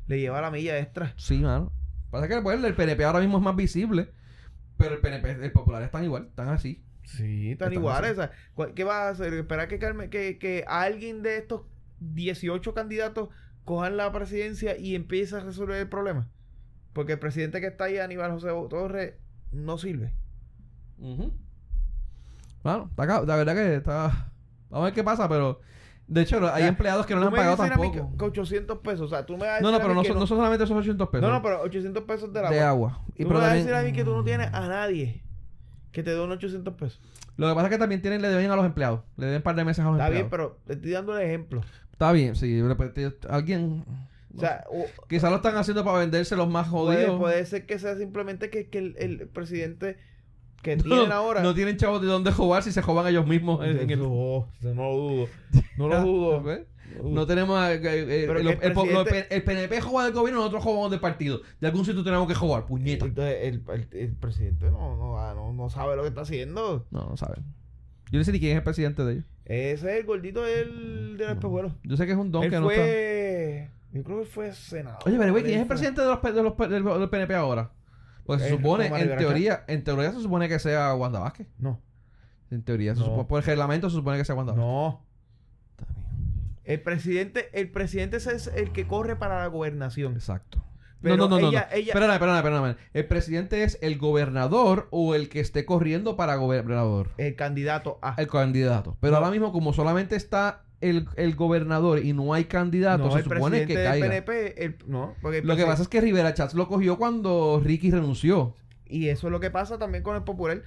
le lleva la milla extra. Sí, mano. Pasa que pues, el PNP ahora mismo es más visible. Pero el PNP, el Popular están igual, están así. Sí, están Están iguales. así. o sea, ¿cuál- ¿Qué vas a hacer? ¿Esperar que, Carmen- que, que alguien de estos 18 candidatos cojan la presidencia y empiece a resolver el problema? Porque el presidente que está ahí, Aníbal José Torres, no sirve. Bueno, está acá, la verdad que está. Vamos a ver qué pasa, pero. De hecho, hay Ya, empleados que no le han pagado mí tampoco. que- que 800 pesos. O sea, tú me vas a No, decir no, a pero mí no que son, no son solamente esos 800 pesos. No, no, pero 800 pesos de la de agua. Y tú pero me vas a decir a mí que tú no tienes a nadie que te dé 800 pesos. Lo que pasa es que también tienen, le deben a los empleados. Le deben un par de meses a los Está bien, empleados. pero te estoy dando el ejemplo. Está bien, sí. de repente Alguien. O sea, o- Quizás lo están haciendo para venderse los más puede, jodidos. puede ser que sea simplemente que, que el, el presidente que No, tienen ahora. no tienen chavos de dónde jugar si se joban ellos mismos. en- en el- No, no lo dudo. No lo (laughs) dudo. ¿Ves? No tenemos. eh, eh, el, el- presidente- el PNP juega del gobierno, nosotros jugamos del partido. De algún sitio tenemos que jugar, puñeta. Entonces, el, presidente no, no, no, sabe lo que está haciendo. No, no saben. Yo no sé ni quién es el presidente de ellos. Ese es el gordito del, del espejuelo. Yo sé que es un don Él que no está. fue. Yo creo que fue senador. Oye, pero güey, ¿quién es el presidente de los, de los del PNP ahora? Porque se Eh, supone, en teoría, en teoría se supone que sea Wanda Vázquez. No, En teoría, se No. supone- por el reglamento se supone que sea Wanda Vázquez. no. Está bien. El presidente, el presidente es el que corre para la gobernación. Exacto. Pero no, no, no, ella- no. ella- Espérame, espérame, espérame. ¿El presidente es el gobernador o el que esté corriendo para gobernador? El candidato a. El candidato. Pero No. ahora mismo, como solamente está el, el gobernador y no hay candidato, no, se el supone que del caiga. PNP. el- no, porque el Lo que pasa es que Rivera Chats lo cogió cuando Ricky renunció. Y eso es lo que pasa también con el Popular.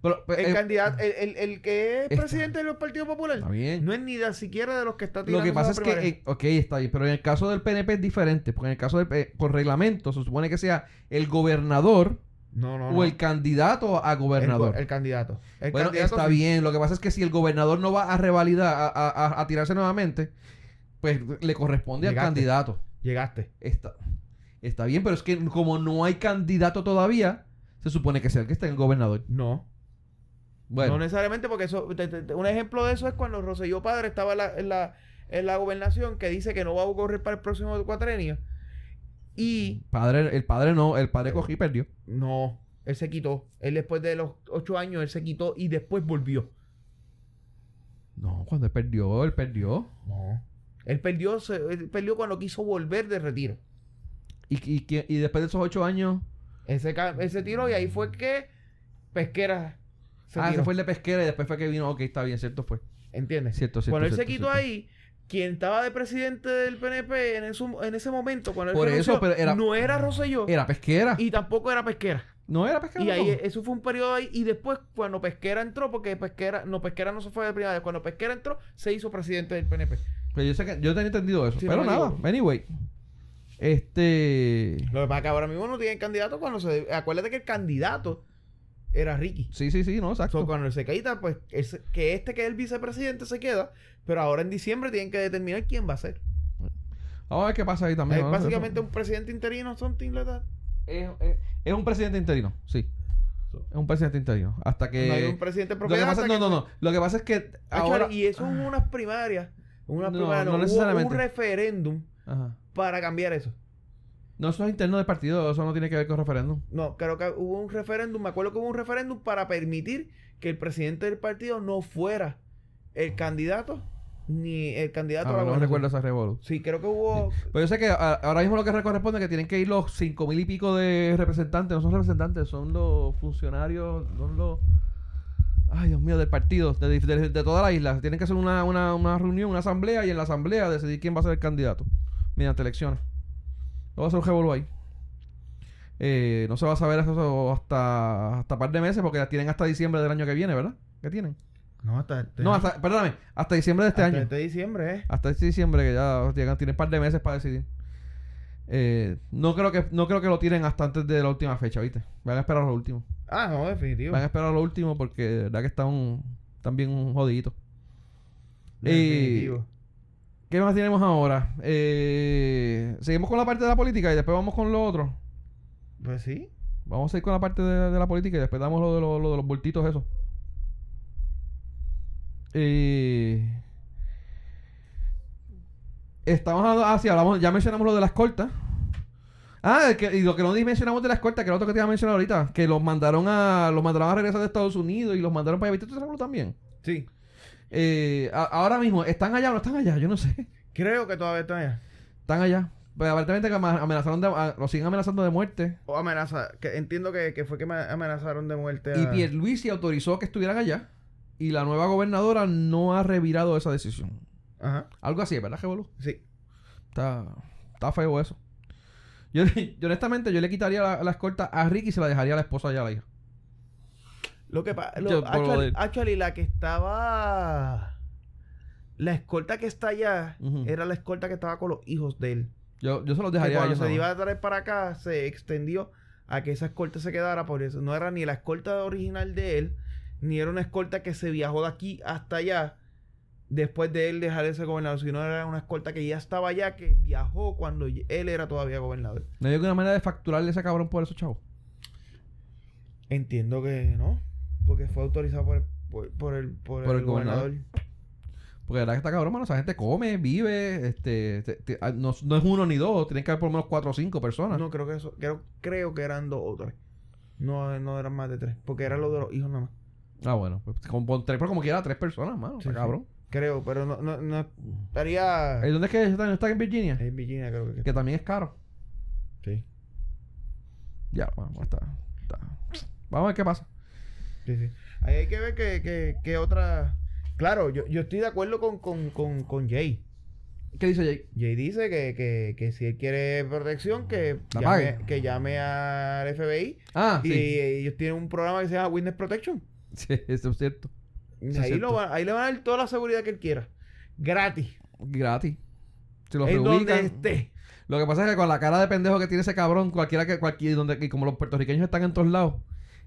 Pero, El eh, candidato, el, el, el que es está- presidente del Partido Popular. Está bien. No es ni de siquiera de los que está tirando Lo que pasa es que, eh, ok, está bien, pero en el caso del PNP es diferente, porque en el caso del, P- por reglamento se supone que sea el gobernador no, no, o no. el candidato a gobernador. go- el candidato. El bueno, candidato está sí. bien, lo que pasa es que si el gobernador no va a revalidar, a, a- a- tirarse nuevamente, pues le corresponde al candidato. Llegaste. Está, está bien, pero es que como no hay candidato todavía, se supone que sea el que esté en el gobernador. No. Bueno, No necesariamente porque eso, te- te- te- un ejemplo de eso es cuando Roselló Padre estaba en la, en la, en la gobernación que dice que no va a correr para el próximo cuatrenio. Y padre, el padre no, el padre cogió y perdió. no, él se quitó. Él después de los ocho años, él se quitó y después volvió. No, cuando él perdió, él perdió. No. Él perdió, se- él perdió cuando quiso volver de retiro. Y, y, y después de esos ocho años, Ese, ese tiro y ahí fue que Pesquera se ah, tiró. se fue el de pesquera y después fue que vino, ok, está bien, cierto fue. ¿Entiendes? Cierto, cierto. cuando él se quitó cierto. ahí, quien estaba de presidente del PNP en, eso- en ese momento, cuando él Por eso, renunció, pero era- no era Rosselló Era pesquera. y tampoco era Pesquera. No era pesquera. Y ahí, eso fue un periodo ahí. Y después, cuando Pesquera entró, porque Pesquera, no, Pesquera no se fue de primaria, cuando Pesquera entró, se hizo presidente del PNP. Pero yo sé que yo tenía entendido eso. Sí, pero no nada, anyway. Este. Lo que pasa es que ahora mismo no tienen candidato cuando se. Acuérdate que el candidato era Ricky. Sí, sí, sí, no, exacto. So, cuando él se quita, pues ese- que este que es el vicepresidente se queda, pero ahora en diciembre tienen que determinar quién va a ser. Vamos a ver qué pasa ahí también. Es básicamente un presidente interino, something like that. Es, es- es un presidente interino, sí. Es un presidente interino. Hasta que. no hay un presidente lo que propiedad. pasa, no, que no, no. Lo que pasa es que Ah, ahora. y eso hubo unas primarias. Unas No, primarias. no no, hubo necesariamente. un referéndum para cambiar eso. No, eso es interno del partido, eso no tiene que ver con referéndum. No, creo que hubo un referéndum. Me acuerdo que hubo un referéndum para permitir que el presidente del partido no fuera el candidato ni el candidato a la Ah, no gobernación. recuerdo esa revolución. Sí, creo que hubo. Pero yo sé que a- ahora mismo lo que corresponde es que tienen que ir los cinco mil y pico de representantes. No son representantes, son los funcionarios, son los... Ay, Dios mío, del partido, de, de- de toda la isla. Tienen que hacer una, una, una reunión, una asamblea y en la asamblea decidir quién va a ser el candidato mediante elecciones. No va a ser un revolú ahí. Eh, no se va a saber eso hasta, hasta par de meses porque tienen hasta diciembre del año que viene, ¿verdad? ¿Qué tienen? No, hasta este, No, hasta, perdóname, hasta diciembre de este hasta año. este diciembre, ¿eh? Hasta este diciembre que ya llegan, tienen un par de meses para decidir. Eh, no creo que no creo que lo tiren hasta antes de la última fecha, ¿viste? Van a esperar lo último. Ah, no, definitivo. Van a esperar lo último porque de verdad que están, están bien jodiditos. Eh, Definitivo. ¿Qué más tenemos ahora? Eh, seguimos con la parte de la política y después vamos con lo otro. Pues sí. Vamos a ir con la parte de, de la política y después damos lo de, lo, lo de los bultitos eso. Eh, estamos hablando, ah, sí, hablamos, ya mencionamos lo de las cortas. Ah, que, y lo que no mencionamos de la escolta, que era otro que te iba a mencionar ahorita, que los mandaron a los mandaron a regresar de Estados Unidos y los mandaron para allá. ¿Viste tú también? Sí. Eh, a- ahora mismo, ¿están allá o no están allá? Yo no sé. Creo que todavía están allá. Están allá. Pues aparentemente que ama- amenazaron de, a- los siguen amenazando de muerte. O amenaza. Que entiendo que, que fue que me amenazaron de muerte. Y a- Pierluisi autorizó que estuvieran allá. Y la nueva gobernadora no ha revirado esa decisión. Ajá. Algo así, ¿verdad, Jebolu? Sí. Está, está feo eso. Yo, (laughs) yo honestamente, yo le quitaría la, la escolta a Ricky y se la dejaría a la esposa y a la hija. Lo que pasa. Actually, actually, la que estaba. La escolta que está allá era la escolta que estaba con los hijos de él. Yo, yo se los dejaría cuando se nada iba a traer para acá, se extendió a que esa escolta se quedara. Por eso no era ni la escolta original de él, ni era una escolta que se viajó de aquí hasta allá después de él dejar ese gobernador, sino era una escolta que ya estaba allá, que viajó cuando él era todavía gobernador. ¿No hay alguna manera de facturarle a ese cabrón por esos chavos? Entiendo que no, porque fue autorizado por el, por, por el, por Por el el gobernador. gobernador. Porque la verdad que está cabrón, mano. Esa gente come, vive, este... te- te- ah, no, no es uno ni dos. Tienen que haber por lo menos cuatro o cinco personas. No, creo que eso, creo, creo que eran dos o tres. No, no eran más de tres, porque era lo de los hijos nada más. Ah, bueno. Pues, con, con tres, pero como quiera, tres personas, mano. Sí, está sí. cabrón. Creo, pero no, no, no estaría ¿Y dónde es que está, está en Virginia? en Virginia, creo que. Que también es caro. Sí, Ya, bueno, pues está, está. Vamos a ver qué pasa. Sí, sí. Ahí hay que ver que, que, que otra. Claro, yo, yo estoy de acuerdo con, con, con, con Jay. ¿Qué dice Jake? Jay dice que, que, que si él quiere protección, que La llame, pague. que llame al FBI. Ah, y sí. ellos tienen un programa que se llama Witness Protection. Sí, (laughs) eso es cierto. Es ahí, cierto. lo van- ahí le van a dar toda la seguridad que él quiera. Gratis. Gratis. Se lo en donde esté. Lo que pasa es que con la cara de pendejo que tiene ese cabrón, cualquiera que, cualquier, donde, y como los puertorriqueños están en todos lados,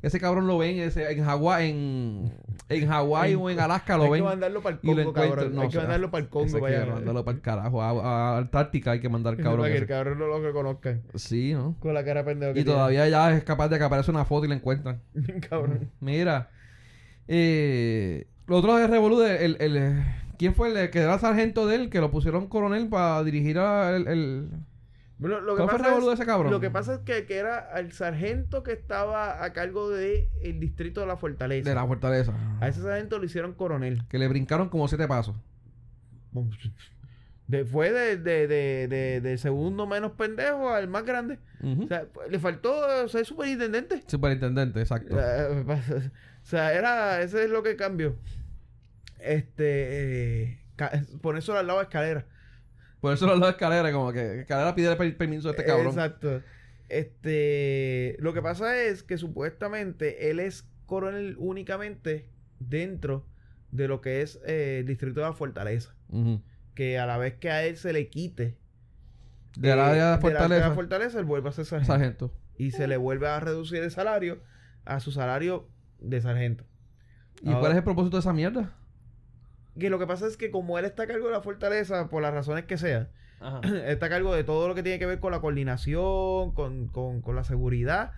ese cabrón lo ven ese, en Hawái, en, en Hawái o en Alaska lo hay ven. que mandarlo para el Congo, cabrón. No, hay que mandarlo para el Congo. Hay que mandarlo para el carajo. A, a Antártica hay que mandar (laughs) cabrón. para que el cabrón no lo reconozcan. Sí, ¿no? Con la cara pendejo que Y todavía ya es capaz de que aparece una foto y la encuentran. (laughs) cabrón. Mira. Eh, lo otro Revolú, de- el, el, ¿quién fue el que era sargento de él? Que lo pusieron coronel para dirigir a el, el- Bueno, lo que ¿Cuál fue el pasa es- ese cabrón? Lo que pasa es que, que era el sargento que estaba a cargo del el distrito de la Fortaleza. de la fortaleza. A ese sargento lo hicieron coronel. Que le brincaron como siete pasos. De- fue de, de, de, de- segundo menos pendejo al más grande. Ujú. O sea, le faltó ser superintendente. Superintendente, exacto. Eh, O sea, era, ese es lo que cambió. Este, eh, ca- ponérselo al lado de escalera. Por eso la escalera, como que escalera pide per- permiso a este cabrón. Exacto. Este, lo que pasa es que supuestamente él es coronel únicamente dentro de lo que es eh, el distrito de la Fortaleza. Que a la vez que a él se le quite De la área de de la- fortaleza. de la Fortaleza, él vuelve a ser sargento. sargento. Y se le vuelve a reducir el salario a su salario de sargento. ¿Y cuál es el propósito de esa mierda? Que lo que pasa es que como él está a cargo de la fortaleza, por las razones que sean, (clears throat) está a cargo de todo lo que tiene que ver con la coordinación, con, con- con la seguridad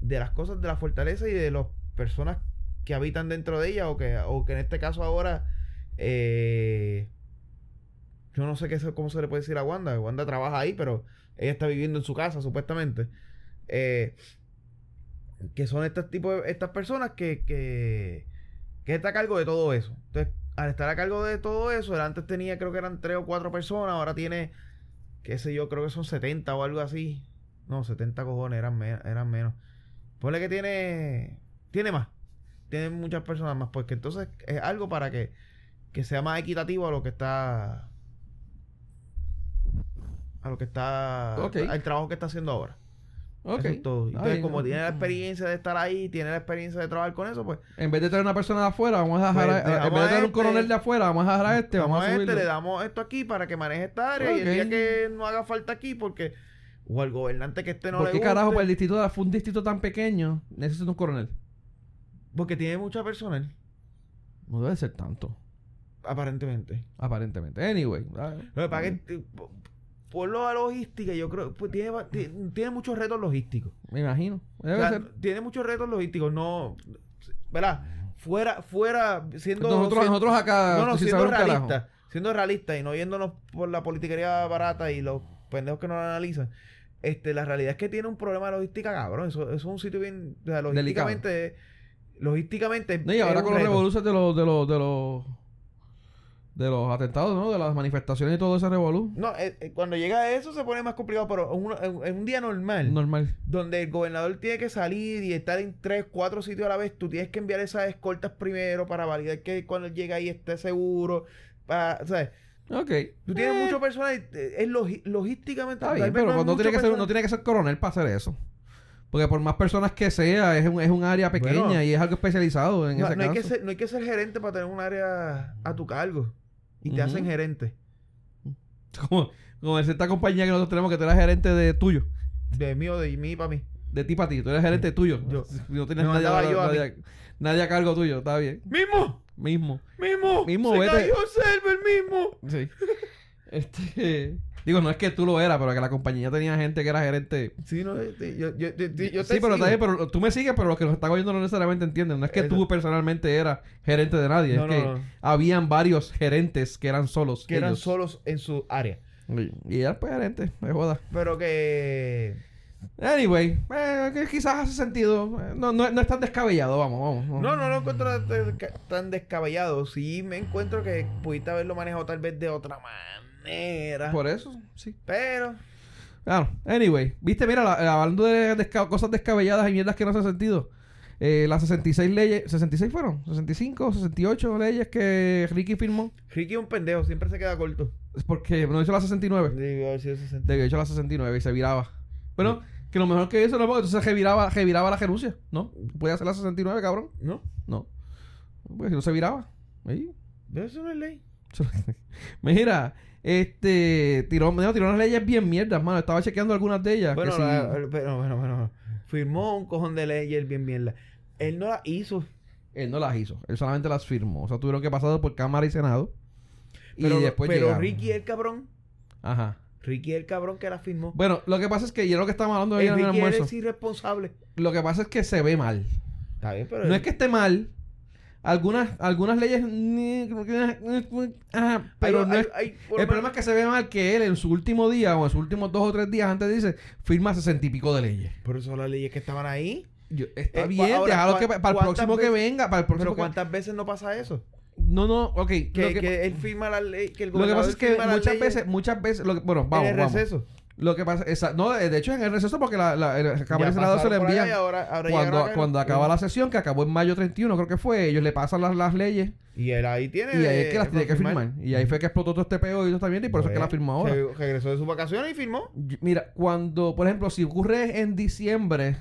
de las cosas de la fortaleza y de las personas que habitan dentro de ella o que, o que en este caso ahora eh, yo no sé qué, cómo se le puede decir a Wanda. Wanda trabaja ahí, pero ella está viviendo en su casa, supuestamente. Eh, que son estas tipo de- estas personas que, que, que está a cargo de todo eso. Entonces, al estar a cargo de todo eso, él antes tenía, creo que eran tres o cuatro personas, ahora tiene, qué sé yo, creo que son 70 o algo así. No, 70 cojones, eran, me- eran menos. Ponle que tiene, tiene más. Tiene muchas personas más, porque entonces es algo para que, que sea más equitativo a lo que está, a lo que está, al trabajo que está haciendo ahora. Ok. Eso es todo. Entonces, Ay, como no. tiene la experiencia de estar ahí, tiene la experiencia de trabajar con eso, pues En vez de traer una persona de afuera, vamos a dejar Pues, a- en vez de traer un este. coronel de afuera, vamos a dejar a este, vamos, a a este, subirlo. le damos esto aquí para que maneje esta área y el día que no haga falta aquí, porque o al gobernante que este no ¿Por le qué guste, carajo? Pues el distrito de- fue un distrito tan pequeño, necesita un coronel. porque tiene mucha personal, No debe ser tanto, aparentemente. aparentemente. Anyway. ah, Lo que pasa es que, eh, po- por lo a logística, yo creo, pues tiene, tiene muchos retos logísticos. Me imagino. O Debe sea, ser. tiene muchos retos logísticos, no, ¿verdad? Fuera, fuera, siendo... Nosotros, siendo- nosotros acá, No, no, sin siendo saber un carajo. realista. Siendo realista y no yéndonos por la politiquería barata y los pendejos que no la analizan. Este, la realidad es que tiene un problema de logística, cabrón. Eso, eso es un sitio bien. O sea, logísticamente. Logísticamente. No, y ahora con los revoluciones de los, de los, de los, de los atentados, ¿no? De las manifestaciones y todo ese revolú. No, eh, eh, cuando llega a eso se pone más complicado, pero en, un día normal, Normal. donde el gobernador tiene que salir y estar en tres, cuatro sitios a la vez, tú tienes que enviar esas escoltas primero para validar que cuando él llega ahí esté seguro. Para, ¿sabes? Ok. Tú tienes Eh, mucho personal, eh, es logísticamente. Está bien, pero no tiene, que ser, no tiene que ser coronel para hacer eso. Porque por más personas que sea, es un, es un área pequeña Bueno. y es algo especializado en No, ese no hay que ser, no hay que ser gerente para tener un área a tu cargo. Y te hacen gerente. (laughs) Como, como en cierta compañía que nosotros tenemos que tú eres gerente de tuyo. De mí o de mí para mí. De ti para ti. Tú eres gerente tuyo. Yo. (laughs) No tienes nadie, yo a nadie, nadie a cargo tuyo. Está bien. ¡Mismo! Mismo. ¡Mismo! Mismo, ¡Se vete. cayó Server mismo! Sí. (laughs) este... Digo, no es que tú lo eras, pero que la compañía tenía gente que era gerente. Sí, no, este, yo, yo, yo, yo, sí, pero, bien, pero tú me sigues, pero los que nos están oyendo no necesariamente entienden. No es que Eso. tú personalmente eras gerente de nadie. No, es no, que no. habían varios gerentes que eran solos. Que eran solos en su área. Y, y pues gerente, me joda. Pero que... Anyway, eh, que quizás hace sentido. Eh, No, no, no es tan descabellado, vamos, vamos. No, no lo encuentro tan- tan descabellado. Sí me encuentro que pudiste haberlo manejado tal vez de otra manera. Por eso, sí. Pero... Claro, anyway, viste, mira, la- la- hablando de cosas descabelladas y mierdas que no hacen sentido. Eh, las 66 leyes, 66 fueron, 65, 68 leyes que Ricky firmó. Ricky es un pendejo, siempre se queda corto. Es porque no hizo las 69. Digo, a ver si eso se De que hecho las 69 y se viraba. Bueno, que lo mejor que hizo no porque entonces reviraba, reviraba la renuncia, ¿no? Puede hacer las 69, cabrón. ¿No? No. Pues si no se viraba. Ahí. Eso no es ley. (laughs) Mira, este tiró, no, tiró unas leyes bien mierdas, mano. Estaba chequeando algunas de ellas. Bueno, que sí- la- pero, bueno, bueno. Firmó un cojón de leyes bien mierda. Él no la hizo. Él no las hizo, él solamente las firmó. O sea, tuvieron que pasar por Cámara y Senado. Y Pero, después pero llegaron. Ricky el cabrón. Ajá. Ricky el cabrón que la firmó. Bueno, lo que pasa es que, y es lo que estamos hablando El en el Ricky almuerzo. es irresponsable. Lo que pasa es que se ve mal. Está bien, pero... No es que esté mal. Algunas, algunas leyes. pero no es- el problema es que se ve mal que él en su último día o en sus últimos dos o tres días antes dice firma sesenta y pico de leyes. Por eso las leyes que estaban ahí. Yo- está Eh, bien, ahora, déjalo ¿cuán- que para el próximo que veces- venga, para el próximo Pero que- ¿cuántas veces no pasa eso? No, no, ok. Que, que, que él firma la ley, que el lo que pasa es que muchas leyes veces, muchas veces, lo que- bueno, vamos, en el vamos. Lo que pasa, esa- no, de hecho en el receso porque la, la, el Cámara Senado se le envían ahora- ahora cuando, acá. cuando acaba la sesión, que acabó en mayo 31, creo que fue, ellos le pasan las, las leyes Y él ahí tiene... y ahí es que las tiene que firmar. Y ahí fue que explotó todo este peo y todo también y por eso es que la firmó ahora. Se- regresó de sus vacaciones y firmó. Mira, cuando, por ejemplo, si ocurre en diciembre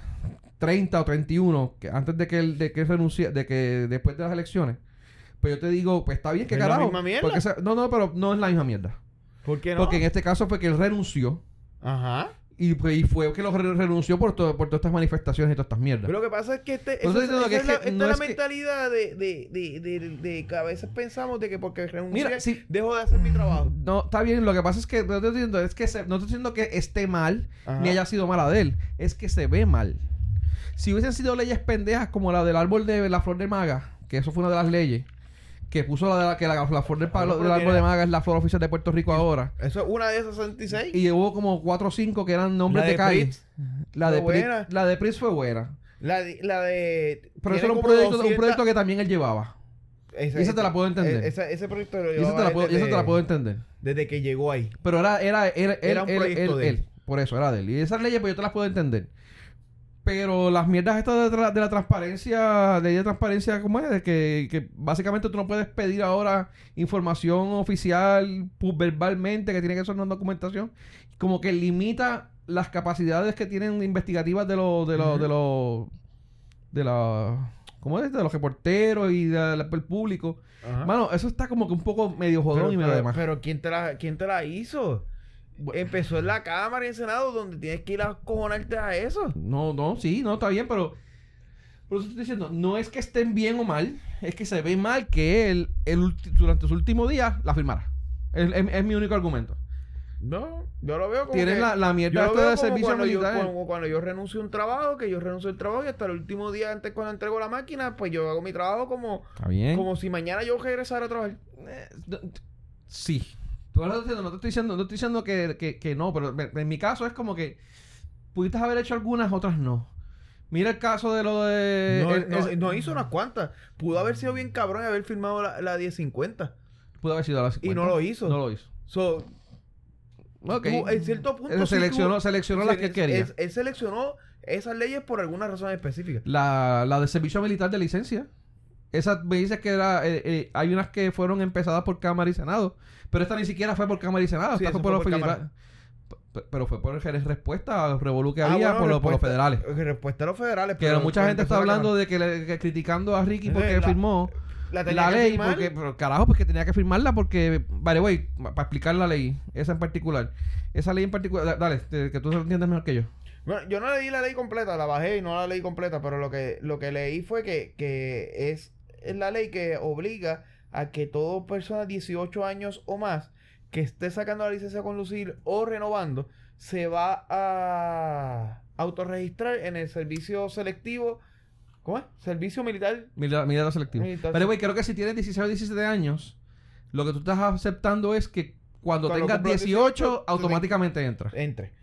30 o 31, que antes de que él, de que él renuncie, de que después de las elecciones, pues yo te digo, pues está bien, que la carajo. misma mierda. Porque se- no, no, pero no es la misma mierda. ¿Por qué no? Porque en este caso fue que él renunció Ajá. y, pues, y fue que lo re- renunció por, todo, por todas estas manifestaciones y todas estas mierdas. Pero lo que pasa es que este, eso esa que es es la, que no es la es que- mentalidad de, de, de, de, de que a veces pensamos de que porque renuncié, Mira, sí. dejo de hacer mi trabajo. No, está bien, lo que pasa es que no estoy diciendo, es que se- no estoy diciendo que esté mal Ajá. ni haya sido mala de él, es que se ve mal. Si hubiesen sido leyes pendejas como la del árbol de la flor de maga, que eso fue una de las leyes, que puso la de la, que la, la flor del, palo- Ah, pero del árbol de maga es la flor oficial de Puerto Rico ahora. Eso es una de esas 66. Y hubo como cuatro o cinco que eran nombres La de, de La de, Pritz, buena. la de Pritz fue buena. La de... La de Pero eso era un proyecto, un 200 proyecto que también él llevaba. Esa, y esa te la puedo entender. esa- ese proyecto lo Y esa te la llevaba puedo, y esa te la puedo entender. Desde que llegó ahí. Pero era, era, era, él, Era un él, proyecto él, de él. Por eso, era de él. Y esas leyes, pues yo te las puedo entender. Pero las mierdas estas de, tra- de la transparencia, de transparencia, ¿cómo es? De que, que básicamente tú no puedes pedir ahora información oficial verbalmente, que tiene que ser una documentación. Como que limita las capacidades que tienen investigativas de los, de los, de los, de la, ¿cómo es? De los reporteros y de la- del público. Ajá. Mano, eso está como que un poco medio jodón pero, y medio demás. pero ¿quién te la, quién te la hizo? Bueno. Empezó en la Cámara y en el Senado donde tienes que ir a cojonarte a eso. No, no, sí, no, está bien, pero. Por eso estoy diciendo, no es que estén bien o mal, es que se ve mal que él, ulti- durante su último día la firmara. Es, es- es mi único argumento. No, yo lo veo como Tienes que- la, la yo mierda veo de como servicio cuando yo, militar. como cuando yo renuncio a un trabajo, que yo renuncio al trabajo y hasta el último día antes cuando entrego la máquina, pues yo hago mi trabajo como, Está bien. como si mañana yo regresara a trabajar. Eh, sí. Tú ahora diciendo, no te estoy diciendo, no estoy diciendo que, que- que no, pero en, mi caso es como que pudiste haber hecho algunas, otras no. Mira el caso de lo de... No, el- no- no hizo unas cuantas. Pudo haber sido bien cabrón y haber firmado la, la 1050. Pudo haber sido a las Y 50. no lo hizo. No lo hizo. So, Ok. tú, en cierto punto. Él sí seleccionó, seleccionó las que él- quería. Él, él seleccionó esas leyes por alguna razón específica. La, la de servicio militar de licencia. Esa me dice que era. eh, eh, hay unas que fueron empezadas por Cámara y Senado. Pero esta ni siquiera fue por Cámara y Senado. Sí, esta fue por fue los federales. Pero fue por respuesta al revolú que Ah, había bueno, por, los, por los federales. Respuesta a los federales. Que pero mucha gente está la hablando de que, le- que criticando a Ricky porque Entonces, la- firmó La, ley. Porque, pero carajo, pues que tenía que firmarla porque. Vale, güey, para explicar la ley, esa en particular. Esa ley en particular. da- Dale, te- que tú lo entiendes mejor que yo. Bueno, yo no leí la ley completa, la bajé y no la leí completa, pero lo que, lo que leí fue que, que es, es la ley que obliga a que toda persona de 18 años o más que esté sacando la licencia de conducir o renovando se va a autorregistrar en el servicio selectivo, ¿cómo es? Servicio militar. Lo selectivo. Militar. Pero, güey, creo que si tienes 16 o 17 años, lo que tú estás aceptando es que cuando, Cuando tengas cumpla 18, 18, automáticamente entras. Entre.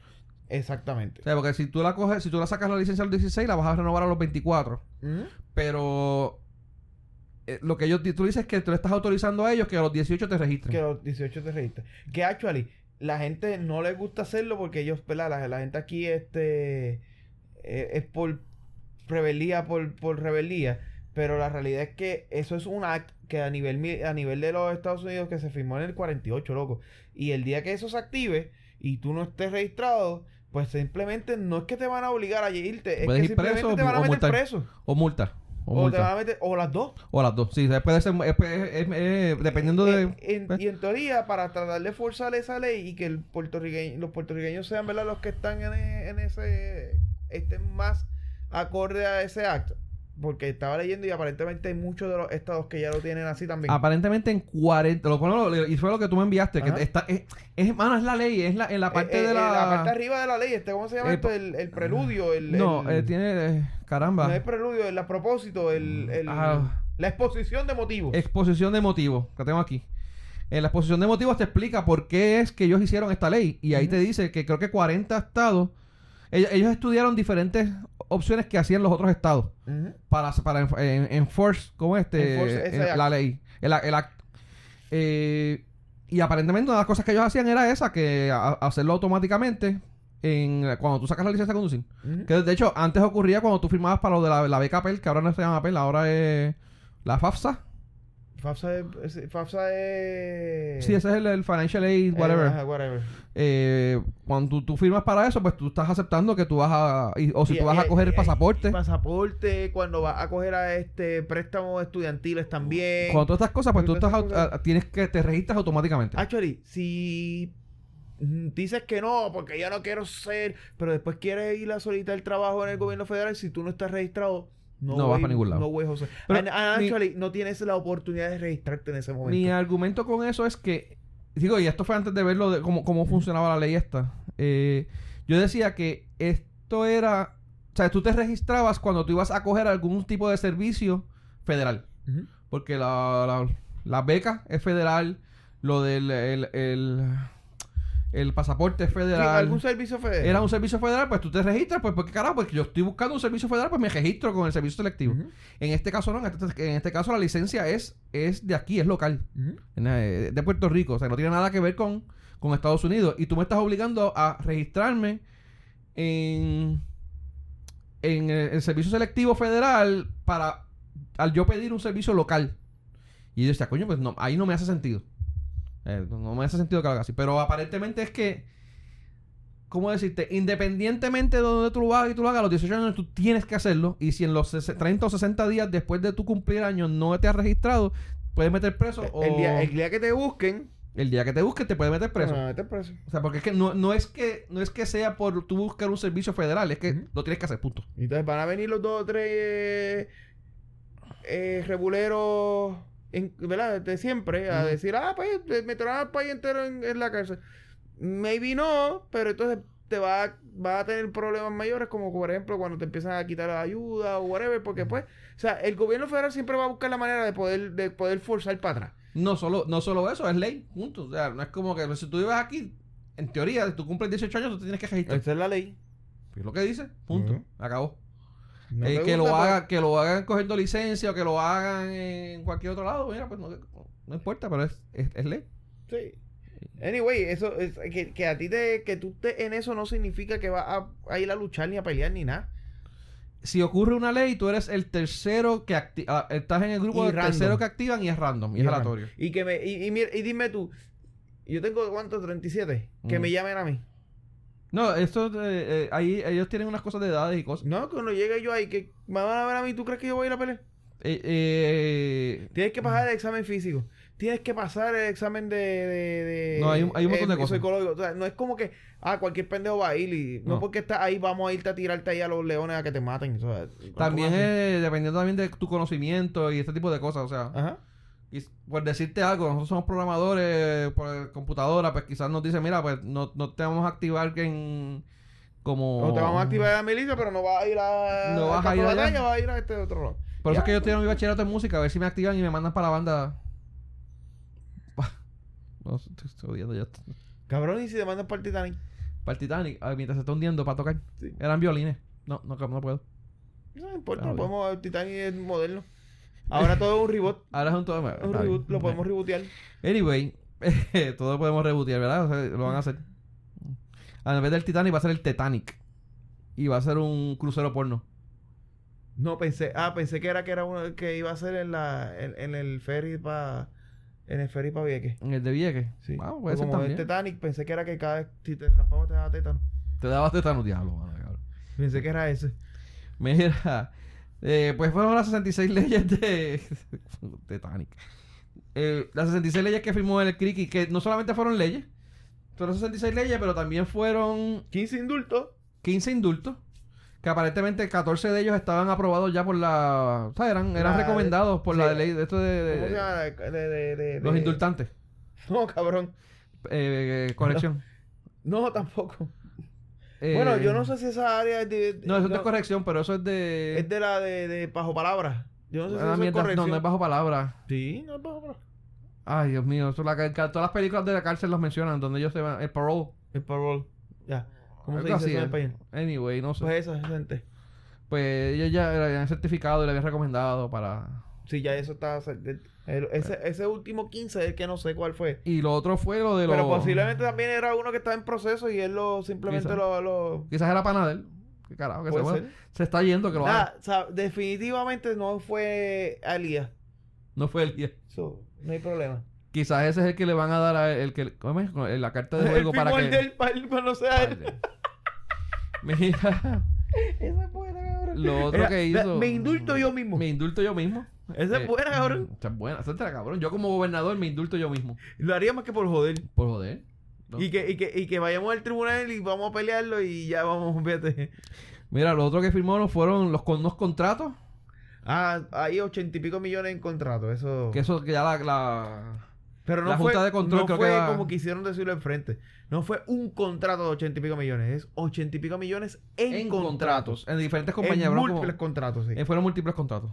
Exactamente. O sea, porque si tú la coges, si tú la sacas la licencia a los 16, la vas a renovar a los 24. Ujú. Pero eh, lo que yo tú dices es que tú le estás autorizando a ellos que a los 18 te registren. Que los 18 te registran. Que actually, la gente no les gusta hacerlo porque ellos, ¿verdad? La, la gente aquí este eh, es por rebeldía, por, por rebeldía. Pero la realidad es que eso es un act que a nivel, a nivel de los Estados Unidos que se firmó en el 48, loco. Y el día que eso se active y tú no estés registrado, pues simplemente no es que te van a obligar a irte, es que simplemente preso te van a meter preso. O multa. O, O, te van a meter, o las dos. O las dos. Sí, puede ser. es- es- es- dependiendo de. Eh, en- pues. y en teoría, para tratar de forzar esa ley y que el puertorriqueño, los puertorriqueños sean ¿verdad? los que están en, e- en ese. estén más acorde a ese acto. Porque estaba leyendo y aparentemente hay muchos de los estados que ya lo tienen así también. Aparentemente en 40. Lo, bueno, y fue lo que tú me enviaste. Ajá. Que está, es, es, mano, es la ley. Es la, en la parte Eh, eh, de eh, la. parte arriba de la ley, este, ¿cómo se llama Eh, esto? El, el preludio, el. no, el- eh, tiene. eh, caramba. no es preludio, el a propósito, el, el- Ah. la exposición de motivos. Exposición de motivos, que tengo aquí. En la exposición de motivos te explica por qué es que ellos hicieron esta ley. Y ahí te dice que creo que 40 estados. Ellos, estudiaron diferentes opciones que hacían los otros estados para, para en- enforce, como este, Enforce eh, la ley, el, el act. Eh, y aparentemente una de las cosas que ellos hacían era esa, que a- hacerlo automáticamente en cuando tú sacas la licencia de conducir. Que de hecho antes ocurría cuando tú firmabas para lo de la, la beca APEL, que ahora no se llama APEL, ahora es la FAFSA. FAFSA es. FAFSA es. Sí, ese es el, el Financial Aid, eh, whatever. whatever. Eh, cuando tú, firmas para eso, pues tú estás aceptando que tú vas a... y- o si Y- tú vas y- a coger el pasaporte. pasaporte, cuando vas a coger a este préstamos estudiantiles también. Cuando todas estas cosas, pues tú estás, a- tienes que te registras automáticamente. Actually, si dices que no, porque yo no quiero ser, pero después quieres ir a solicitar trabajo en el gobierno federal, si tú no estás registrado, no, No voy- vas para ningún lado. No voy, José. Pero And- and mi- actually, no tienes la oportunidad de registrarte en ese momento. Mi argumento con eso es que, digo, y esto fue antes de verlo de cómo, cómo funcionaba la ley esta. Eh, yo decía que esto era, o sea, tú te registrabas cuando tú ibas a coger algún tipo de servicio federal. Porque la, la, la beca es federal, lo del el, el, el pasaporte Sí, federal. algún servicio federal. Era un servicio federal, pues tú te registras, pues porque carajo, pues yo estoy buscando un servicio federal, pues me registro con el servicio selectivo. En este caso no, en este, en este caso la licencia es, es de aquí, es local, en, eh, de Puerto Rico, o sea, no tiene nada que ver con, con Estados Unidos. Y tú me estás obligando a registrarme en, en el, el servicio selectivo federal para, al yo pedir un servicio local. Y yo decía, coño, pues no, ahí no me hace sentido. Eh, no no me hace sentido que lo haga así. Pero aparentemente es que, ¿cómo decirte? Independientemente de donde tú lo hagas y tú lo hagas, a los 18 años tú tienes que hacerlo. Y si en los ses- 30 o 60 días después de tu cumplir años no te has registrado, puedes meter preso. o El, día, el día que te busquen, el día que te busquen te puedes meter preso. a meter preso. O sea, porque es que no, no es que no es que sea por tú buscar un servicio federal, es que lo tienes que hacer, punto. Entonces van a venir los dos o tres eh, eh, reguleros, en- ¿verdad? De siempre, a decir, ah, pues eh, meterán al país entero en, en la cárcel. Maybe no, pero entonces te va, a- va a tener problemas mayores, como por ejemplo cuando te empiezan a quitar la ayuda o whatever, porque pues, o sea, el gobierno federal siempre va a buscar la manera de poder, de poder forzar para atrás. No solo, no solo eso, es ley, punto. O sea, no es como que si tú vives aquí, en teoría, si tú cumples 18 años, tú tienes que registrar. Esa es la ley. Es lo que dice, punto. Acabó. No Eh, te que, lo pues, haga, que lo hagan cogiendo licencia o que lo hagan en cualquier otro lado, mira, pues no, no importa, pero es, es, es ley. Sí. Anyway, eso es que, que a ti te, que tú estés en eso no significa que vas a, a ir a luchar ni a pelear ni nada. Si ocurre una ley, tú eres el tercero que acti- ah, estás en el grupo Y de random. tercero que activan y es random, y, es aleatorio. Y que me, y, y, y dime tú, yo tengo cuánto, 37, que Mm. me llamen a mí. No, esto eh, eh, ahí ellos tienen unas cosas de edades y cosas. No, cuando llegue yo ahí, que me van a ver a mí, ¿tú crees que yo voy a ir a pelear? Eh, eh, Tienes que pasar el examen físico. Tienes que pasar el examen de... de, de- No, hay un- hay un montón de eh, cosas. O sea, no es como que, ah, cualquier pendejo va a ir y... No, No. porque estás ahí, vamos a irte a tirarte ahí a los leones a que te maten. O sea, también es dependiendo también de tu conocimiento y este tipo de cosas, o sea, Ajá. Y por decirte algo, nosotros somos programadores por computadora, pues quizás nos dicen, mira, pues no, no te vamos a activar en como O te vamos a activar la milicia, pero no vas a ir a... No vas a ir allá. batalla, vas a ir a este otro lado. Por eso es que yo estoy en mi bachillerato en música, a ver si me activan y me mandan para la banda. (laughs) No, estoy, estoy odiando ya. Cabrón, y si te mandan para el Titanic. Para el Titanic, ah, mientras se está hundiendo para tocar. Sí. Eran violines. No, no, no puedo. No importa, Ah, bien. podemos... El Titanic es moderno. Ahora todo es un reboot. Ahora es un todo. Un está reboot, lo podemos rebootear. Anyway, (laughs) todo lo podemos rebootear, ¿verdad? O sea, lo van a hacer. A vez del Titanic va a ser el Titanic. Y va a ser un crucero porno. No, pensé... Ah, pensé que era que era uno que iba a ser en la... En, en el ferry para... En el ferry para Vieques. En el de Vieques. Sí. Ah, puede ser como también. el Titanic, pensé que era que cada vez si te raspabas te daba tétano. Te dabas tétano, diablo, mano, cabrón. Pensé que era ese. Mira, eh, pues fueron las 66 (laughs) leyes de Titanic. Eh, las 66 leyes que firmó el Criqui, que no solamente fueron leyes, fueron 66 leyes, pero también fueron 15 indultos. 15 indultos, que aparentemente 14 de ellos estaban aprobados ya por la... O sea, eran, eran La- recomendados por sí. la ley de esto de... de- ¿Cómo se llama? De, los indultantes. (laughs) No, cabrón. Eh, corrección. (laughs) No, tampoco. Eh, bueno, yo no sé si esa área es de... No, eso no es corrección, pero eso es de... Es de la de, de bajo palabras. Yo no sé si eso es corrección. no, no es bajo palabra. Sí, no es bajo palabras. Ay, Dios mío, eso la, todas las películas de la cárcel los mencionan, donde ellos se van, el parole. El parole. Ya. ¿Cómo se dice eso en español? Anyway, no sé. Pues esa gente. Pues ellos ya le habían certificado y le habían recomendado para... Sí, ya eso está... el- el- ese, ese último 15 es el que no sé cuál fue. Y lo otro fue lo de los... Pero posiblemente también era uno que estaba en proceso y él lo simplemente lo... lo Quizás era. Qué carajo, que se, bueno, se está yendo que lo. Nada, o sea, definitivamente no fue Alía. No fue el día. So, no hay problema. Quizás ese es el que le van a dar a el que... ¿Cómo es? Con La carta de juego el para que... del para no sea él. Mira, (laughs) Esa es buena, cabrón. lo otro que hizo... Me indulto yo mismo. Me indulto yo mismo. Esa es Eh, buena, cabrón. Esa es buena, esa es la cabrón. Yo como gobernador me indulto yo mismo. Lo haría más que por joder. Por joder. ¿no? Y, que, y, que, y que vayamos al tribunal y vamos a pelearlo y ya vamos, (laughs) fíjate. Mira, lo otro que firmó no fueron los con unos contratos. Ah, hay ochenta y pico millones en contrato. Eso. Que eso que ya la... la- Pero no la fue, Junta de Control no creo fue que como quisieron decirlo enfrente. No fue un contrato de ochenta y pico millones. Es ochenta y pico millones en, en contratos. contratos. En diferentes compañías. En múltiples Como- contratos, sí. eh, fueron múltiples contratos.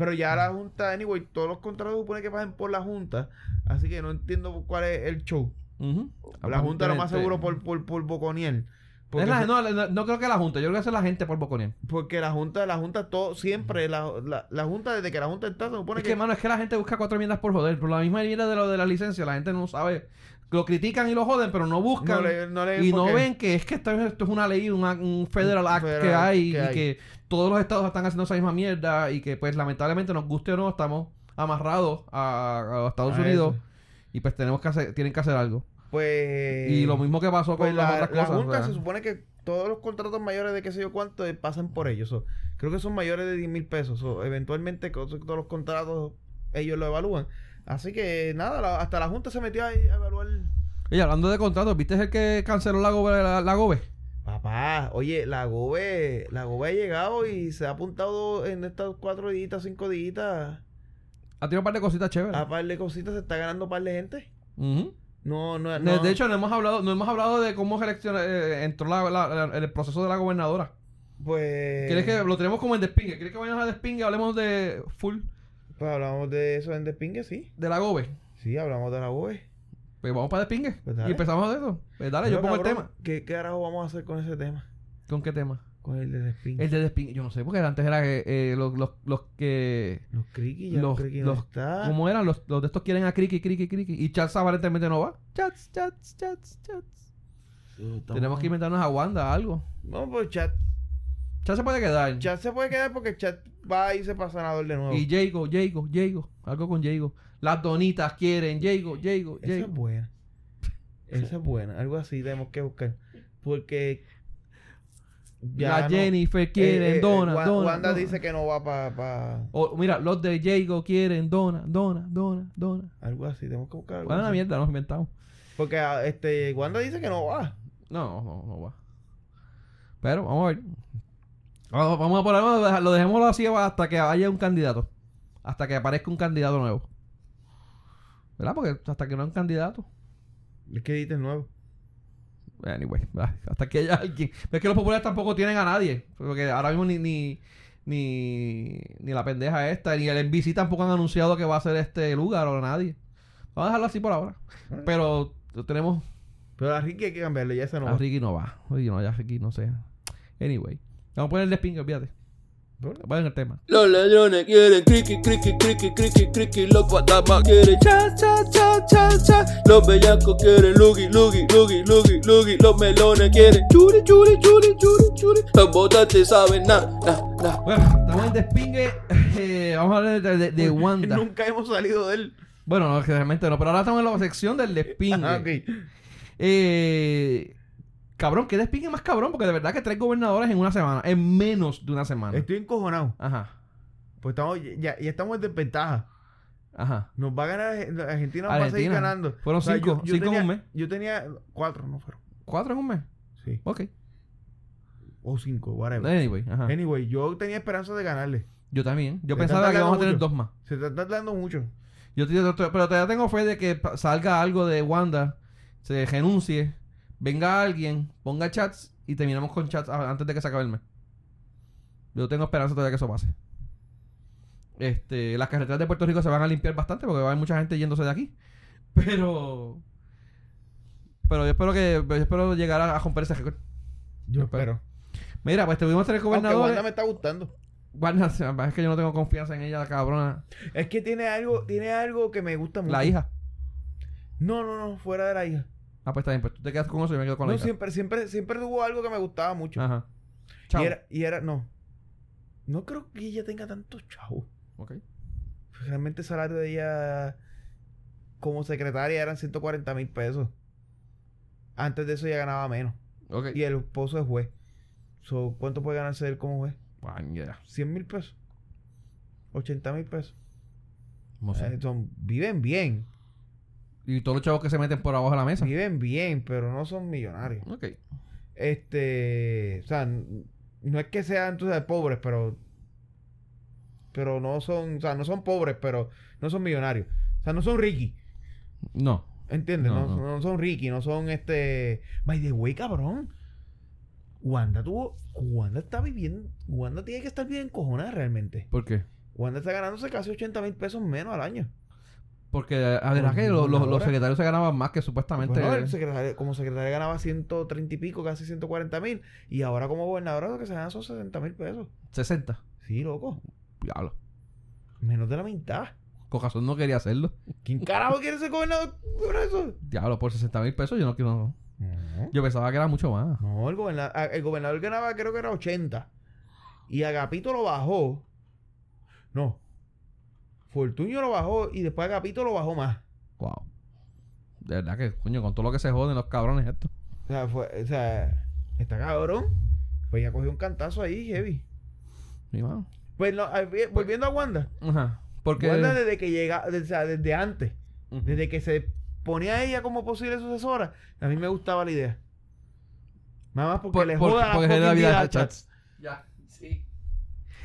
Pero ya la Junta, anyway, todos los contratos supone que pasen por la Junta. Así que no entiendo cuál es el show. La Junta lo más seguro por, por, por Boconiel. Porque, la- no, la- no creo que la Junta. Yo creo que es la gente por Boconiel. porque la Junta, la Junta, todo, siempre, la, la, la Junta, desde que la Junta está, se supone Es que... que, mano, es que la gente busca cuatro enmiendas por joder. Por la misma mierda de lo de la licencia, la gente no sabe. Lo critican y lo joden, pero no buscan. no le, no le- y no ven que es que esto, esto es una ley, una- un federal act Federal que hay que y que todos los estados están haciendo esa misma mierda y que pues lamentablemente nos guste o no estamos amarrados a, a Estados A Unidos eso. y pues tenemos que hacer, tienen que hacer algo. Pues... y lo mismo que pasó con Pues las la, otras la cosas. Junta o sea. se supone que todos los contratos mayores de qué sé yo cuánto eh, pasan por ellos. So, creo que son mayores de 10 mil pesos. So, eventualmente todos los contratos ellos lo evalúan. Así que nada, la- hasta la Junta se metió ahí a evaluar... Oye, hablando de contratos, ¿viste el que canceló la Gobe? La, la Gobe? Papá, oye, la GOBE, la GOBE ha llegado y se ha apuntado en estas cuatro días, cinco días. Ha tenido un par de cositas chéveres. A par de cositas se está ganando par de gente. Ujú. No, no, De- no. De hecho, no hemos hablado, no hemos hablado de cómo eh, entró la, la- la- el proceso de la gobernadora. pues. ¿Quieres que lo tenemos como en despingue? ¿Quieres que vayamos a despingue? Hablemos de full Pues hablamos de eso en Despingue, sí. de la Gobe. Sí, hablamos de la GOBE. Pues vamos para despingue. Pues y empezamos de eso. Pues dale, yo pongo el tema. ¿qué, ¿Qué carajo vamos a hacer con ese tema? ¿Con qué tema? Con el de Despin. El de Despin. Yo no sé, porque antes era que eh, los, los, los que... Los Criqui, ya los, Criqui no los, está. ¿Cómo eran? Los, los de estos quieren a Criqui, Criqui, Criqui. Y Chats aparentemente no va. Chats, Chats, Chats, Chats. Tenemos que inventarnos a Wanda algo. No, pues chat. Se puede quedar. Chat se puede quedar porque chat va a irse para sanador de nuevo. Y Jago, Jago, Jago. Algo con Jago. Las donitas quieren Jago, Jago, Esa es Jago. buena. Esa es buena. Algo así tenemos que buscar. Porque. La no- Jennifer quieren eh, eh, dona, Wa- dona. Wanda dona. dice que no va para. Pa... Mira, los de Jago quieren dona, dona, dona, dona. Algo así. Tenemos que buscar algo una así. mierda, nos inventamos. Porque ah, este, Wanda dice que no va. No, no, no va. Pero vamos a ver. Vamos, vamos a ponerlo, lo dejémoslo así hasta que haya un candidato. Hasta que aparezca un candidato nuevo. ¿Verdad? Porque hasta que no hay un candidato. Es que dices nuevo. Anyway, hasta que haya alguien. Pero es que los populares tampoco tienen a nadie. Porque ahora mismo ni, ni, ni, ni la pendeja esta, ni el NBC tampoco han anunciado que va a ser este lugar o nadie. Vamos a dejarlo así por ahora. Pero tenemos Pero a Ricky hay que cambiarle, ya se no A va. Ricky no va. Oye, no, ya Ricky no sé. Anyway. Vamos a ponerle spin, olvídate. Vayan el tema. Los ladrones quieren criqui, criqui, criqui, criqui, criqui. Los guatamas quieren cha, cha, cha, cha, cha. Los bellacos quieren lugi, lugi, lugi, lugi, lugi. Los melones quieren churi, churi, churi, churi, churi. Los votantes saben na, na, na. Bueno, estamos en despingue. Eh, vamos a hablar de, de- de Wanda. (laughs) Nunca hemos salido de él. Bueno, no, realmente no. Pero ahora estamos en la sección del despingue. Ah, ok. Eh, cabrón, ¿qué despingue más cabrón? Porque de verdad que tres gobernadores en una semana. En menos de una semana. Estoy encojonado. Ajá. Pues estamos, ya, ya estamos en desventaja. Ajá. Nos va a ganar Argentina, va a seguir ganando. Fueron cinco, cinco en un mes. Yo tenía cuatro, no fueron. ¿Cuatro en un mes? Sí. Ok. O cinco, whatever. Anyway, ajá. Anyway, yo tenía esperanza de ganarle. Yo también. Yo pensaba que íbamos a tener dos más. Se está tardando mucho. Yo te- te- pero todavía tengo fe de que salga algo de Wanda, se renuncie, venga alguien, ponga chats y terminamos con chats antes de que se acabe el mes. Yo tengo esperanza todavía que eso pase. Este, las carreteras de Puerto Rico se van a limpiar bastante porque va a haber mucha gente yéndose de aquí. (laughs) Pero pero yo espero que yo espero llegar a, a romper ese récord. Yo espero. espero. Mira, pues tuvimos tres Aunque gobernadores. Wanda me está gustando. Wanda, (laughs) es que yo no tengo confianza en ella, la cabrona. Es que tiene algo, tiene algo que me gusta mucho. La hija. No, no, no, fuera de la hija. Ah, pues está bien, pues tú te quedas con eso y yo me quedo con la No, siempre, siempre, siempre tuvo algo que me gustaba mucho. Ajá. Chao. Y era, y era, no. No creo que ella tenga tantos chavos. Ok. Realmente el salario de ella como secretaria eran 140 mil pesos. Antes de eso ella ganaba menos. Ok. Y el esposo es juez. So, ¿Cuánto puede ganarse él como juez? Bueno, ya. 100 mil pesos. 80 mil pesos. No sé. Eh, son, viven bien. Y todos los chavos que se meten por abajo de la mesa. Viven bien, pero no son millonarios. Ok. Este, o sea, no es que sean sabes, pobres, pero pero no son, o sea, no son pobres, pero no son millonarios. O sea, no son Ricky, No. ¿entiendes? No, No, no. no son Ricky, no son este, by the way, cabrón. Wanda tuvo, Wanda está viviendo, Wanda tiene que estar bien encojonada realmente. ¿Por qué? Wanda está ganándose casi 80 mil pesos menos al año. Porque, a ver, que los, los- los gobernadora. secretarios se ganaban más que supuestamente. Bueno, el secretario- como secretaria ganaba 130 y pico, casi 140 mil. Y ahora como gobernadora lo que se gana son 60 mil pesos. 60. Sí, loco. Diablo. Menos de la mitad. Cojazón no quería hacerlo. ¿Quién carajo quiere ser gobernador por eso? Diablo, por 60 mil pesos yo no quiero. Yo pensaba que era mucho más. No, el gobernador, el gobernador ganaba creo que era 80. Y Agapito lo bajó. No. Fortuño lo bajó y después Agapito lo bajó más. Wow. De verdad que, coño, con todo lo que se joden los cabrones estos. O sea, fue, o sea, está cabrón. Pues ya cogió un cantazo ahí, heavy. Mi mano. Pues no, vi- volviendo a Wanda. Ajá. Porque. Wanda desde que llega, o sea, desde antes, desde que se ponía a ella como posible sucesora, a mí me gustaba la idea. Nada más porque Por- le por- joda la porque le da fucking vida Chats. Ya.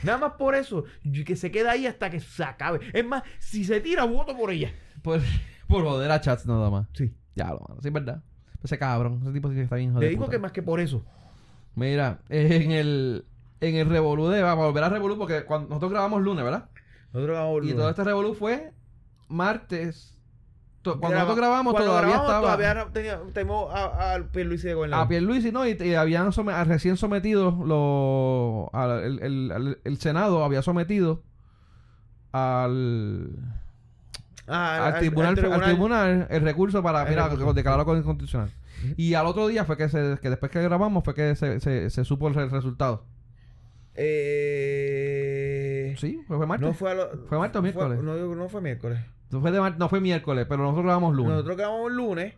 Nada más por eso, y que se queda ahí hasta que se acabe. Es más, si se tira, voto por ella. Por, (laughs) por joder a chats nada más. Sí. Ya lo mano. Sí, es verdad. Ese cabrón. Ese tipo sí que está bien Te jodido. digo que más que por eso. Mira, en el. En el Revolú de. Vamos a volver a Revolú porque cuando nosotros grabamos lunes, ¿verdad? Nosotros vamos a Y todo este Revolú fue martes cuando Graba- nosotros grabamos cuando todavía grabamos, estaba Todavía no tenía, tenemos a, a Pierluisi de gobernador. a Pierluisi, ¿no? Y, y habían recién sometido lo, al- el, el- el Senado había sometido al, Ah, al, tribunal, al tribunal el recurso para mira, declararlo inconstitucional. Y al otro día fue que, se, que después que grabamos fue que se, se, se supo el re- resultado. Eh, Sí, fue, fue martes. No fue, a lo- ¿Fue martes o miércoles? no, no fue miércoles. No fue, de no fue miércoles, pero nosotros grabamos lunes. Nosotros grabamos lunes.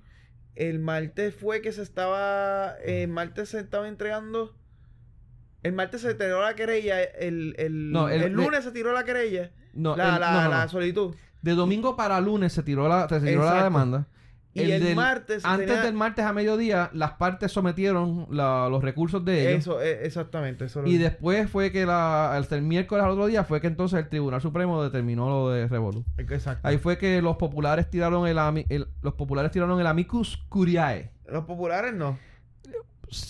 El martes fue que se estaba. El martes se estaba entregando. El martes se tiró la querella. El, el, No, el- el lunes se tiró la querella. No, la, la, no, la solicitud. De domingo para lunes se tiró la, se tiró la demanda. Y el del- martes Antes tenía- del martes a mediodía, las partes sometieron la- los recursos de ellos. Eso, eh, exactamente. Eso lo- Y después fue que la, hasta el miércoles al otro día fue que entonces el Tribunal Supremo determinó lo de Revolu. Exacto. Ahí fue que los populares tiraron el, ami- el- los populares tiraron el amicus curiae. Los populares no.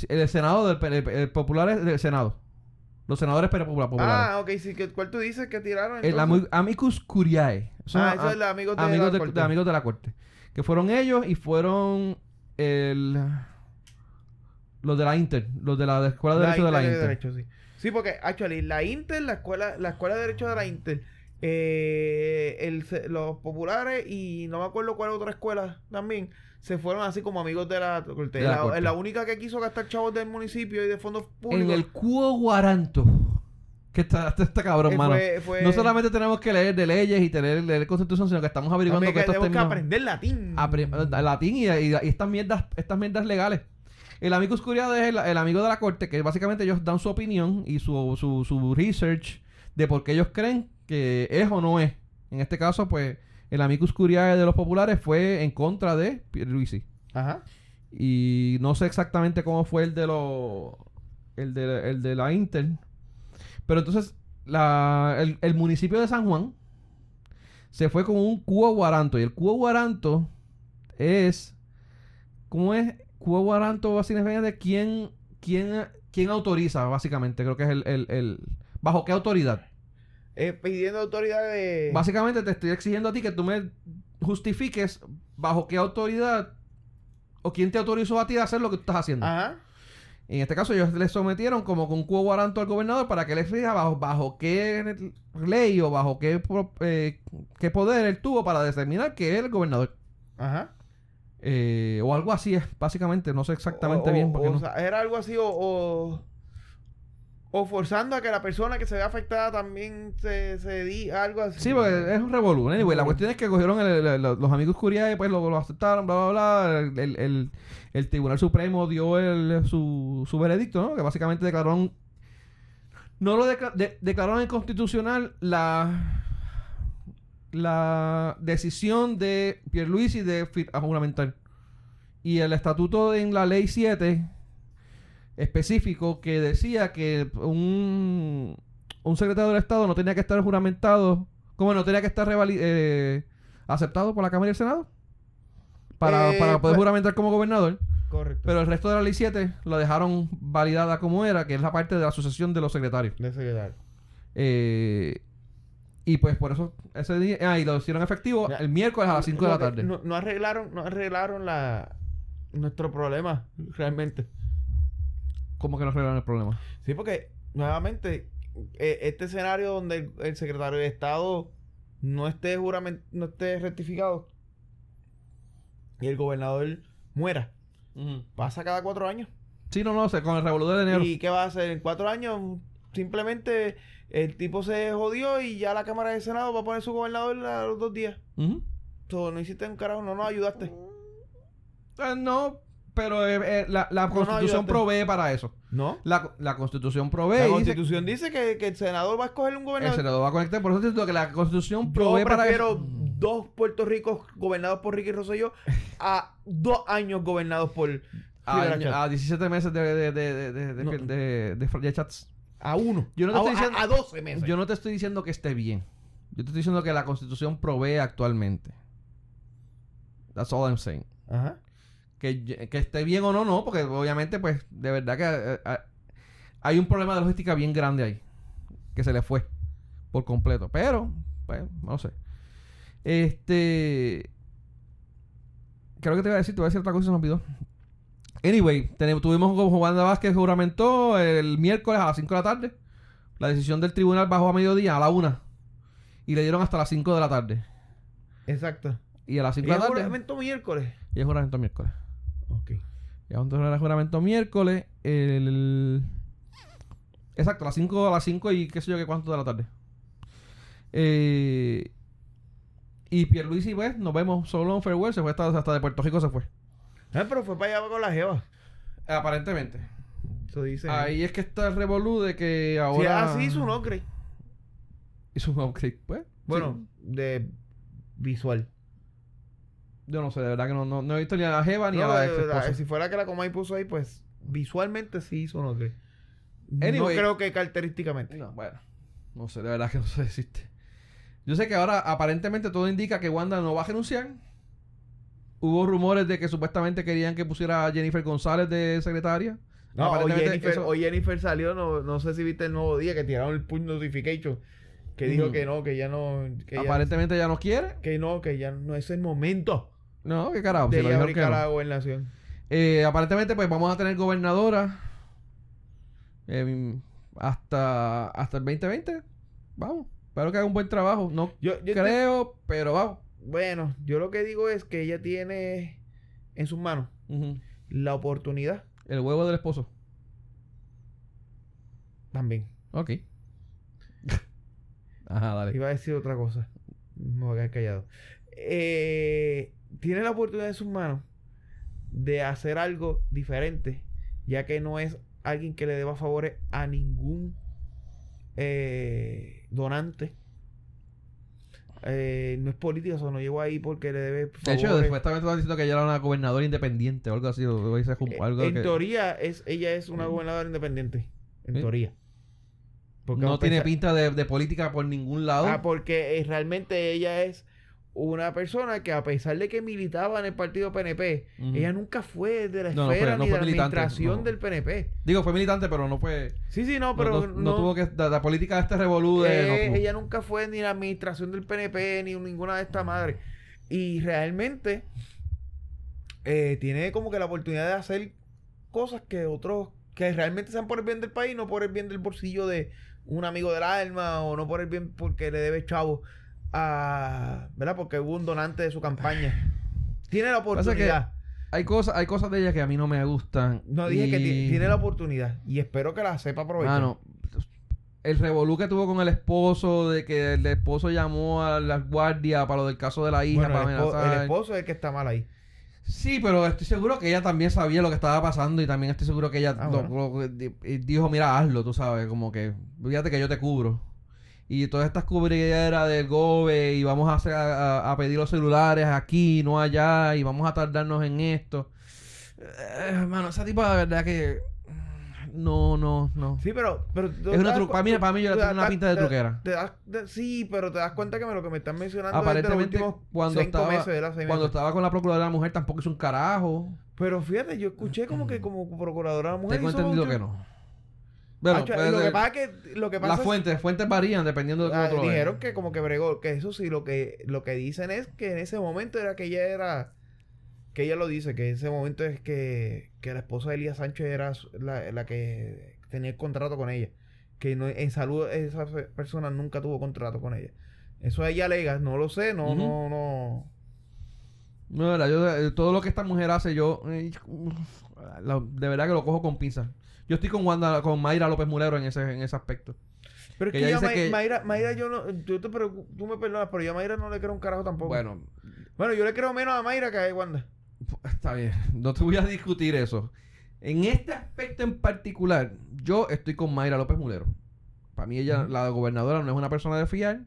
El Senado del el, el popular es del Senado. Los senadores pero popula- populares. Ah, ok, sí. ¿Cuál tú dices que tiraron? el entonces? amicus curiae. Son ah, eso es el amigo de amigos, la de, corte. de amigos de la corte. Que fueron ellos y fueron el los de la Inter, los de la Escuela de La Derecho de la Inter. Derecho, sí. Sí, porque, actually, la Inter, la escuela, la escuela de Derecho de la Inter, eh, el, los populares y no me acuerdo cuál otra escuela también, se fueron así como amigos de la corte. De la la única que quiso gastar chavos del municipio y de fondos públicos. En el Cuo Guaranto. Que está, está, está cabrón, eh, mano. fue- fue- No solamente tenemos que leer de leyes y tener leer constitución, sino que estamos averiguando también que que estos tenemos que aprender latín. apre- latín y, y- y estas mierdas estas mierdas legales. El amicus curiae es el, el amigo de la corte, que básicamente ellos dan su opinión y su, su, su research de por qué ellos creen que es o no es. En este caso, pues, el amicus curiae de los populares fue en contra de Pierluisi. Ajá. Y no sé exactamente cómo fue el de los... El de, el de la Inter. Pero entonces, la, el, el municipio de San Juan se fue con un cuo guaranto. Y el cuo guaranto es... ¿Cómo es? Cuo guaranto básicamente de quién, quién, quién autoriza, básicamente. Creo que es el... el, el- ¿Bajo qué autoridad? Eh, pidiendo autoridad de... Básicamente te estoy exigiendo a ti que tú me justifiques bajo qué autoridad o quién te autorizó a ti a hacer lo que tú estás haciendo. Ajá. En este caso, ellos le sometieron como con cuo guaranto al gobernador para que le explique bajo, bajo qué ley o bajo qué, eh, qué poder él tuvo para determinar que es el gobernador. Ajá. Eh, o algo así es, básicamente. No sé exactamente O- bien. o- Porque o no- sea, era algo así o, o, o forzando a que la persona que se vea afectada también se, se diga algo así. Sí, porque es un revolú. Anyway, la cuestión es que cogieron el- los amigos Curiae, pues lo, lo aceptaron, bla, bla, bla. El, Tribunal Supremo dio el, su, su veredicto, ¿no? Que básicamente declararon... No lo decla- de- declararon inconstitucional la la decisión de Pierluisi de juramentar. Y el estatuto en la ley 7 específico que decía que un, un secretario del Estado no tenía que estar juramentado, como no tenía que estar eh, aceptado por la Cámara y el Senado para, Eh, para poder pues- juramentar como gobernador. Correcto. Pero el resto de la ley 7 lo dejaron validada como era, que es la parte de la asociación de los secretarios. De secretario. Eh, y pues por eso ese día, ah, y lo hicieron efectivo Ya. el miércoles a las 5 de la tarde. No, no arreglaron, no arreglaron la nuestro problema, realmente. ¿Cómo que no arreglaron el problema? Sí, porque nuevamente, eh, este escenario donde el, el secretario de Estado no esté juramen- no esté rectificado y el gobernador muera, pasa cada cuatro años. Sí, no, no sé, con el revolver de enero. ¿Y qué va a hacer? En cuatro años, simplemente el tipo se jodió y ya la Cámara del Senado va a poner su gobernador a los dos días. So, no hiciste un carajo, no nos ayudaste. Eh, no, pero eh, eh, la, la No, constitución provee para eso. ¿No? La, la constitución provee La dice constitución dice que, que el senador va a escoger un el gobernador. Senado va a conectar. Por eso te digo que la constitución Yo provee para prefiero eso. dos Puerto Ricos gobernados por Ricky Rosselló a dos años gobernados por A, a 17 meses de, de, de, de, de, de, No. de- de- chats. A uno. Yo no te a, estoy a- diciendo- a 12 meses. Yo no te estoy diciendo que esté bien. Yo te estoy diciendo que la constitución provee actualmente. That's all I'm saying. Ajá. Que, que esté bien o no, no, porque obviamente, pues, de verdad que eh, eh, hay un problema de logística bien grande ahí. Que se le fue por completo. Pero, pues, no sé. Este. creo que te iba a decir, te voy a decir otra cosa y se me olvidó. Anyway, tenemos- tuvimos como Wanda Vázquez juramentó el miércoles a las 5 de la tarde. La decisión del tribunal bajó a mediodía, a la 1. Y le dieron hasta las 5 de la tarde. Exacto. Y a las 5 ¿Y de la tarde. juramento miércoles? Y es juramento miércoles. Ok. Y es un juramento miércoles. El... Exacto, a las 5 a las 5 y qué sé yo qué cuánto de la tarde. Eh... Y Pierluisi, pues, nos vemos solo en Farewell. Se fue hasta, hasta de Puerto Rico, se fue. Ah, pero fue para allá con la jeva. Aparentemente. Eso dice. Ahí es que está el revolú de que Si ahora. es así, su no cree. Hizo un upgrade, pues. Bueno, de visual. Yo no sé, de verdad que no, no, no he visto ni a la Jeva ni a No, la de- ex esposa. si fuera que la Comay puso ahí, pues visualmente sí hizo no cree. Anyway. no creo que característicamente. No, bueno. No sé, de verdad que (laughs) no sé decirte. Yo sé que ahora aparentemente todo indica que Wanda no va a renunciar. Hubo rumores de que supuestamente querían que pusiera a Jennifer González de secretaria. No, hoy Jennifer, eso- hoy Jennifer salió, no, no sé si viste el nuevo día que tiraron el push notification. Que dijo Ujú. que no, que ya no. Que ya, aparentemente ya no quiere. que no, que ya no es el momento No, qué carajo. de si dijeron que brincar no. la gobernación. Eh, aparentemente, pues vamos a tener gobernadora eh, hasta, hasta el 2020. Vamos. Espero que haga un buen trabajo. No Yo, yo creo, pero vamos. Bueno, yo lo que digo es que ella tiene en sus manos la oportunidad El huevo del esposo. también. Ok. (laughs) Ajá, dale. Iba a decir otra cosa. Me voy a quedar callado. Eh, tiene la oportunidad en sus manos de hacer algo diferente, ya que no es alguien que le deba favores a ningún eh, donante. Eh, no es política, o sea, no llegó ahí porque le debe De hecho, favores. supuestamente estaban diciendo que ella era una gobernadora independiente o algo así. o- o ese es como Eh, algo en que teoría, es, ella es una gobernadora independiente. En Sí. teoría. Porque no tiene pinta de, de política por ningún lado. Ah, porque eh, realmente ella es una persona que a pesar de que militaba en el partido PNP, ella nunca fue de la No, no esfera fue- no ni de la administración del PNP. Digo, fue militante, pero no fue. Sí, sí, no, pero no, tuvo que. La, la política de este revolú eh, ella nunca fue ni la administración del PNP ni ninguna de estas madres. Y realmente eh, tiene como que la oportunidad de hacer cosas que otros, que realmente sean por el bien del país, no por el bien del bolsillo de un amigo del alma o no por el bien porque le debe chavo a, ¿verdad? Porque hubo un donante de su campaña. Tiene la oportunidad. Hay cosas, hay cosas de ella que a mí no me gustan. No dije que y- tiene la oportunidad y espero que la sepa aprovechar. El revolú que tuvo con el esposo, de que el esposo llamó a la guardia para lo del caso de la hija, Bueno, para el, espo- amenazar. el esposo es el que está mal ahí. Sí, pero estoy seguro que ella también sabía lo que estaba pasando y también estoy seguro que ella Ah, lo- bueno. dijo, mira, hazlo, tú sabes, como que, fíjate que yo te cubro. Y todas estas cubrideras del GOBE y vamos a, hacer, a, a pedir los celulares aquí, no allá, y vamos a tardarnos en esto. Eh, hermano, esa tipa de verdad que... No, no, no. Sí, pero... pero Es una te das tru- cu- para mí- para mí ella tú tiene te una pinta de te- truquera. te das- de- sí, pero te das cuenta que me- lo que me están mencionando Aparentemente, es de los cuando estaba, meses, cuando meses. estaba con la procuradora de la mujer tampoco hizo un carajo. Pero fíjate, yo escuché como que como procuradora de la mujer Tengo hizo entendido mucho- que no. Bueno, Hacho, puede lo que pasa es que... Lo que pasa las es- fuentes, fuentes varían dependiendo de cómo ah, tú lo veas. dijeron que como que bregó, que eso sí, lo que, lo que dicen es que en ese momento era que ella era... Que ella lo dice, que en ese momento es que, que la esposa de Elías Sánchez era la, la que tenía el contrato con ella. Que no, en salud esa pe- persona nunca tuvo contrato con ella. Eso ella alega, no lo sé, no, Ujú. no, no. No, de verdad, yo, eh, todo lo que esta mujer hace, yo eh, la- de verdad que lo cojo con pinzas. Yo estoy con Wanda, con Mayra López Mulero en ese, en ese aspecto. Pero es Que May- que- Mayra, Mayra, yo no, yo te tú me perdonas, pero yo a Mayra no le creo un carajo tampoco. Bueno, Bueno, yo le creo menos a Mayra que a Wanda. está bien, (laughs) no te voy a discutir eso. En este aspecto en particular, yo estoy con Mayra López Mulero. Para mí ella, la gobernadora, no es una persona de fiar.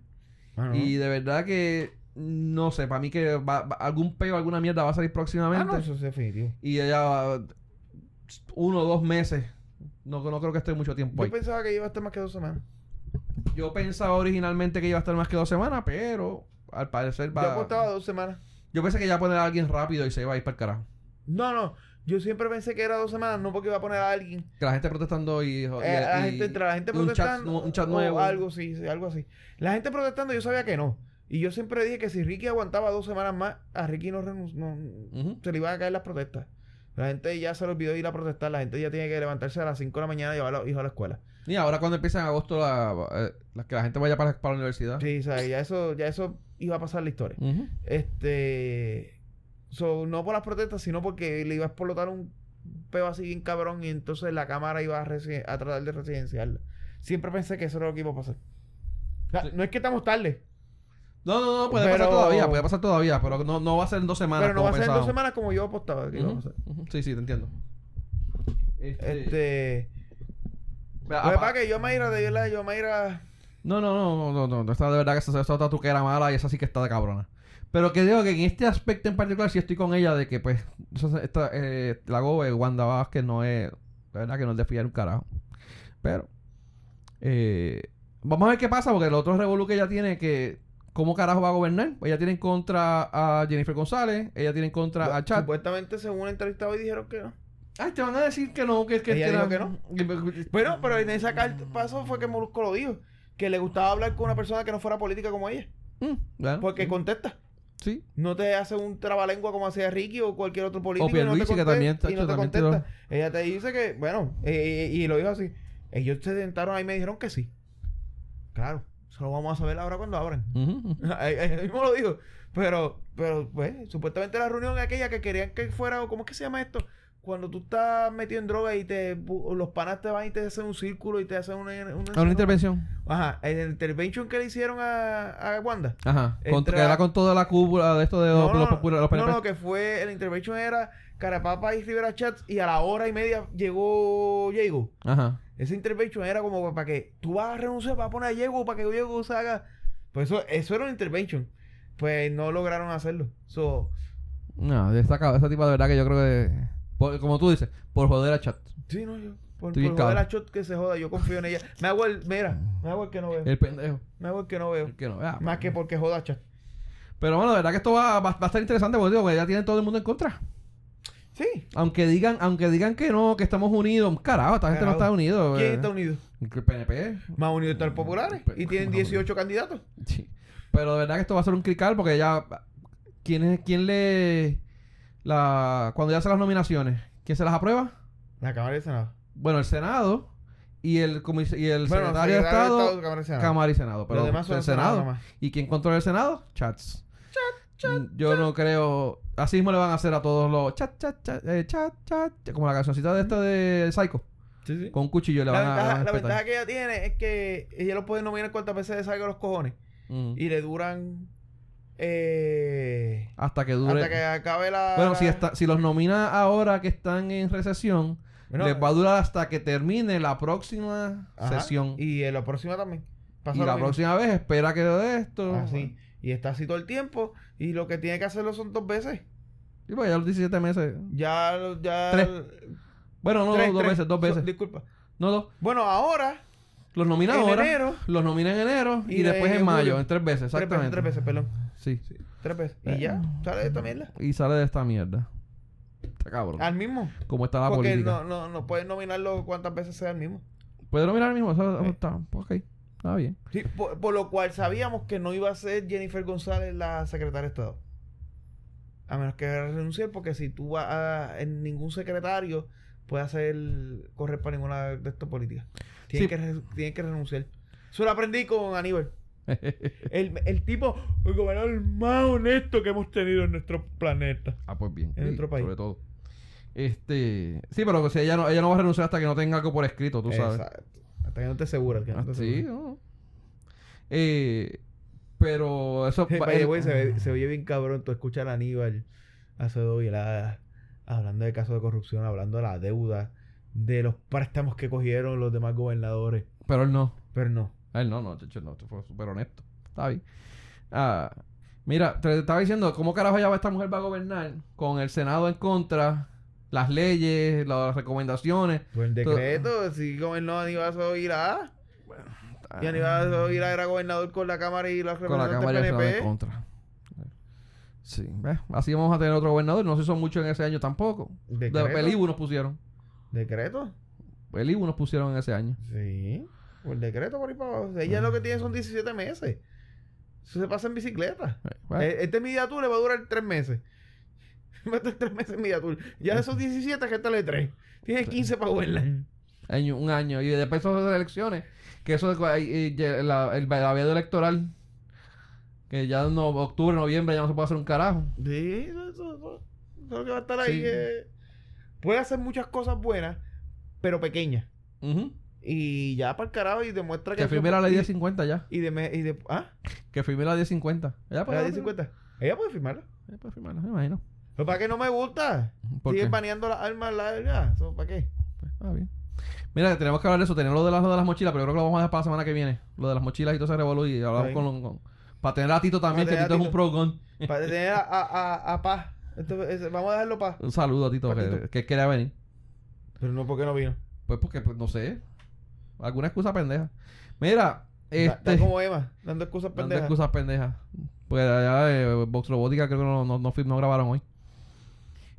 Ah, Y de verdad que, no sé, para mí que va- va- algún peo, alguna mierda va a salir Ah, próximamente. no, eso es definitivo. Y ella, va- uno o dos meses, no, no creo que esté mucho tiempo Yo ahí. pensaba que iba a estar más que dos semanas. Yo pensaba originalmente que iba a estar más que dos semanas, pero al parecer va... Yo apostaba dos semanas. Yo pensé que ya poner a alguien rápido y se iba a ir para el carajo. No, no. Yo siempre pensé que era dos semanas, no porque iba a poner a alguien. Que la gente protestando y... y- Eh, la y- gente, entre la gente y un chat- protestando. un chat o nuevo. algo, sí, sí, algo así. La gente protestando, yo sabía que no. Y yo siempre dije que si Ricky aguantaba dos semanas más, a Ricky no, no- se le iban a caer las protestas. La gente ya se le olvidó ir a protestar. La gente ya tiene que levantarse a las 5 de la mañana y llevar a los hijos a la escuela. Y ahora cuando empieza en agosto la, eh, la- que la gente vaya para, para la universidad. Sí, o sea, ya eso, ya eso iba a pasar la historia. Este. So, no por las protestas, sino porque le iba a explotar un peo así bien cabrón y entonces la cámara iba a, tratar de residenciarla. Siempre pensé que eso era lo que iba a pasar. O sea, Sí. No es que estamos tarde, No, no, no, puede Pero- pasar todavía, puede pasar todavía, pero no, no va a ser en dos semanas. pero no va a como ser en dos semanas como yo apostaba a Ujú, pasar. ujú. Sí, sí, te entiendo. Este, Este. vea, Lo que pasa que yo, Mayra, de verdad, yo, Mayra. No, no, no, no, no, no, esta de verdad que esa, esa otra truquera mala y esa sí que está de cabrona. Pero que digo que en este aspecto en particular sí estoy con ella de que pues esta, eh, la Gobe, Wanda Vázquez no es, la verdad que no es de fiar un carajo. Pero eh, vamos a ver qué pasa porque el otro revolú que ella tiene que cómo carajo va a gobernar. Ella tiene en contra a Jennifer González, ella tiene en contra a Chad. Supuestamente, según una entrevista hoy, dijeron que no. Ay, te van a decir que no, que, que, Ella que dijo Bueno, pero en esa carta paso fue que Molusco lo dijo. Que le gustaba hablar con una persona que no fuera política como ella. Mm, Porque sí. contesta. sí. No te hace un trabalengua como hacía Ricky o cualquier otro político. O y no te Pierluisi, que contesta- también, y no te contesta. Ella te dice que, bueno, eh, y lo dijo así. Ellos se sentaron ahí y me dijeron que sí. Claro, eso lo vamos a saber ahora cuando abran. Ujú, ujú. (laughs) Ahí- ahí mismo lo dijo. Pero, pero, pues, supuestamente la reunión aquella que querían que fuera, ¿cómo es que se llama esto? Cuando tú estás metido en droga y te los panas te van y te hacen un círculo y te hacen una, una, A una intervención. Ajá, el intervention que le hicieron a, a Wanda. Ajá. Con, Entra- que era con toda la cúpula de esto de los, los, no, PNP. no, que fue, el intervention era Carapapa y Rivera Chats y a la hora y media llegó Diego. Ajá. Ese intervention era como para que tú vas a renunciar, vas a poner a Diego para que Diego se haga. Pues eso, eso era un intervention. Pues no lograron hacerlo. So, No, esa, esa tipa de verdad que yo creo que... por- como tú dices, por joder a chat. sí, no, yo. Por, joder a Shot que se joda, yo confío en ella. Me hago el, mira, me hago el que no veo. El pendejo. Me hago el que no veo. El que no vea. Más que porque joda a Chat. Pero bueno, de verdad que esto va, va, va a estar interesante porque digo que ya tiene todo el mundo en contra. Sí. Aunque digan, aunque digan que no, que estamos unidos. Carajo, esta gente no está unido. ¿Quién eh. está unido? El PNP. Más unido están los populares. Y tienen 18 candidatos. Sí. Pero de verdad que esto va a ser un crical porque ya... ¿Quién, es, quién le... La, cuando ya hacen las nominaciones, ¿quién se las aprueba? La Cámara del Senado. Bueno, el Senado y el, y el Bueno, secretario de Estado, Cámara del Senado. Cámara y Senado. Pero Los demás son el Senado Senado. ¿Y quién controla el Senado? Chats. Mm, Yo no creo... Así mismo le van a hacer a todos los... Chat, chat, chat, eh, chat, chat, Como la cancioncita de esta de Psycho. Sí, sí. Con un cuchillo le La, van a... van a la ventaja que ella tiene es que ella lo puede nominar cuantas veces le salga los cojones. Mm. Y le duran. Eh, Hasta que dure... hasta que acabe la. Bueno, si, está, si los nomina ahora que están en recesión, Bueno, les va a durar hasta que termine la próxima ajá, sesión. Y, Y en la próxima también. Pasa lo la mismo. próxima vez espera que de esto. Así. Y está así todo el tiempo. Y lo que tiene que hacerlo son dos veces. Y pues ya los 17 meses. Ya. ya Tres. Bueno, no, tres, dos tres. veces, dos So- veces. disculpa. No, dos. Bueno, ahora. Los nomina En ahora. enero. Los nomina en enero y, Y después en en mayo, julio. en tres veces, Tres veces, exactamente. tres veces, perdón. Sí. Sí, tres veces. Eh. Y ya. Sale de esta mierda. Y sale de esta mierda. Está cabrón. Al mismo. Como está la Porque política. no, no, no pueden nominarlo cuantas veces sea el mismo. ¿Puede nominar el mismo? Eso- Eh. está, ok. Está bien. Sí, por, por lo cual sabíamos que no iba a ser Jennifer González la secretaria de Estado. A menos que renuncie, porque si tú vas a, en ningún secretario puede hacer correr para ninguna de estas políticas. Tienen, Sí. que, re- tienen que renunciar. Eso lo aprendí con Aníbal. (laughs) El, el tipo, el gobernador más honesto que hemos tenido en nuestro planeta. Ah, pues bien. En Sí, otro país. Sobre todo. Este. Sí, pero si ella no, ella no va a renunciar hasta que no tenga algo por escrito, tú sabes. Exacto. Hasta que no te aseguras. Que no Ah, te sí, no. Eh, pero eso. The el- way, se, ve- se oye bien cabrón tú escuchar a Aníbal Acevedo Vilá hablando de casos de corrupción, hablando de la deuda, de los préstamos que cogieron los demás gobernadores. Pero él no. Pero no. Él no, no, chacho, no, fue súper honesto. Está bien. Ah, mira, te estaba diciendo, ¿cómo carajo ya va esta mujer va a gobernar? Con el Senado en contra, las leyes, las recomendaciones. Pues el decreto, si gobernó Aníbal Acevedo Vilá. Y Aníbal Vilá era gobernador con la Cámara y los con la representantes Cámara y PNP. contra. Sí, ¿ves? Así vamos a tener otro gobernador. No se son muchos en ese año tampoco. De ¿Decreto? Pelibu nos pusieron. ¿Decreto? Pelibu nos pusieron en ese año. Sí. Por el decreto por ahí para abajo. Ella lo que tiene son 17 meses. Eso se pasa en bicicleta. Bueno, Eh, Este tour le va a durar tres meses. (laughs) Va a estar tres meses en media tour. Ya de esos 17, que tal tres. Tiene 15 para verla. año- un año. Y después son las elecciones. Que eso de- ahí, eh, la, el veda electoral. Que ya en no- octubre, noviembre ya no se puede hacer un carajo. Sí, eso, eso, eso. Es que va a estar ahí. Sí. eh. Puede hacer muchas cosas buenas, pero pequeñas. Y ya para el carajo y demuestra que... Que firme la ley y- 1050 ya. Y de... Y de ¿Ah? Que firme la 1050. ¿Ella puede ¿La hacer? 1050? Ella puede firmarla. Ella puede firmarla, me imagino. Pero para qué no me gusta. ¿Por Sigue qué? baneando las armas largas. ¿Eso ¿Para qué? Pues, está bien. Mira, tenemos que hablar de eso. Tenemos lo de las, lo de las mochilas, pero yo creo que lo vamos a dejar para la semana que viene. Lo de las mochilas y todo ese revolú. Y hablamos con, Para tener a Tito también, que Tito es un pro gun. (laughs) Para tener a, a, a, paz. Esto- vamos a dejarlo paz. Un saludo a Tito, que, que quería venir. Pero no, ¿por qué no vino? Pues porque, pues, no sé. Alguna excusa pendeja. Mira, este. está como Emma, dando excusas dando pendejas. excusas pendejas. Pues allá eh, Vox Robótica creo que no, no, no, no grabaron hoy.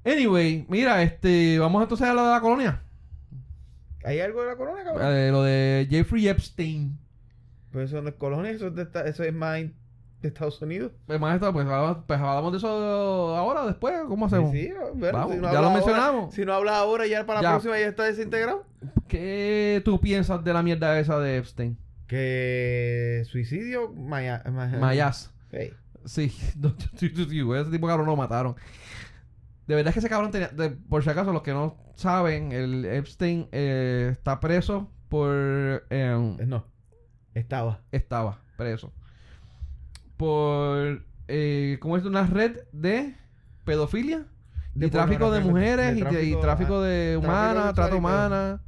Anyway, mira, este. Vamos entonces a lo de la colonia. ¿Hay algo de la colonia, cabrón? Eh, lo de Jeffrey Epstein. Pues eso no es colonia, eso es, de esta- eso es más de Estados Unidos. Pues, maestro, pues, hablamos- pues hablamos de eso ahora, después. ¿Cómo hacemos? Sí, sí, bueno, Vamos, si no ya lo ahora- mencionamos. si no habla ahora, ya para la Ya. próxima ya está desintegrado. ¿Qué tú piensas de la mierda esa de Epstein? Que suicidio, Maya, ma- Mayas. Ey. Sí, (laughs) ese tipo cabrón lo mataron. De verdad es que ese cabrón tenía, de- por si acaso, los que no saben, el Epstein eh, está preso por... eh, No, estaba. estaba preso. Por... Eh, ¿Cómo es? Una red de pedofilia. De y tráfico de mujeres de y, tráfico, de humanas, todo. humana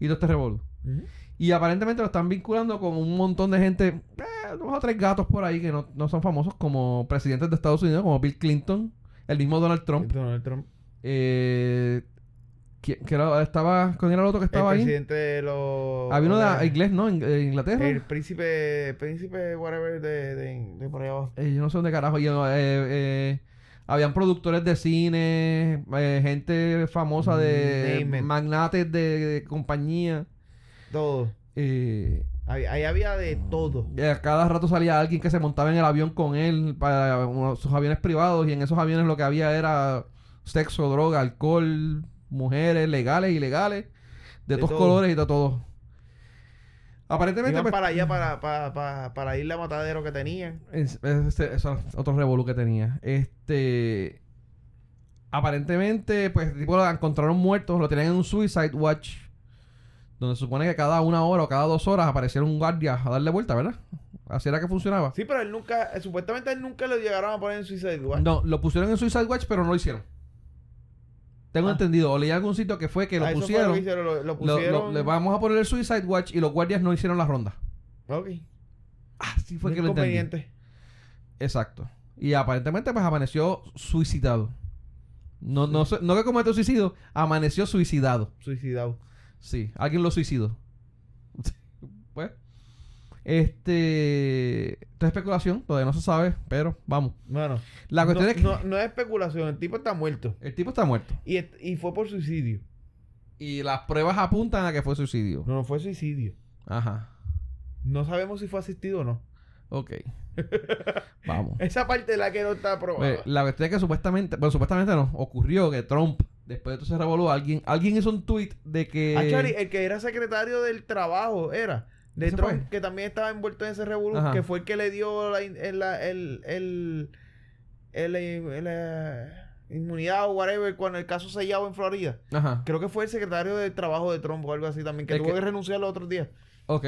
y todo este revolú. ujú. Y aparentemente lo están vinculando con un montón de gente, eh, dos o tres gatos por ahí que no, no son famosos como presidentes de Estados Unidos, como Bill Clinton, el mismo Donald Trump. Donald Trump. Eh, ¿quién- que era- estaba, ¿Quién era el otro que estaba el ahí? presidente de los... Había uno de- de inglés, ¿no? En, en Inglaterra. El príncipe, príncipe, whatever, de, de, de por ahí abajo. Eh, yo no sé dónde carajo. Yo, eh, eh, habían productores de cine, eh, gente famosa de Name magnates de, de compañía. Todo. Eh, Ahí, ahí había de todo. y a cada rato salía alguien que se montaba en el avión con él para sus aviones privados y en esos aviones lo que había era sexo, droga, alcohol, mujeres legales, ilegales, de, De todos todo. colores y de todo. Aparentemente, Iban pues, para allá para, para, para, para ir a matadero que tenían. Es, es- este- es otro revolú que tenía. Este. Aparentemente, pues, tipo, lo encontraron muerto. Lo tenían en un Suicide Watch. Donde se supone que cada una hora o cada dos horas apareciera un guardia a darle vuelta, ¿verdad? Así era que funcionaba. Sí, pero él nunca, eh, supuestamente él nunca lo llegaron a poner en Suicide Watch. No, lo pusieron en Suicide Watch, pero no lo hicieron. Tengo Ah. entendido. O leí en algún sitio que fue que lo Ah, eso fue pusieron. lo que hicieron, lo, lo lo- lo- pusieron. le vamos a poner el Suicide Watch y los guardias no hicieron la ronda. Ok. Así fue Muy que lo entendí. Exacto. Y aparentemente, pues amaneció suicidado. No, no, sé- no que cometió suicidio, amaneció suicidado. Suicidado. Sí, alguien lo suicidó. (laughs) pues. Este. Esto es especulación, todavía no se sabe, pero vamos. Bueno. La cuestión no, es que no, no es especulación, el tipo está muerto. el tipo está muerto. Y, y fue por suicidio. Y las pruebas apuntan a que fue suicidio. No, no fue suicidio. Ajá. No sabemos si fue asistido o no. Ok. (laughs) vamos. Esa parte es la que no está probada. la cuestión es que supuestamente, bueno, supuestamente no, ocurrió que Trump, después de todo ese revolú, alguien, alguien hizo un tweet de que. Actually, el que era secretario del trabajo era de ¿Ese Trump, fue? que también estaba envuelto en ese revolú, que fue el que le dio la, el, la- el, el, el, el, inmunidad o whatever cuando el caso sellado en Florida. Ajá. Creo que fue el secretario del trabajo de Trump o algo así también, que El tuvo que- que... renunciar los otros días. Ok.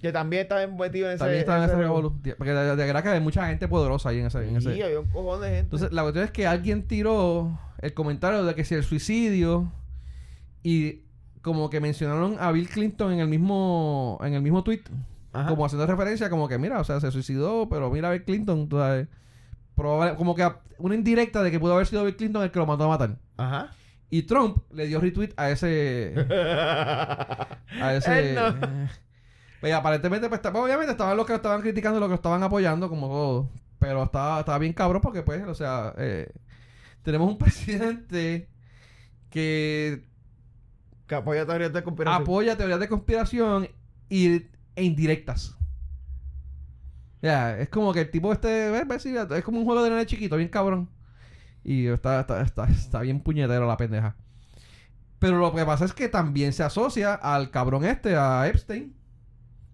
Que también estaba metido en ese También estaba en ese revolú. revolú. Porque de, de verdad que hay mucha gente poderosa ahí en ese. en ese- Sí, había un cojón de gente. Entonces, la cuestión es que alguien tiró el comentario de que si el suicidio y como que mencionaron a Bill Clinton en el mismo en el mismo tweet, Ajá. como haciendo referencia como que mira, o sea, se suicidó, pero mira a Bill Clinton, tú sabes, probable- como que una indirecta de que pudo haber sido Bill Clinton el que lo mandó a matar. Ajá. Y Trump le dio retweet a ese (laughs) a ese (laughs) pues, aparentemente pues, está- obviamente estaban los que lo estaban criticando y los que lo estaban apoyando como todo pero estaba, estaba bien cabrón porque pues o sea eh, tenemos un (laughs) presidente que Que apoya teorías de conspiración. apoya teorías de conspiración y, e indirectas Ya, es como que el tipo este, es como un juego de nene chiquito, bien cabrón. Y está, está, está, está bien puñetero la pendeja. Pero lo que pasa es que también se asocia al cabrón este, a Epstein,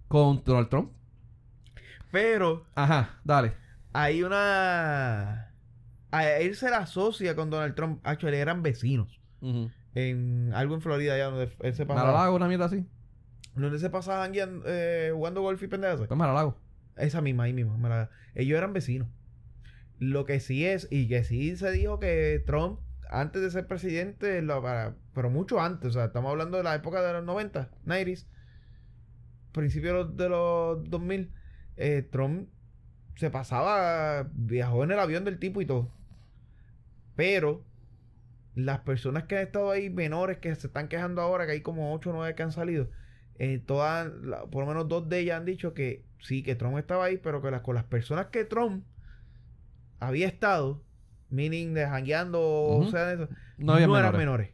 con Donald Trump. Pero Ajá, dale. hay una. A él se la asocia con Donald Trump. Actually, eran vecinos. En algo en Florida, allá donde él se pasaba. Maralago, una mierda así. Donde se pasaba jangueando, eh, jugando golf y pendejas. Pues Maralago. Esa misma, ahí mismo. Mara- Ellos eran vecinos. Lo que sí es, y que sí se dijo que Trump, antes de ser presidente, lo para- pero mucho antes, o sea, estamos hablando de la época de los 90, 90s, principios de los, de los 2000, eh, Trump se pasaba, viajó en el avión del tipo y todo. Pero las personas que han estado ahí, menores que se están quejando ahora, que hay como 8 o 9 que han salido, eh, todas, la- por lo menos dos de ellas han dicho que sí, que Trump estaba ahí, pero que las, con las personas que Trump había estado, meaning de jangueando, o sea, eso, No había eran menores. menores.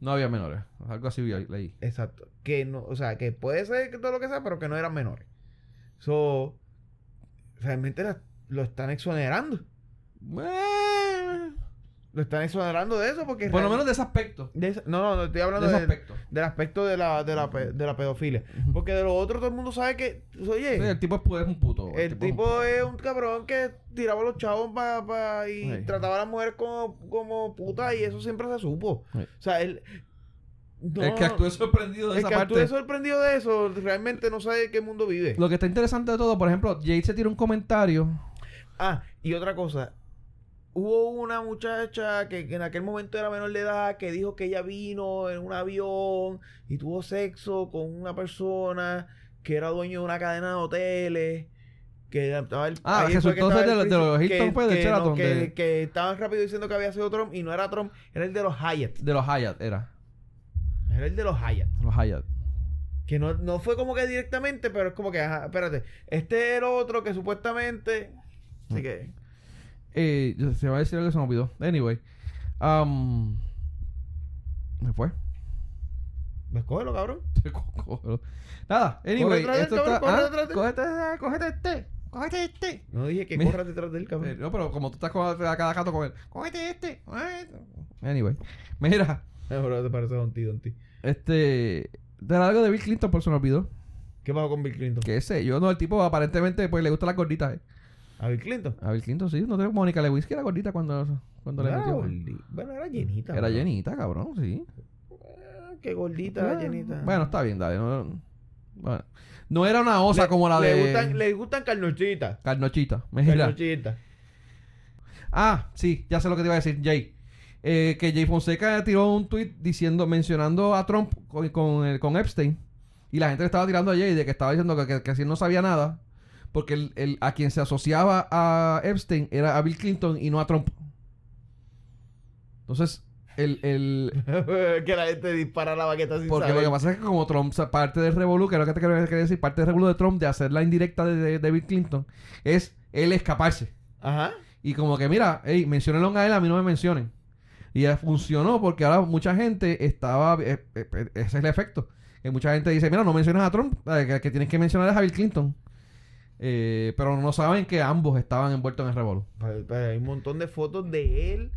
No había menores. Algo así vi- leí. Exacto. Que no, o sea, que puede ser que todo lo que sea, pero que no eran menores. So, realmente la- lo están exonerando. Eh, Lo están exonerando de eso porque... por lo menos de ese aspecto. de esa- no, no, no estoy De hablando ese de- aspecto. del aspecto de la, de, la, pe- de la pedofilia. Porque de lo otro todo el mundo sabe que, oye, Sí, el tipo es, un puto. El tipo es un cabrón que tiraba a los chavos pa, pa- y Sí. trataba a las mujeres como, como puta y eso siempre se supo. Sí. O sea, él... no, el que actúe sorprendido de el esa que parte. actúe sorprendido de eso realmente no sabe qué mundo vive. Lo que está interesante de todo, por ejemplo, Jade se tira un comentario. Ah, y otra cosa. Hubo una muchacha que, que en aquel momento era menor de edad que dijo que ella vino en un avión y tuvo sexo con una persona que era dueño de una cadena de hoteles. Que estaba el- Ah, ahí que fue ser el de los- de los Hilton, pues, de Sheraton, que, de- que estaban rápido diciendo que había sido Trump y no era Trump, era el de los Hyatt. De los Hyatt, era. Era el de los Hyatt. Los Hyatt. Que no, no fue como que directamente, pero es como que, ajá, espérate, este es el otro que supuestamente. Así que. Eh, se va a decir algo que se me olvidó. Anyway. Um, me fue. Pues cógelo, cabrón. (laughs) Nada, anyway. él, Esto está. cabrón, corre ah, cógete, cógete este. Cógete este. No dije que corras detrás del Eh, cabrón. no, pero como tú estás a cada gato con él. Cógete este. Anyway. Mira. Eh, te parece Don T, Don T. Este. De algo de Bill Clinton, por eso me olvidó. ¿Qué pasó con Bill Clinton? Que sé yo, no, el tipo aparentemente pues le gustan las gorditas, eh. ¿A Bill Clinton? A Bill Clinton sí, no tengo Mónica Lewinsky era gordita cuando, cuando le Era metió. gordi- Bueno, era llenita. Era bro. llenita, cabrón, sí. Ah, Qué gordita, llenita. Bueno, está bien, dale. No, bueno. No era una osa como la le de Gustan, le gustan carnochitas. Carnochita. Mira. Carnochitas. Ah, sí, ya sé lo que te iba a decir, Jay. Eh, que Jay Fonseca tiró un tweet diciendo, mencionando a Trump con, con, Epstein. Y la gente le estaba tirando a Jay de que estaba diciendo que, que, que así no sabía nada. Porque el, el- a quien se asociaba a Epstein era a Bill Clinton y no a Trump. Entonces, el, el, (laughs) que la gente dispara la baqueta sin Porque saber. lo que pasa es que como Trump, parte del revolú, que es lo que te quería quería decir, parte del revolú de Trump de hacer la indirecta de, de- de Bill Clinton, es él escaparse. Ajá. Y como que, mira, hey, menciónenlo a él, a mí no me mencionen. Y ya funcionó porque ahora mucha gente estaba... eh, eh, eh, ese es el efecto. Que mucha gente dice, mira, no mencionas a Trump, que, que tienes que mencionar es a Bill Clinton. Eh, pero no saben que ambos estaban envueltos en el revolú. Pues, pues, hay un montón de fotos de él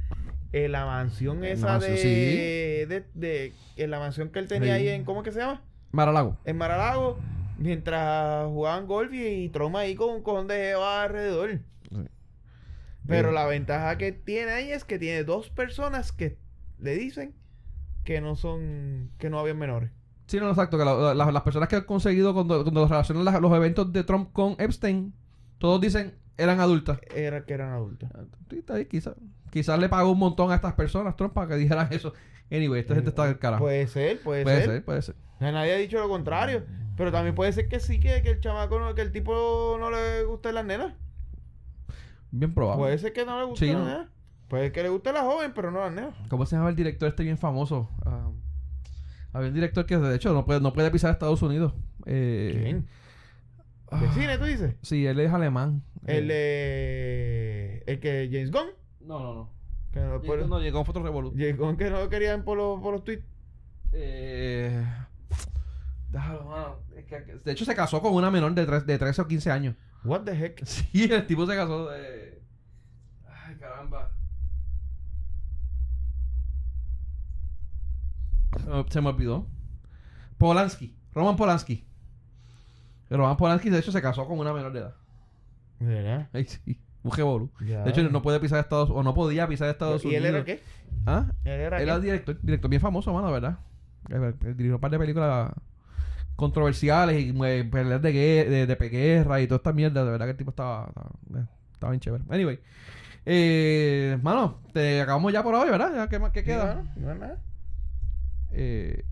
en la mansión esa la mansión, de, sí. de, de- En la mansión que él tenía Sí. ahí en... ¿Cómo es que se llama? Maralago. En Maralago. Mientras jugaban golf y, y Trump ahí con un cojón de jeva alrededor. Pero Eh, la ventaja que tiene ahí es que tiene dos personas que le dicen que no son... Que no habían menores. Sí, no, exacto. Que la- la- las personas que han conseguido cuando, cuando relacionan las- los eventos de Trump con Epstein, todos dicen eran adultas. Era que eran. Sí, está ahí, quizá- Quizás le pagó un montón a estas personas, Trump, para que dijeran (laughs) eso. Anyway, esta gente está del carajo. Puede ser, puede, puede ser. ser, puede ser. Nadie ha dicho lo contrario. Pero también puede ser que sí, que, que el chamaco, no- que el tipo no le guste las nenas. Bien probable. Puede ser que no le guste Sí, las ¿no? nenas. Puede que le guste la joven, pero no las nenas. ¿Cómo se llama el director este bien famoso? Ah, había un director que de hecho no puede, no puede pisar Estados Unidos. Eh, ¿Quién? ah, ¿De cine, tú dices? Sí, él es alemán. El, Eh, eh, el que James Gunn. No, no, no. Que no, por- Llegó, no, llegó fue otro. James Gunn que no lo querían por los, por los tweets. Eh, de hecho, se casó con una menor de, tres- de 13 o 15 años. What the heck? (laughs) Sí, el tipo se casó de. Ay, caramba. Se me- Se me olvidó. Polanski. Roman Polanski. Roman Polanski, de hecho, se casó con una menor de edad. ¿Verdad? Ay, sí. Un jebolu. De hecho, no puede pisar Estados o no podía pisar Estados ¿Y Unidos. él era qué? ¿Ah? Él era Él era director, director bien famoso, mano, ¿verdad? Eh, eh, Dirigió un par de películas controversiales y eh, peleas de, de, de guerra y toda esta mierda. De verdad que el tipo estaba, estaba, eh, estaba bien chévere. Anyway. Eh, mano, te acabamos ya por hoy, ¿verdad? ¿Qué, qué queda? No. Eh,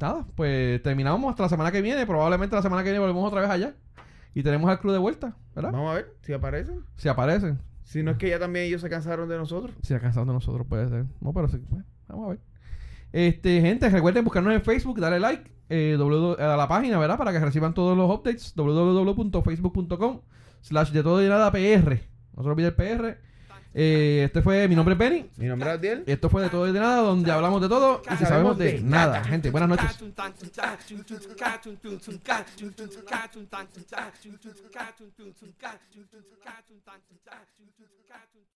nada, pues terminamos hasta la semana que viene. Probablemente la semana que viene volvemos otra vez allá. Y tenemos al club de vuelta, ¿verdad? Vamos a ver si aparecen. Si aparecen. Si no es que ya también ellos se cansaron de nosotros. Si alcanzado de nosotros puede ser. No, pero sí. bueno, vamos a ver. Este, gente, recuerden buscarnos en Facebook, darle like eh, a la página, ¿verdad? Para que reciban todos los updates. www.facebook.com slash de todo y nada PR. No se olvide el PR. Eh, este fue, mi nombre es Benny. Mi nombre es Adiel. Esto fue de todo y de nada, donde hablamos de todo y sabemos de nada. Gente, buenas noches.